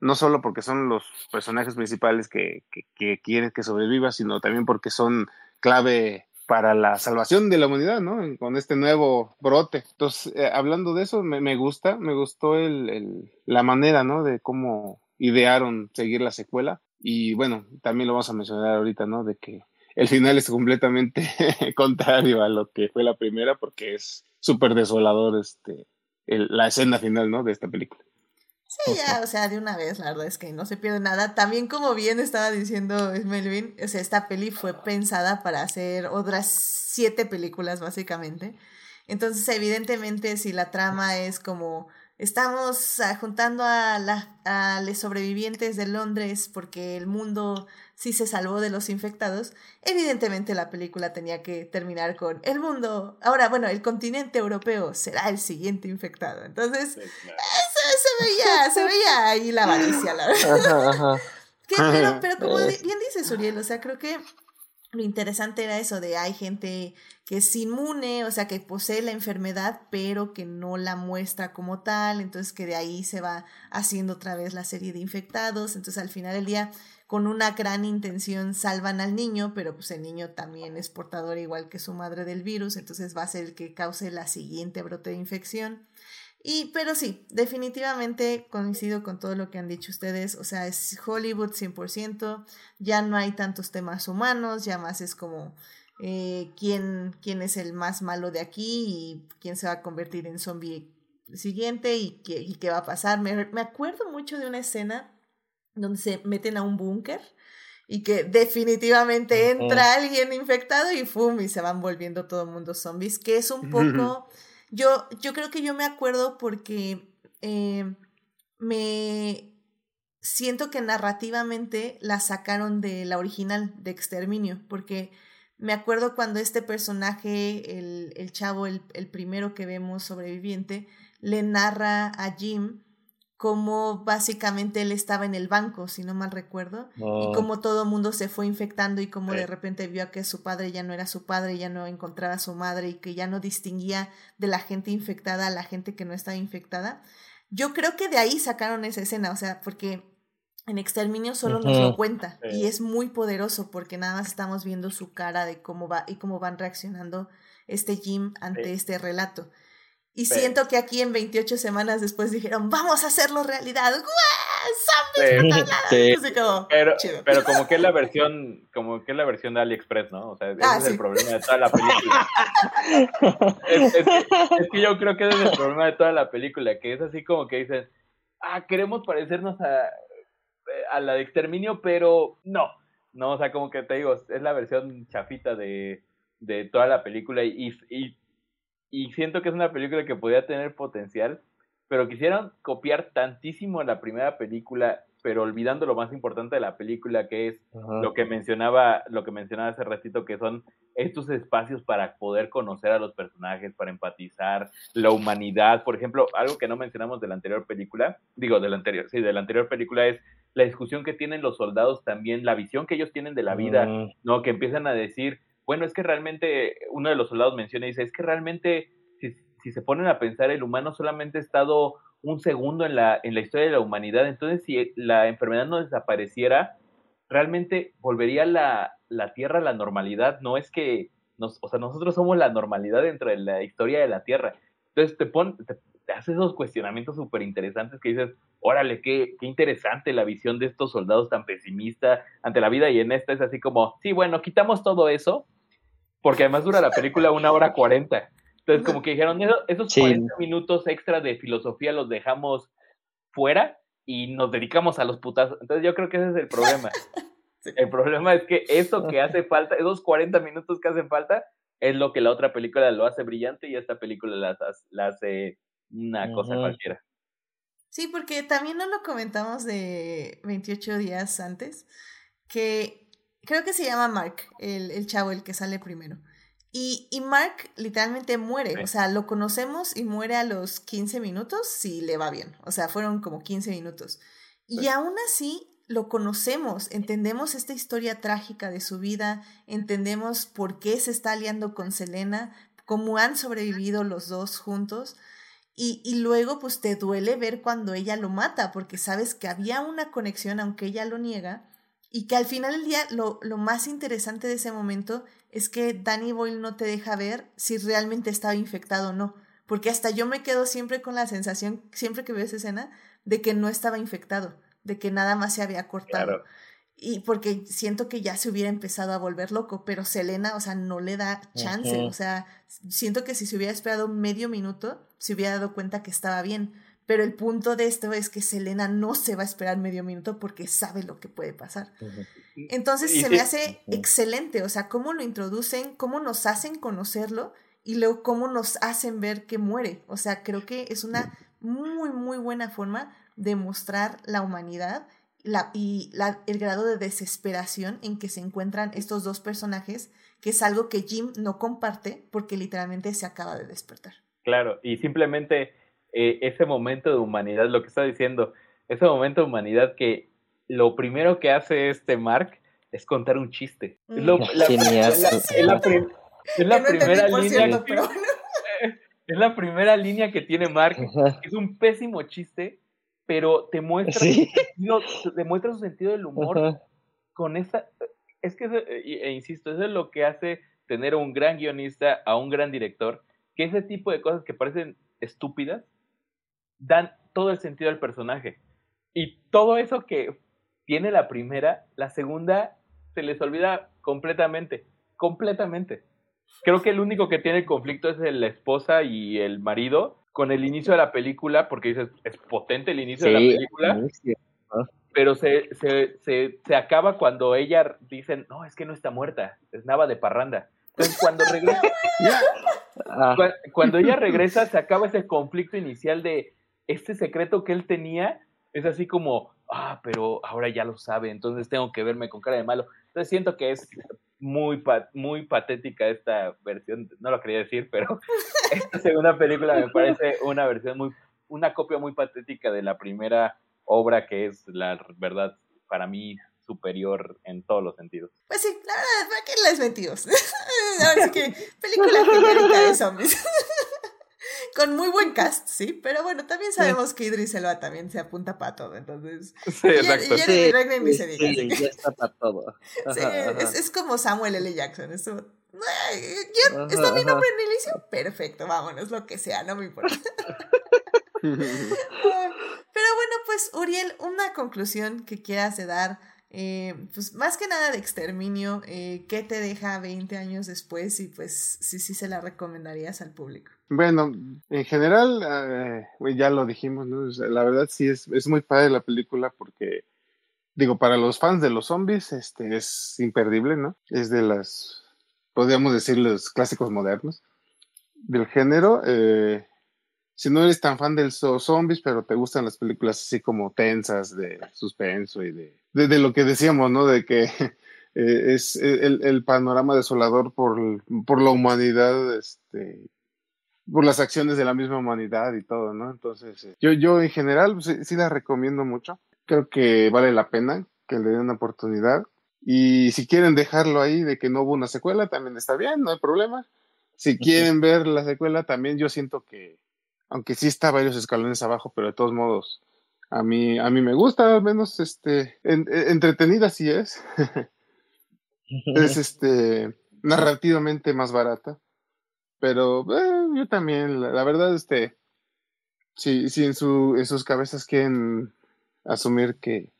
no solo porque son los personajes principales que, que, que quieren que sobreviva, sino también porque son clave para la salvación de la humanidad, ¿no? Con este nuevo brote. Entonces, eh, hablando de eso, me, gusta, me gustó el- la manera, ¿no? De cómo idearon seguir la secuela. Y bueno, también lo vamos a mencionar ahorita, ¿no? De que el final es completamente <laughs> contrario a lo que fue la primera, porque es súper desolador este, el- la escena final, ¿no? De esta película. Sí, ya, o sea, de una vez, la verdad es que no se pierde nada. También, como bien estaba diciendo Melvin, o sea, esta peli fue pensada para hacer otras siete películas, básicamente. Entonces, evidentemente, si la trama es como estamos ah, juntando a, la, a los sobrevivientes de Londres porque el mundo sí se salvó de los infectados, evidentemente la película tenía que terminar con el mundo, ahora, bueno, el continente europeo será el siguiente infectado. Entonces, Sí, claro. Se, veía, se veía ahí la avaricia, la verdad. Ajá, ajá. <laughs> Que- pero, pero como Eh. bien dices, Uriel, o sea, creo que lo interesante era eso de hay gente que es inmune, o sea, que posee la enfermedad, pero que no la muestra como tal, entonces que de ahí se va haciendo otra vez la serie de infectados, entonces al final del día, con una gran intención, salvan al niño, pero pues el niño también es portador igual que su madre del virus, entonces va a ser el que cause la siguiente brote de infección. Y, pero sí, definitivamente coincido con todo lo que han dicho ustedes. O sea, es Hollywood 100%. Ya no hay tantos temas humanos, ya más es como eh, quién, quién es el más malo de aquí y quién se va a convertir en zombie siguiente y qué, y qué va a pasar. Me, me acuerdo mucho de una escena donde se meten a un búnker y que definitivamente entra alguien infectado y ¡fum! y se van volviendo todo el mundo zombies, que es un poco... Yo, yo creo que yo me acuerdo porque eh, me siento que narrativamente la sacaron de la original, de Exterminio, porque me acuerdo cuando este personaje, el, el chavo, el, el primero que vemos sobreviviente, le narra a Jim cómo básicamente él estaba en el banco, si no mal recuerdo, y Oh, cómo todo el mundo se fue infectando y cómo Sí. de repente vio que su padre ya no era su padre, ya no encontraba a su madre y que ya no distinguía de la gente infectada a la gente que no estaba infectada. Yo creo que de ahí sacaron esa escena, o sea, porque en Exterminio solo nos lo cuenta Sí. y es muy poderoso porque nada más estamos viendo su cara de cómo va y cómo van reaccionando este Jim ante Sí. este relato. Y Sí. siento que aquí en 28 semanas después dijeron, vamos a hacerlo realidad. ¡Guau! Sí. ¡Zombies! Sí. Así como, Pero, chido. pero como que es la versión, como que es la versión de AliExpress, ¿no? O sea, ese Ah, es sí. el problema de toda la película. es, es que, es que yo creo que ese es el problema de toda la película, que es así como que dicen, ah, queremos parecernos a, a la de exterminio, pero no. No, o sea, como que te digo, es la versión chafita de, de toda la película y, y, y siento que es una película que podría tener potencial, pero quisieron copiar tantísimo la primera película, pero olvidando lo más importante de la película, que es Ajá. lo que mencionaba, lo que mencionaba hace ratito, que son estos espacios para poder conocer a los personajes, para empatizar, la humanidad. Por ejemplo, algo que no mencionamos de la anterior película, digo, de la anterior, sí, de la anterior película es la discusión que tienen los soldados también, la visión que ellos tienen de la vida, Mm, ¿no? Que empiezan a decir, bueno, es que realmente, uno de los soldados menciona y dice, es que realmente, si, si se ponen a pensar, el humano solamente ha estado un segundo en la, en la historia de la humanidad, entonces si la enfermedad no desapareciera, realmente volvería la, la Tierra a la normalidad, no es que, nos, o sea, nosotros somos la normalidad dentro de la historia de la Tierra. Entonces te, pon, te, hace esos cuestionamientos súper interesantes que dices, órale, qué, qué interesante la visión de estos soldados tan pesimista ante la vida y en esta es así como, sí, bueno, quitamos todo eso, porque además dura la película una hora cuarenta. Entonces como que dijeron, "Eso- esos Sí. 40 minutos extra de filosofía los dejamos fuera y nos dedicamos a los putazos. Entonces yo creo que ese es el problema. <laughs> El problema es que eso que hace falta, esos 40 minutos que hacen falta, es lo que la otra película lo hace brillante y esta película la, la hace una cosa cualquiera. Sí, porque también no lo comentamos de 28 días antes, que creo que se llama Mark, el, el chavo, el que sale primero. Y, y Mark literalmente muere, Sí. o sea, lo conocemos y muere a los 15 minutos si le va bien, o sea, fueron como 15 minutos. Y aún así lo conocemos, entendemos esta historia trágica de su vida, entendemos por qué se está aliando con Selena, cómo han sobrevivido los dos juntos. Y, y luego pues te duele ver cuando ella lo mata, porque sabes que había una conexión, aunque ella lo niega, y que al final del día lo, lo más interesante de ese momento es que Danny Boyle no te deja ver si realmente estaba infectado o no, porque hasta yo me quedo siempre con la sensación, siempre que veo esa escena, de que no estaba infectado, de que nada más se había cortado. Claro. Y porque siento que ya se hubiera empezado a volver loco, pero Selena, o sea, no le da chance. O sea, siento que si se hubiera esperado medio minuto, se hubiera dado cuenta que estaba bien. Pero el punto de esto es que Selena no se va a esperar medio minuto porque sabe lo que puede pasar. Entonces se me hace excelente, o sea, cómo lo introducen, cómo nos hacen conocerlo y luego cómo nos hacen ver que muere. O sea, creo que es una muy, muy buena forma de mostrar la humanidad la, y la- el grado de desesperación en que se encuentran estos dos personajes, que es algo que Jim no comparte porque literalmente se acaba de despertar. Claro, y simplemente eh, ese momento de humanidad, lo que está diciendo, ese momento de humanidad que lo primero que hace este Mark es contar un chiste. Es, lo- Mm. la, Genial. es la- es la prim- es la Que no entendí, primera línea cierto, que- pero- <laughs> es la primera línea que tiene Mark. Ajá. Es un pésimo chiste, pero te muestra, Sí. su sentido, te muestra su sentido del humor Ajá. con esa es que eso, e, e insisto eso es lo que hace tener a un gran guionista a un gran director que ese tipo de cosas que parecen estúpidas dan todo el sentido al personaje y todo eso que tiene la primera la segunda se les olvida completamente completamente. Creo que el único que tiene conflicto es la esposa y el marido con el inicio de la película, porque dices, es potente el inicio de la película, pero se, se, se, se acaba cuando ella dicen, no, es que no está muerta, es Nava de Parranda. Entonces, cuando regresa, <laughs> Ah, cuando ella regresa, se acaba ese conflicto inicial de este secreto que él tenía, es así como, ah, pero ahora ya lo sabe, entonces tengo que verme con cara de malo. Entonces siento que es muy, muy patética esta versión, no lo quería decir, pero <laughs> esta segunda película me parece una versión muy, una copia muy patética de la primera obra que es la verdad para mí superior en todos los sentidos. Pues sí, la verdad, ¿para qué les mentimos? <laughs> Ahora sí que película genérica de zombies. <laughs> Con muy buen cast, sí, pero bueno, también sabemos que Idris Elba también se apunta para todo, entonces. Sí, Y- exacto. y- Jeremy Renner ni se diga. sí, ya está para todo. <laughs> Sí, Ajá, es, es como Samuel L. Jackson. Estuvo, "Ay, ¿ya Ajá, ¿Está mi nombre en el inicio? Perfecto, vámonos, lo que sea, no me importa. <laughs> <laughs> Pero bueno, pues Uriel, una conclusión que quieras de dar, eh, pues más que nada de exterminio, eh, ¿qué te deja 20 años después? Y pues sí, sí se la recomendarías al público. Bueno, en general, eh, ya lo dijimos, la verdad sí es, es muy padre la película porque, digo, para los fans de los zombies, este es imperdible, ¿no? Es de las, podríamos decir, los clásicos modernos del género. Si no eres tan fan de los zombies, pero te gustan las películas así como tensas, de suspenso y de, de, de lo que decíamos, ¿no? De que <laughs> eh, es el, el panorama desolador por, por la humanidad, este, por las acciones de la misma humanidad y todo, ¿no? Entonces, eh, yo, yo en general sí, sí la recomiendo mucho. Creo que vale la pena que le den una oportunidad. Y si quieren dejarlo ahí de que no hubo una secuela, también está bien, no hay problema. Si quieren ver la secuela, también yo siento que, aunque sí está varios escalones abajo, pero de todos modos, a mí, a mí me gusta, al menos, este, en- en- entretenida sí es. <laughs> es, <laughs> este, narrativamente más barata. Pero eh, yo también, la, la verdad, este, si, si en, su, en sus cabezas quieren asumir que,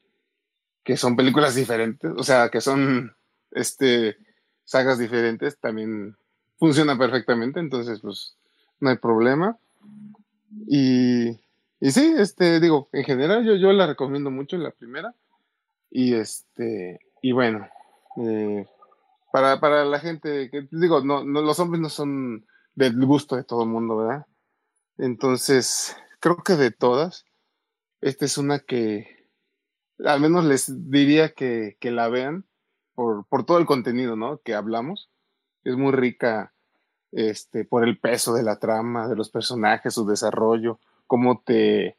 que son películas diferentes, o sea, que son este, sagas diferentes, también funciona perfectamente, entonces, pues, no hay problema. Y, y sí, este, digo, en general yo, yo la recomiendo mucho, la primera. Y este, y bueno, eh, para, para la gente que digo, no, los hombres no son del gusto de todo el mundo, ¿verdad? Entonces, creo que de todas, esta es una que al menos les diría que, que la vean por, por todo el contenido, ¿no? Que hablamos. Es muy rica este, por el peso de la trama, de los personajes, su desarrollo, cómo te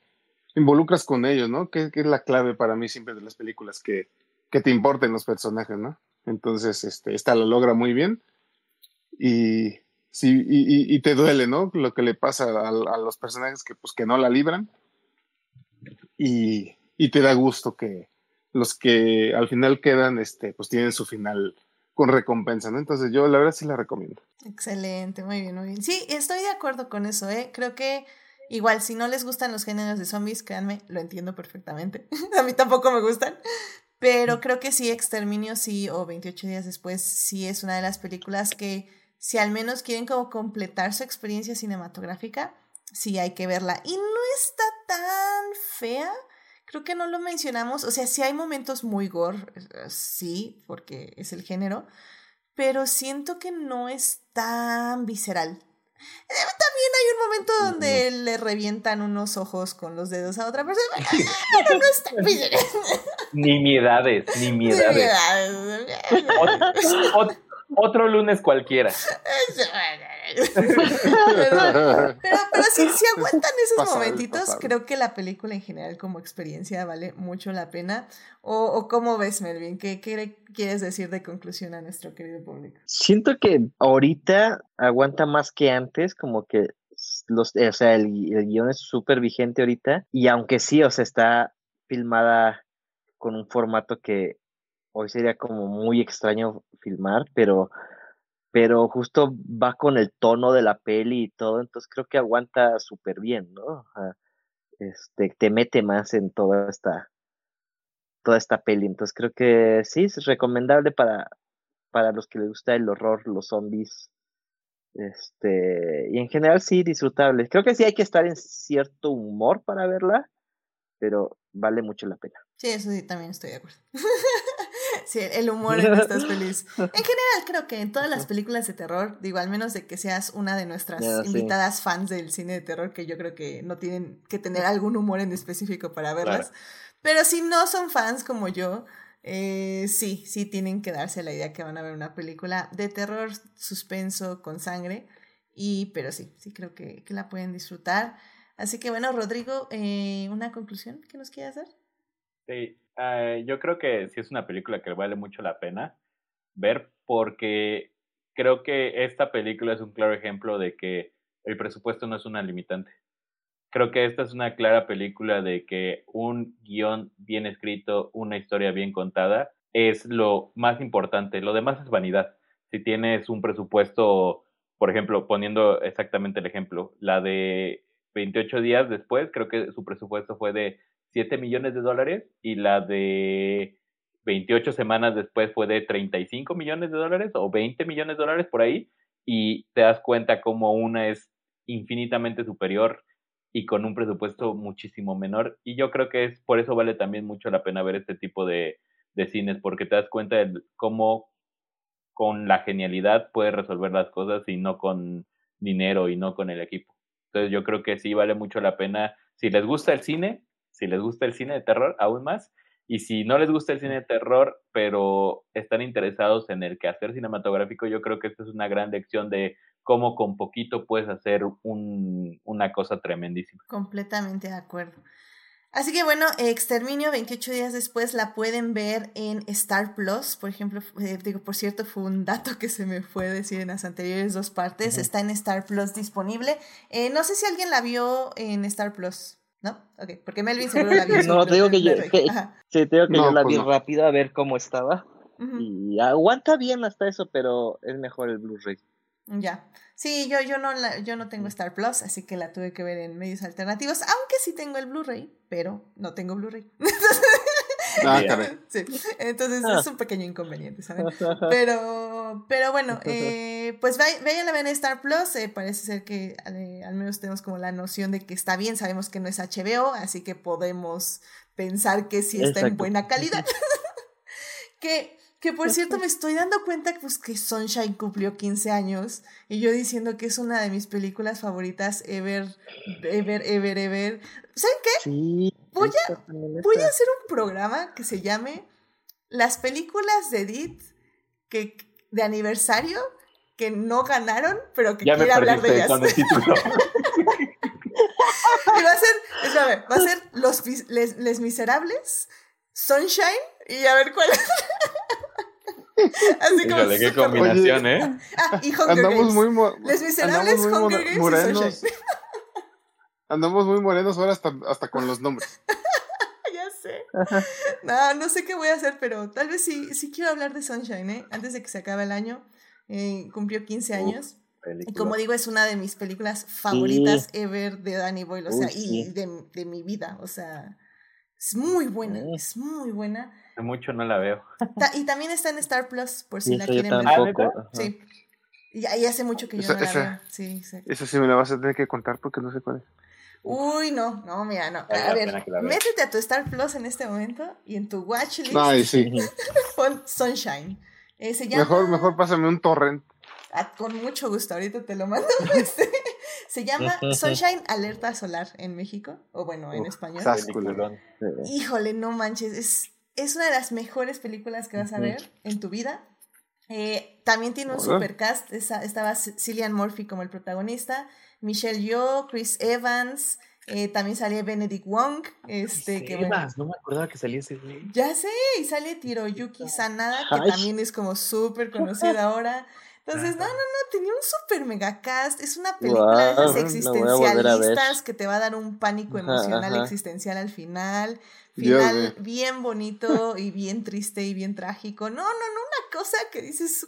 involucras con ellos, ¿no? Que, es la clave para mí siempre de las películas, que, que te importen los personajes, ¿no? Entonces, este, esta lo logra muy bien y, sí, y, y- y te duele, ¿no? Lo que le pasa a, a los personajes que, pues, que no la libran y, y te da gusto que los que al final quedan, este, pues tienen su final con recompensa, ¿no? Entonces yo la verdad sí la recomiendo. Excelente, muy bien, muy bien. Sí, estoy de acuerdo con eso, ¿eh? Creo que igual, si no les gustan los géneros de zombies, créanme, lo entiendo perfectamente. <laughs> A mí tampoco me gustan. Pero creo que sí, Exterminio sí, o 28 días después, sí es una de las películas que, si al menos quieren como completar su experiencia cinematográfica, sí hay que verla. Y no está tan fea. Creo que no lo mencionamos. O sea, sí hay momentos muy gore, eh, sí, porque es el género. Pero siento que no es tan visceral. Eh, También hay un momento donde le revientan unos ojos con los dedos a otra persona. <laughs> Pero no es tan visceral. Nimiedades, nimiedades. <laughs> Ot- ot- otro lunes cualquiera. <laughs> pero, pero, sí, sí aguantan esos Pasable, momentitos. pasable. Creo que la película en general como experiencia vale mucho la pena. ¿O, o cómo ves, Melvin? ¿Qué, qué quieres decir de conclusión a nuestro querido público? Siento que ahorita aguanta más que antes, como que los, o sea, el, el guion es súper vigente ahorita, y aunque sí, o sea, está filmada con un formato que hoy sería como muy extraño filmar, pero, pero justo va con el tono de la peli y todo, entonces creo que aguanta súper bien, ¿no? Este, te mete más en toda esta, toda esta peli, entonces creo que sí, es recomendable para, para los que les gusta el horror, los zombies. Este, y en general sí, disfrutable. Creo que sí hay que estar en cierto humor para verla, pero vale mucho la pena. Sí, eso sí, también estoy de acuerdo. <laughs> sí, el humor en estas pelis. <laughs> En general, creo que en todas las películas de terror, digo, al menos de que seas una de nuestras sí. invitadas fans del cine de terror, que yo creo que no tienen que tener algún humor en específico para verlas. Pero si no son fans como yo, eh, sí, sí tienen que darse la idea que van a ver una película de terror, suspenso, con sangre. Y, pero sí, sí creo que, que la pueden disfrutar. Así que bueno, Rodrigo, eh, ¿una conclusión que nos quieras dar? Sí, eh, yo creo que sí es una película que vale mucho la pena ver porque creo que esta película es un claro ejemplo de que el presupuesto no es una limitante. Creo que esta es una clara película de que un guion bien escrito, una historia bien contada, es lo más importante. Lo demás es vanidad. Si tienes un presupuesto, por ejemplo, poniendo exactamente el ejemplo, la de 28 días después, creo que su presupuesto fue de 7 millones de dólares y la de 28 semanas después fue de 35 millones de dólares o 20 millones de dólares por ahí y te das cuenta como una es infinitamente superior y con un presupuesto muchísimo menor y yo creo que es por eso vale también mucho la pena ver este tipo de, de cines porque te das cuenta de cómo con la genialidad puedes resolver las cosas y no con dinero y no con el equipo. Entonces yo creo que sí vale mucho la pena si les gusta el cine, si les gusta el cine de terror aún más y si no les gusta el cine de terror, pero están interesados en el quehacer cinematográfico, yo creo que esta es una gran lección de cómo con poquito puedes hacer un, una cosa tremendísima. Completamente de acuerdo. Así que bueno, Exterminio 28 días después la pueden ver en Star Plus, por ejemplo, eh, digo, por cierto, fue un dato que se me fue decir en las anteriores dos partes, está en Star Plus disponible. Eh, no sé si alguien la vio en Star Plus, ¿no? Ok, porque Melvin seguro la vio. <laughs> No, te digo que yo, que- sí, te digo que No, yo la pues vi no. rápido a ver cómo estaba. Y aguanta bien hasta eso, pero es mejor el Blu-ray. Ya. Sí, yo, yo, no la- yo no tengo Star Plus, así que la tuve que ver en medios alternativos, aunque sí tengo el Blu-ray, pero no tengo Blu-ray. <laughs> Ah. Sí, entonces Ah. es un pequeño inconveniente, ¿saben? Pero, pero bueno, <laughs> eh, pues vay- vayan a ver Star Plus. eh, parece ser que eh, al menos tenemos como la noción de que está bien. Sabemos que no es HBO, así que podemos pensar que sí está en buena calidad. <laughs> <laughs> que, que por cierto, me estoy dando cuenta pues, que Sunshine cumplió 15 años y yo diciendo que es una de mis películas favoritas ever, ever, ever, ever. ¿Saben qué? Sí. Voy también Voy a hacer un programa que se llame Las películas de Edith que, de aniversario que no ganaron, pero que Ya me quiere hablar de ellas. con el título. <laughs> y va a ser, espérame, va a ser Los les, Les Miserables, Sunshine y a ver cuál es. Así como Híjole, qué combinación, ¿eh? Ah, y Hunger Andamos Games. muy, Les Miserables, andamos muy Hunger Games y morenos. Sunshine. Andamos muy morenos ahora hasta, hasta con los nombres. <laughs> ya sé. No, no sé qué voy a hacer, pero tal vez sí, sí quiero hablar de Sunshine, ¿eh? Antes de que se acabe el año. Eh, cumplió 15 años. Y Película. como digo, es una de mis películas favoritas ever de Danny Boyle, o Uy, sea, sí. y de, de mi vida, o sea, es muy buena, es muy buena. Hace mucho no la veo. Ta- y también está en Star Plus, por si Sí, la quieren ver. ajá. Sí. Y, y hace mucho que yo Esa- no la esa- veo. Sí, exacto. Eso sí me la vas a tener que contar porque no sé cuál es. Uy, no, no, mira, no. A ver, métete a tu Star Plus en este momento y en tu watchlist Ay, sí. <laughs> pon Sunshine. Eh, se llama... Mejor, mejor pásame un torrent. Ah, con mucho gusto, ahorita te lo mando. <laughs> Este, se llama Sunshine Alerta Solar en México, o bueno, en español. Híjole, no manches, es, es una de las mejores películas que vas a ver en tu vida. Eh, también tiene un supercast, esa- estaba Cillian Murphy como el protagonista, Michelle Yeoh, Chris Evans, eh, también sale Benedict Wong, este, que bueno, no me acordaba que salía ese güey. ya sé, y sale Tiroyuki Sanada, que Ay. también es como súper conocida ahora. Entonces, no, no, no, tenía un súper megacast. Es una película de esas existencialistas que te va a dar un pánico Ajá, emocional ajá. existencial al final. Final bien bonito y bien triste y bien trágico. No, no, no, una cosa que dices,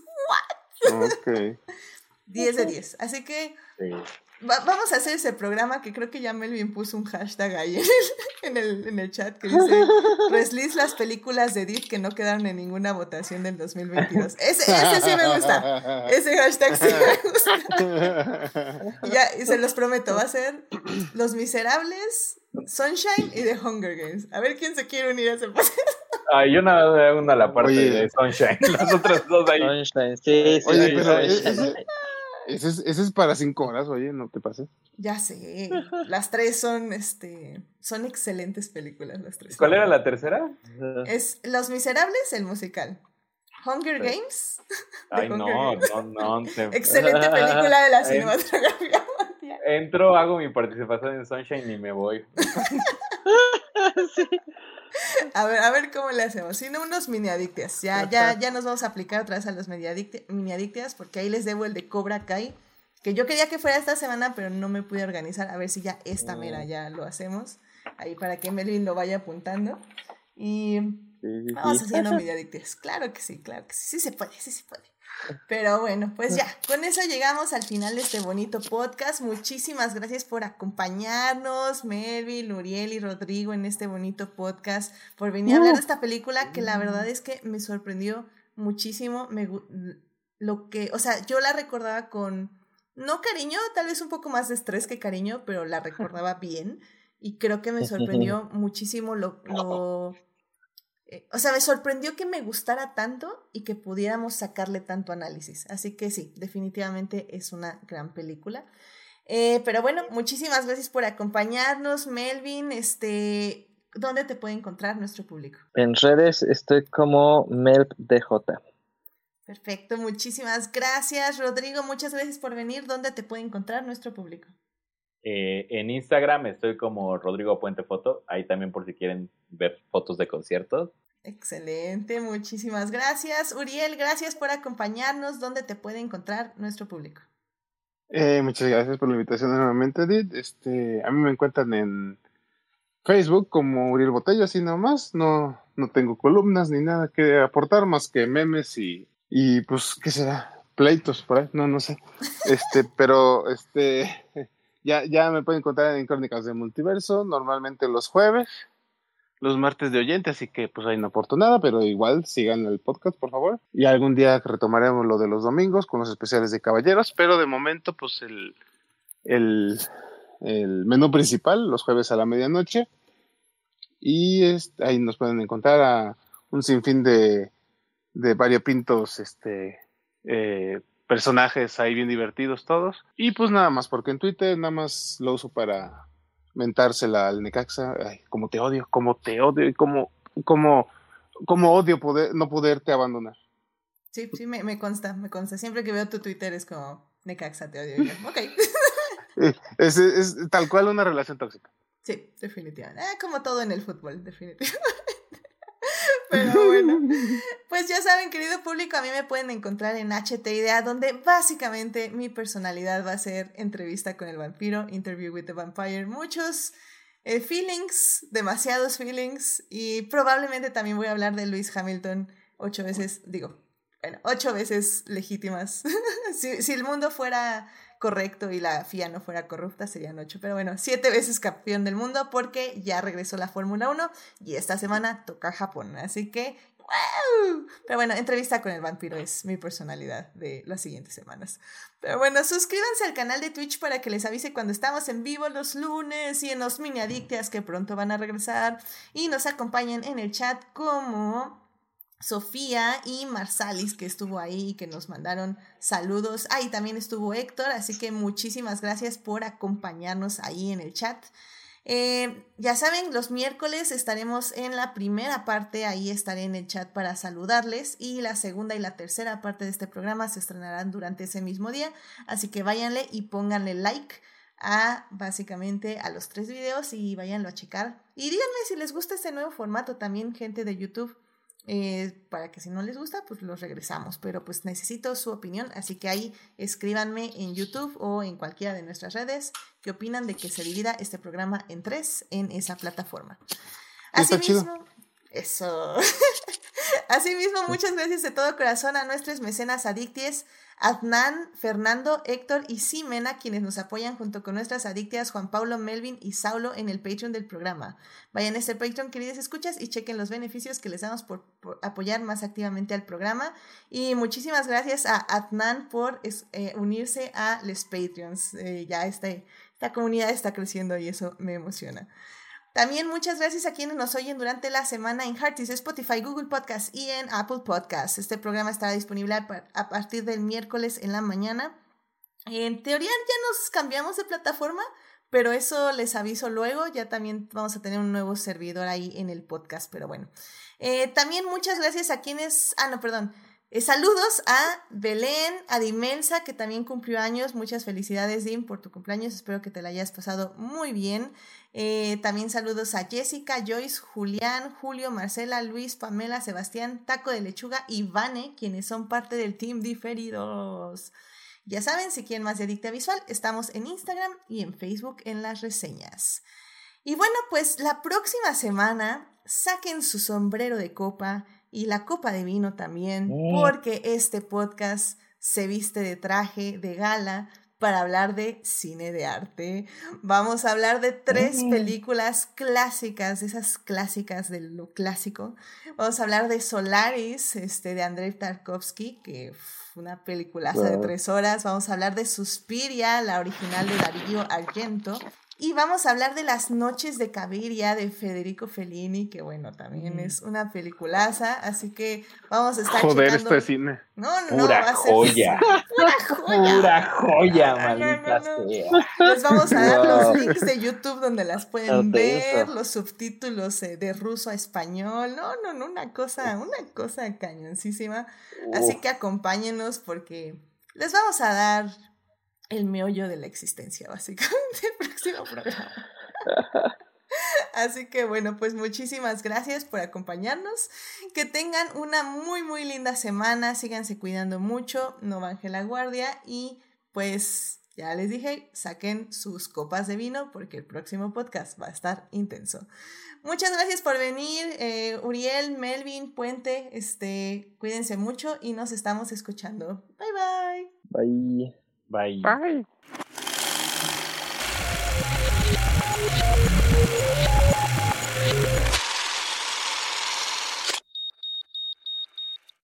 Ok. <laughs> 10 de 10. Así que, Sí. Va- vamos a hacer ese programa que creo que ya Melvin puso un hashtag ahí en el, <laughs> en el, chat que dice Reslis las películas de Edith que no quedaron en ninguna votación del 2022. Ese, ese sí me gusta. Ese hashtag sí me gusta. <laughs> Y ya, y se los prometo, va a ser Los Miserables, Sunshine y The Hunger Games. A ver quién se quiere unir a ese proceso. Ay, yo nada más una la parte Oye. de Sunshine. <laughs> Las otras dos ahí. Sunshine, sí, sí, Oye, sí, pero Sunshine. ese, ese es, ese es para cinco horas, oye, no te pases. Ya sé, las tres son, este, son excelentes películas, las tres. ¿Cuál era la tercera? Es Los Miserables, el musical. Hunger Games, <laughs> Ay, Hunger no, Games. no, no. se- excelente película de la <laughs> cinematografía. Entro, hago mi participación en Sunshine y me voy. <laughs> A ver, a ver cómo le hacemos. Sino unos mini adictias. Ya, ya, ya nos vamos a aplicar otra vez a los mini adicti- mini adictias porque ahí les debo el de Cobra Kai. Que yo quería que fuera esta semana, pero no me pude organizar. A ver si ya esta mera ya lo hacemos. Ahí para que Melvin lo vaya apuntando. Y Sí, sí, Vamos haciendo media adictivas. Claro que sí, claro que sí. Sí se puede, sí se puede. Pero bueno, pues ya, <laughs> con eso llegamos al final de este bonito podcast. Muchísimas gracias por acompañarnos, Melvin, Uriel y Rodrigo en este bonito podcast, por venir a hablar de esta película que la verdad es que me sorprendió muchísimo. Me, lo que, o sea, yo la recordaba con, no cariño, tal vez un poco más de estrés que cariño, pero la recordaba bien. Y creo que me <laughs> sorprendió muchísimo lo, lo eh, o sea, me sorprendió que me gustara tanto y que pudiéramos sacarle tanto análisis. Así que sí, definitivamente es una gran película. Eh, pero bueno, muchísimas gracias por acompañarnos, Melvin. Este, ¿dónde te puede encontrar nuestro público? En redes estoy como MelpDJ. Perfecto, muchísimas gracias, Rodrigo. Muchas gracias por venir. ¿Dónde te puede encontrar nuestro público? Eh, en Instagram estoy como Rodrigo Puente Foto. Ahí también por si quieren ver fotos de conciertos. Excelente, muchísimas gracias. Uriel, gracias por acompañarnos. ¿Dónde te puede encontrar nuestro público? Eh, muchas gracias por la invitación nuevamente, Edith. Este, a mí me encuentran en Facebook como Uriel Botello, así nomás. No, no tengo columnas ni nada que aportar más que memes y, y pues, ¿qué será? Pleitos por ahí, no, no sé. Este, <laughs> pero este, ya, ya me pueden encontrar en Crónicas del Multiverso, normalmente los jueves, los martes de oyente, así que pues ahí no aporto nada, pero igual sigan el podcast, por favor. Y algún día retomaremos lo de los domingos con los especiales de caballeros, pero de momento, pues el, el, el menú principal, los jueves a la medianoche. Y ahí nos pueden encontrar a un sinfín de, de variopintos este, eh, personajes ahí bien divertidos todos. Y pues nada más, porque en Twitter nada más lo uso para mentársela al Necaxa. Ay, como te odio, como te odio y como, como, como odio poder, no poderte abandonar. Sí, sí, me, me consta, me consta. Siempre que veo tu Twitter es como, Necaxa, te odio. Y yo, ok. <laughs> Eh, Es, es tal cual una relación tóxica. Sí, definitivamente. Ah, como todo en el fútbol, definitivamente. Pero bueno, <laughs> pues ya saben, querido público, a mí me pueden encontrar en HT Idea, donde básicamente mi personalidad va a ser entrevista con el vampiro, interview with the vampire, muchos eh, feelings, demasiados feelings, y probablemente también voy a hablar de Lewis Hamilton ocho veces, digo, bueno, ocho veces legítimas. <laughs> si, si el mundo fuera correcto y la FIA no fuera corrupta, serían ocho. Pero bueno, siete veces campeón del mundo porque ya regresó la Fórmula 1 y esta semana toca Japón. Así que, ¡wow! Pero bueno, entrevista con el vampiro es mi personalidad de las siguientes semanas. Pero bueno, suscríbanse al canal de Twitch para que les avise cuando estamos en vivo los lunes y en los mini adictias que pronto van a regresar y nos acompañen en el chat como Sofía y Marsalis, que estuvo ahí y que nos mandaron saludos. Ahí también estuvo Héctor, así que muchísimas gracias por acompañarnos ahí en el chat. Eh, ya saben, los miércoles estaremos en la primera parte, ahí estaré en el chat para saludarles y la segunda y la tercera parte de este programa se estrenarán durante ese mismo día, así que váyanle y pónganle like a básicamente a los tres videos y váyanlo a checar. Y díganme si les gusta este nuevo formato también, gente de YouTube. Eh, para que si no les gusta, pues los regresamos. Pero pues necesito su opinión, así que ahí escríbanme en YouTube o en cualquiera de nuestras redes qué opinan de que se divida este programa en tres en esa plataforma. Asimismo, eso. <laughs> Asimismo, muchas gracias de todo corazón a nuestros mecenas adicties, Adnan, Fernando, Héctor y Simena, quienes nos apoyan junto con nuestras adictas Juan Pablo, Melvin y Saulo en el Patreon del programa. Vayan a este Patreon, queridas escuchas, y chequen los beneficios que les damos por, apoyar más activamente al programa. Y muchísimas gracias a Adnan por eh, unirse a los Patreons. Eh, ya este, esta comunidad está creciendo y eso me emociona. También muchas gracias a quienes nos oyen durante la semana en Heartis, Spotify, Google Podcast y en Apple Podcast. Este programa estará disponible a partir del miércoles en la mañana. En teoría ya nos cambiamos de plataforma, pero eso les aviso luego. Ya también vamos a tener un nuevo servidor ahí en el podcast, pero bueno. Eh, también muchas gracias a quienes... Ah, no, perdón. Eh, saludos a Belén, a Dimensa, que también cumplió años. Muchas felicidades, Dim, por tu cumpleaños. Espero que te la hayas pasado muy bien. Eh, también saludos a Jessica, Joyce, Julián, Julio, Marcela, Luis, Pamela, Sebastián, Taco de Lechuga y Vane, quienes son parte del Team Diferidos. Ya saben, si quieren más de Adicta Visual, estamos en Instagram y en Facebook en las reseñas. Y bueno, pues la próxima semana saquen su sombrero de copa y la copa de vino también, porque este podcast se viste de traje de gala para hablar de cine de arte. Vamos a hablar de tres películas clásicas, esas clásicas de lo clásico. Vamos a hablar de Solaris, este, de Andrei Tarkovsky, que fue una peliculaza de tres horas. Vamos a hablar de Suspiria, la original de Darío Argento. Y vamos a hablar de Las Noches de Caviria de Federico Fellini, que bueno, también mm. es una peliculaza, así que vamos a estar Joder, checando... este cine. No, no, Pura va a ser... joya. <laughs> Pura joya. Pura joya, maldita Les vamos a dar los links de YouTube donde las pueden ver, los subtítulos eh, de ruso a español. No, no, no, una cosa, una cosa cañoncísima. Así que acompáñenos porque les vamos a dar el meollo de la existencia, básicamente, <laughs> próximo programa. Así que bueno, pues muchísimas gracias por acompañarnos. Que tengan una muy, muy linda semana. Síganse cuidando mucho, no bajen la guardia y pues ya les dije, saquen sus copas de vino porque el próximo podcast va a estar intenso. Muchas gracias por venir, eh, Uriel, Melvin, Puente. Este, cuídense mucho y nos estamos escuchando. Bye bye. Bye. Bye. Bye.